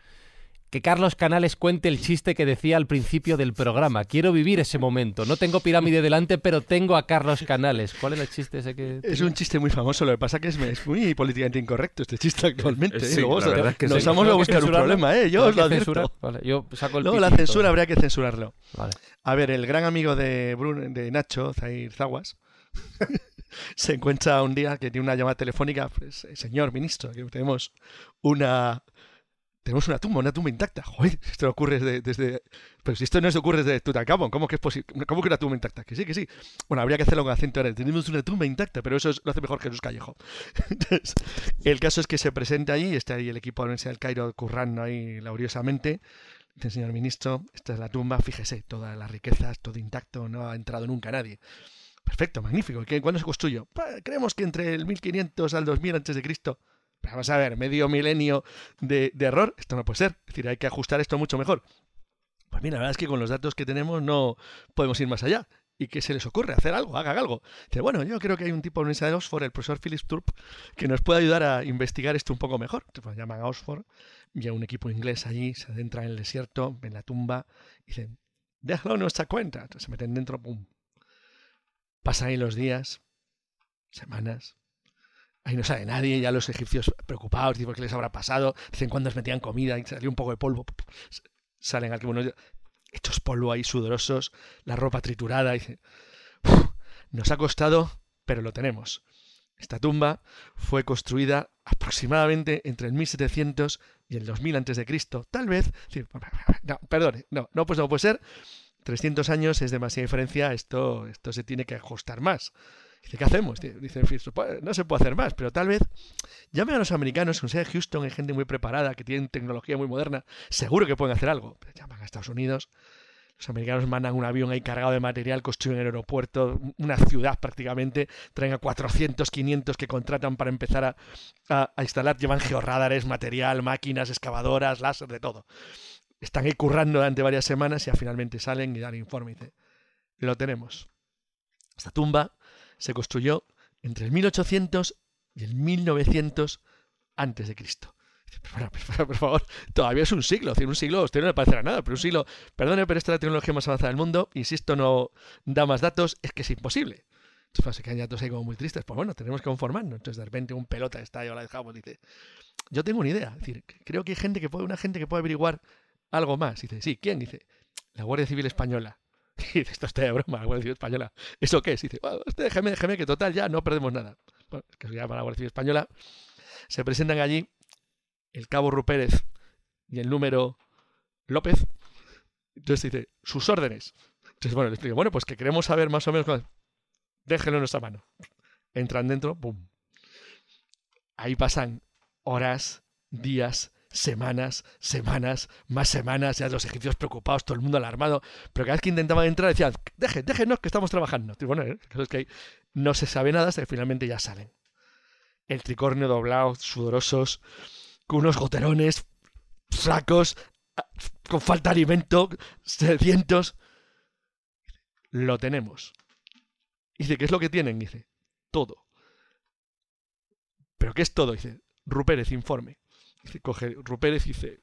que Carlos Canales cuente el chiste que decía al principio del programa. Quiero vivir ese momento. No tengo pirámide delante, pero tengo a Carlos Canales. ¿Cuál es el chiste ese que.? Es un chiste muy famoso. Lo que pasa que es, muy políticamente incorrecto este chiste actualmente. Sí, ¿eh? la verdad que nos vamos a buscar un problema, ¿eh? Yo os lo advierto. Vale, yo saco el No, la censura habría que censurarlo. Vale. A ver, el gran amigo de, Bruno, de Nacho, Zair Zaguas. se encuentra un día que tiene una llamada telefónica, pues, señor ministro, que tenemos una tenemos una tumba, una tumba intacta. Joder, esto ocurre desde. Pero si esto no se ocurre desde Tutankamón, ¿cómo que es posible? ¿Cómo que una tumba intacta? Que sí, que sí. Bueno, habría que hacerlo con acento ahora. Tenemos una tumba intacta, pero eso lo hace mejor Jesús Callejo. Entonces, el caso es que se presenta allí, está ahí el equipo de la Universidad del Cairo currando ahí laboriosamente. Dice, señor ministro, esta es la tumba, fíjese, todas las riquezas, todo intacto, no ha entrado nunca nadie. Perfecto, magnífico. ¿Cuándo se construyó? creemos que entre el 1500 al 2000 antes de Cristo vamos a ver, medio milenio de, error, esto no puede ser. Es decir, hay que ajustar esto mucho mejor. Pues mira, la verdad es que con los datos que tenemos no podemos ir más allá. ¿Y qué se les ocurre? Hacer algo, haga algo. Dice, bueno, yo creo que hay un tipo en la Universidad de Oxford, el profesor Philip Turp, que nos puede ayudar a investigar esto un poco mejor. Entonces, pues, llaman a Oxford, y un equipo inglés allí, se adentra en el desierto, en la tumba, y dicen, déjalo en nuestra cuenta. Entonces se meten dentro, pum. Pasan ahí los días, semanas, Ahí no sabe nadie, ya los egipcios preocupados, dicen qué les habrá pasado, dicen cuándo les metían comida, y salió un poco de polvo, salen algunos hechos polvo ahí sudorosos, la ropa triturada, y nos ha costado, pero lo tenemos. Esta tumba fue construida aproximadamente entre el 1700 y el 2000 antes de Cristo. Tal vez, no, perdone, no, no, pues no puede ser. 300 años es demasiada diferencia, esto, esto se tiene que ajustar más. Dice, ¿qué hacemos? Dice no se puede hacer más, pero tal vez llamen a los americanos, sede de Houston, hay gente muy preparada, que tienen tecnología muy moderna, seguro que pueden hacer algo. Pero llaman a Estados Unidos, los americanos mandan un avión ahí cargado de material, construyen el aeropuerto, una ciudad prácticamente, traen a 400, 500 que contratan para empezar a, a, instalar, llevan georradares, material, máquinas, excavadoras, láser, de todo. Están ahí currando durante varias semanas y ya finalmente salen y dan informe y dicen, lo tenemos. Esta tumba se construyó entre el 1800 y el 1900 antes de Cristo. Por favor, todavía es un siglo, decir, un siglo usted no le parecerá nada, pero un siglo, perdone, pero esta es la tecnología más avanzada del mundo, y si esto no da más datos, es que es imposible. Entonces, se quedan ya todos ahí como muy tristes, pues bueno, tenemos que conformarnos. Entonces, de repente, un pelota está ahí, la dejamos, dice, yo tengo una idea, es decir, creo que hay gente que puede, una gente que puede averiguar algo más. Dice, sí, ¿quién? Dice, la Guardia Civil Española. Y dice, esto está de broma, la Guardia Civil Española. ¿Eso qué es? Dice, este, déjeme, déjeme, que total ya no perdemos nada. Bueno, que se llama la Guardia Civil Española. Se presentan allí el cabo Rupérez y el número López. Entonces dice, sus órdenes. Entonces, bueno, le explico, bueno, pues que queremos saber más o menos. Déjenlo en nuestra mano. Entran dentro, ¡pum! Ahí pasan horas, días, semanas, semanas, más semanas, ya los egipcios preocupados, todo el mundo alarmado, pero cada vez que intentaban entrar decían, dejen, déjenos que estamos trabajando. Y bueno, ¿eh? es que no se sabe nada hasta que finalmente ya salen. El tricornio doblado, sudorosos, con unos goterones, flacos, con falta de alimento, sedientos. Lo tenemos. Dice, ¿qué es lo que tienen? Dice, todo. ¿Pero qué es todo? Dice, Rupérez, informe coge Rupérez y dice,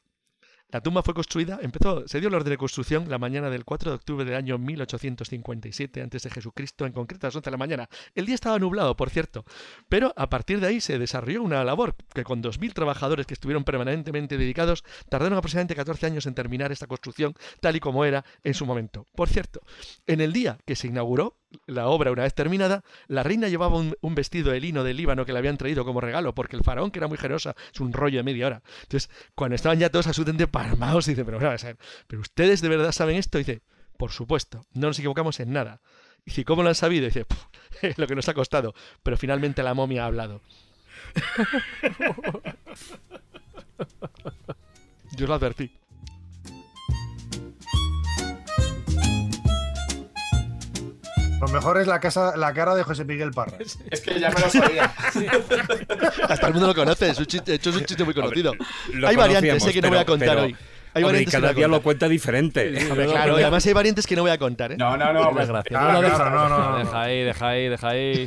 la tumba fue construida, empezó, se dio la orden de construcción la mañana del 4 de octubre del año 1857 antes de Jesucristo, en concreto a las 11 de la mañana. El día estaba nublado, por cierto, pero a partir de ahí se desarrolló una labor que con 2.000 trabajadores que estuvieron permanentemente dedicados tardaron aproximadamente 14 años en terminar esta construcción tal y como era en su momento. Por cierto, en el día que se inauguró, la obra una vez terminada, la reina llevaba un, vestido de lino del Líbano que le habían traído como regalo, porque el faraón, que era muy generosa, es un rollo de media hora. Entonces, cuando estaban ya todos absolutamente parmados, dice, pero, pero ustedes de verdad saben esto, dice, por supuesto, no nos equivocamos en nada. Y dice, ¿cómo lo han sabido? dice, lo que nos ha costado. Pero finalmente la momia ha hablado. Yo lo advertí. Lo mejor es la, casa, la cara de José Miguel Parra. Es que ya me lo sabía. Hasta el mundo lo conoce, es un chiste, es un chiste muy conocido. hay variantes, sé que no voy a contar hoy. Hay variantes cada día lo cuenta diferente. claro, y además hay variantes que no voy a contar. ¿eh? No, no, no. Pues, no, no, no, Deja ahí, deja ahí, deja ahí.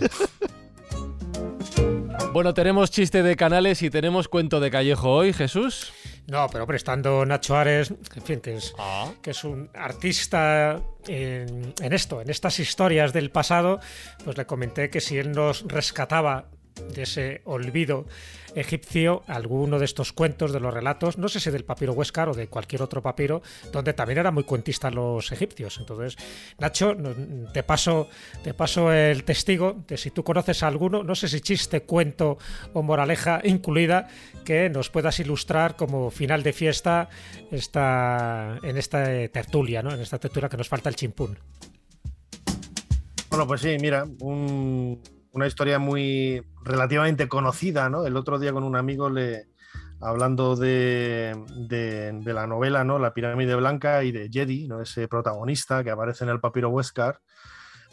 Bueno, tenemos chiste de canales y tenemos cuento de Callejo hoy, Jesús. No, pero prestando Nacho Ares, en fin, que es, ah. que es un artista en, en, esto, en estas historias del pasado, pues le comenté que si él nos rescataba de ese olvido egipcio alguno de estos cuentos, de los relatos, no sé si del papiro Huescar o de cualquier otro papiro, donde también eran muy cuentistas los egipcios. Entonces, Nacho, te paso, te paso el testigo de si tú conoces alguno, no sé si chiste, cuento o moraleja incluida, que nos puedas ilustrar como final de fiesta esta, en esta tertulia, ¿no? en esta tertulia que nos falta el chimpún. Bueno, pues sí, mira, un una historia muy relativamente conocida, ¿no? El otro día con un amigo le hablando de, de, la novela, ¿no? La pirámide blanca y de Jedi, ¿no? Ese protagonista que aparece en el papiro Huescar.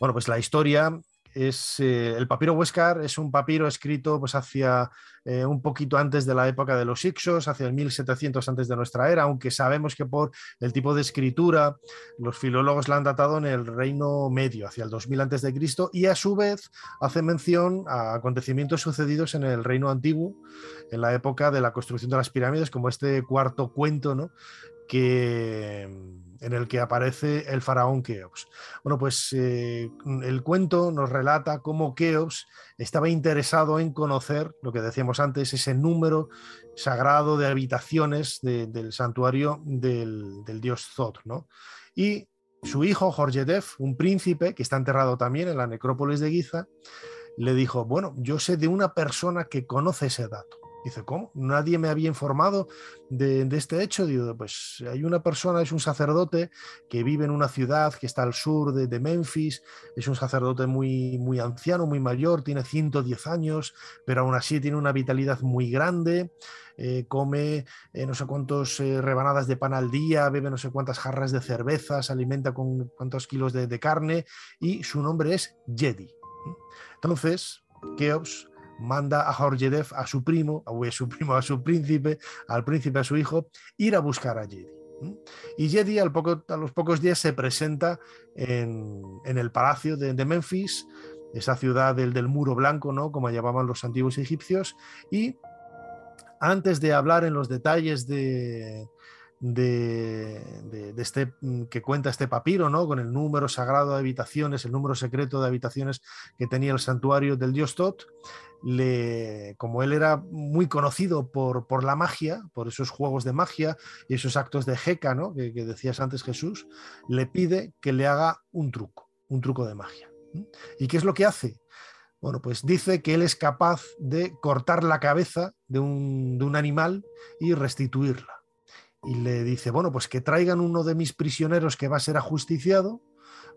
Bueno, pues la historia es eh, el papiro Huescar es un papiro escrito pues hacia eh, un poquito antes de la época de los Ixos, hacia el 1700 antes de nuestra era, aunque sabemos que por el tipo de escritura los filólogos la han datado en el Reino Medio, hacia el 2000 antes de Cristo, y a su vez hace mención a acontecimientos sucedidos en el Reino Antiguo, en la época de la construcción de las pirámides, como este cuarto cuento, ¿no? que en el que aparece el faraón Keops. Bueno, pues eh, el cuento nos relata cómo Keops estaba interesado en conocer, lo que decíamos antes, ese número sagrado de habitaciones del santuario del, dios Zod, ¿no? Y su hijo, Jorjedef, un príncipe que está enterrado también en la necrópolis de Giza, le dijo, bueno, yo sé de una persona que conoce ese dato. Dice, ¿cómo? Nadie me había informado de, este hecho. Digo, pues hay una persona, es un sacerdote que vive en una ciudad que está al sur de, Memphis, es un sacerdote muy, muy anciano, muy mayor, tiene 110 años, pero aún así tiene una vitalidad muy grande. Eh, come eh, no sé cuántos eh, rebanadas de pan al día, bebe no sé cuántas jarras de cerveza, se alimenta con cuántos kilos de, de carne y su nombre es Jedi. Entonces, Keops manda a Jorjedef, a su primo, a su primo, a su príncipe, al príncipe, a su hijo, ir a buscar a Jedi. Y Jedi al poco, a los pocos días se presenta en, el palacio de, Memphis, esa ciudad del, del, muro blanco, ¿no? como llamaban los antiguos egipcios, y antes de hablar en los detalles de, de, este mm, que cuenta este papiro, ¿no? Con el número sagrado de habitaciones, el número secreto de habitaciones que tenía el santuario del dios Tot. Como él era muy conocido por, la magia, por esos juegos de magia y esos actos de jeca, que, decías antes Jesús, le pide que le haga un truco, un truco de magia. ¿Y qué es lo que hace? Bueno, pues dice que él es capaz de cortar la cabeza de un, de un animal y restituirla y le dice, bueno, pues que traigan uno de mis prisioneros que va a ser ajusticiado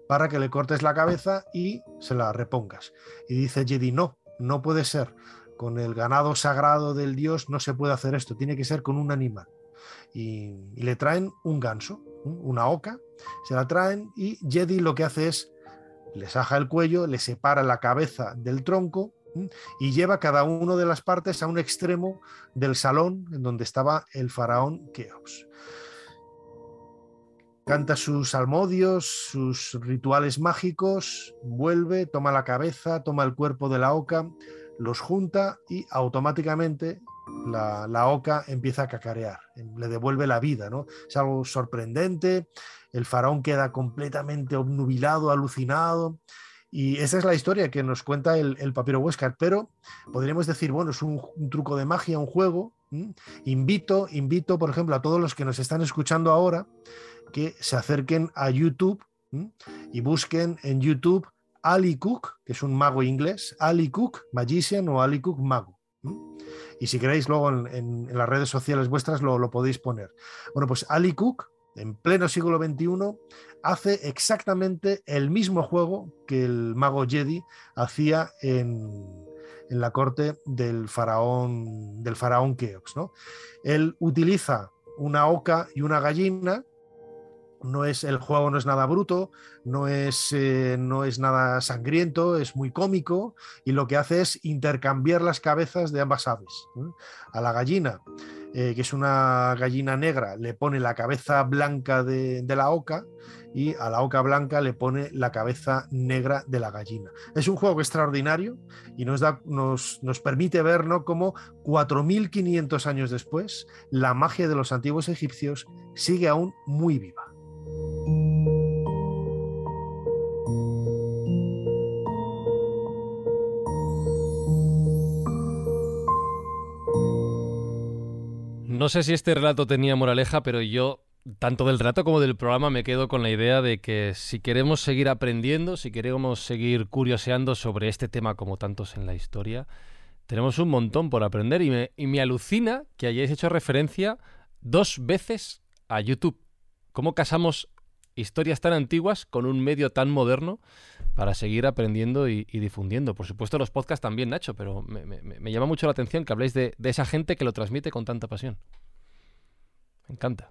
para que le cortes la cabeza y se la repongas. Y dice Jedi, no, no puede ser. Con el ganado sagrado del dios no se puede hacer esto, tiene que ser con un animal. Y, le traen un ganso, una oca, se la traen y Jedi lo que hace es, le saja el cuello, le separa la cabeza del tronco y lleva cada una de las partes a un extremo del salón en donde estaba el faraón Keops. Canta sus salmodios, sus rituales mágicos, vuelve, toma la cabeza, toma el cuerpo de la oca, los junta y automáticamente la, la, oca empieza a cacarear, le devuelve la vida, ¿no? Es algo sorprendente, el faraón queda completamente obnubilado, alucinado, y esa es la historia que nos cuenta el, papiro Huescar, pero podríamos decir, bueno, es un, truco de magia, un juego. Invito, invito, por ejemplo, a todos los que nos están escuchando ahora que se acerquen a YouTube y busquen en YouTube Ali Cook, que es un mago inglés, Ali Cook Magician o Ali Cook Mago. Y si queréis, luego en, las redes sociales vuestras lo, podéis poner. Bueno, pues Ali Cook en pleno siglo XXI, hace exactamente el mismo juego que el mago Jedi hacía en, la corte del faraón, del faraón Keops. ¿no? Él utiliza una oca y una gallina no es el juego no es nada bruto, no es, eh, no es nada sangriento, es muy cómico y lo que hace es intercambiar las cabezas de ambas aves. A la gallina, eh, que es una gallina negra, le pone la cabeza blanca de, la oca y a la oca blanca le pone la cabeza negra de la gallina. Es un juego extraordinario y nos, da, nos, nos permite ver ¿no? cómo 4.500 años después la magia de los antiguos egipcios sigue aún muy viva. No sé si este relato tenía moraleja, pero yo, tanto del relato como del programa, me quedo con la idea de que si queremos seguir aprendiendo, si queremos seguir curioseando sobre este tema como tantos en la historia, tenemos un montón por aprender y me, y me alucina que hayáis hecho referencia dos veces a YouTube. ¿Cómo casamos historias tan antiguas con un medio tan moderno para seguir aprendiendo y, difundiendo. Por supuesto, los podcasts también, Nacho, pero me, llama mucho la atención que habléis de, esa gente que lo transmite con tanta pasión. Me encanta.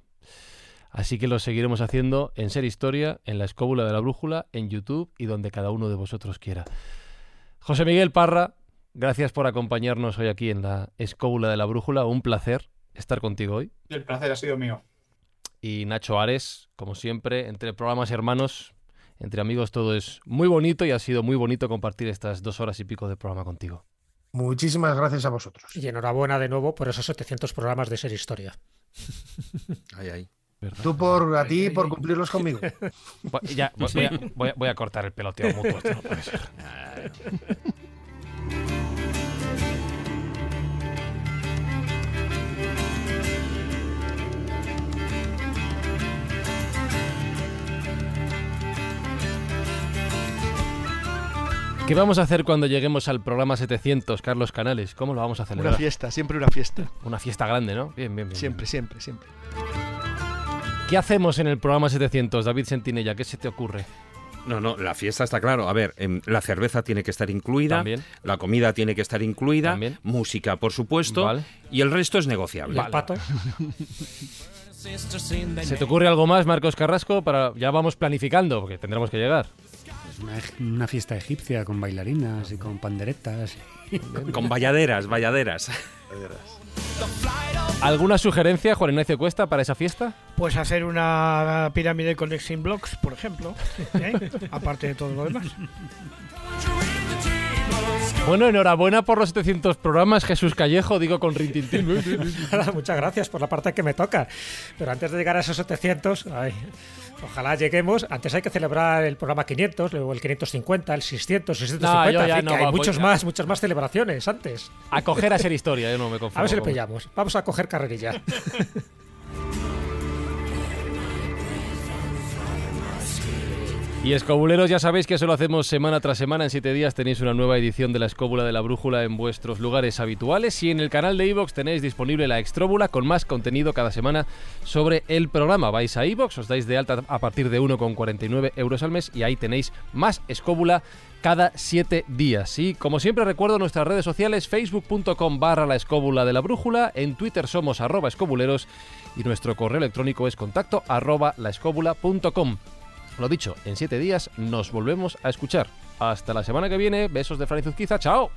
Así que lo seguiremos haciendo en Ser Historia, en la Escóbula de la Brújula, en YouTube y donde cada uno de vosotros quiera. José Miguel Parra, gracias por acompañarnos hoy aquí en la Escóbula de la Brújula. Un placer estar contigo hoy. El placer ha sido mío y Nacho Ares, como siempre, entre programas hermanos, entre amigos, todo es muy bonito y ha sido muy bonito compartir estas dos horas y pico de programa contigo. Muchísimas gracias a vosotros. Y enhorabuena de nuevo por esos 700 programas de Ser Historia. Ay, ay. Tú por a ti por cumplirlos conmigo. Ya, voy, a, cortar el peloteo mutuo. Esto no puede ser. ¿Qué vamos a hacer cuando lleguemos al programa 700, Carlos Canales? ¿Cómo lo vamos a celebrar? Una fiesta, siempre una fiesta. Una fiesta grande, ¿no? Bien, bien, bien. Siempre, siempre, siempre. ¿Qué hacemos en el programa 700, David Sentinella? ¿Qué se te ocurre? No, no, la fiesta está claro. A ver, em, la cerveza tiene que estar incluida, la comida tiene que estar incluida, música, por supuesto, y el resto es negociable. ¿El pato? ¿Se te ocurre algo más, Marcos Carrasco? Para ya vamos planificando, porque tendremos que llegar una, fiesta egipcia con bailarinas y con panderetas. con valladeras, valladeras. ¿Alguna sugerencia, Juan Ignacio Cuesta, para esa fiesta? Pues hacer una pirámide con Exim Blocks, por ejemplo, ¿eh? aparte de todo lo demás. Bueno, enhorabuena por los 700 programas, Jesús Callejo, digo con rintintín. Muchas gracias por la parte que me toca. Pero antes de llegar a esos 700, ay, Ojalá lleguemos. Antes hay que celebrar el programa 500, luego el 550, el 600, 650. hay muchos más, muchas más celebraciones antes. A coger a ser historia, yo no me confundo. A ver si le pillamos. Vamos a coger carrerilla. Y escobuleros, ya sabéis que eso lo hacemos semana tras semana. En siete días tenéis una nueva edición de la Escóbula de la Brújula en vuestros lugares habituales. Y en el canal de iVox tenéis disponible la Extróbula con más contenido cada semana sobre el programa. Vais a iVox, os dais de alta a partir de 1,49 euros al mes y ahí tenéis más Escóbula cada siete días. Y como siempre recuerdo nuestras redes sociales, facebook.com barra la escóbula de la brújula, en Twitter somos arroba escobuleros y nuestro correo electrónico es contacto arroba. Lo dicho, en siete días nos volvemos a escuchar. Hasta la semana que viene. Besos de Fran Zuzquiza. ¡Chao!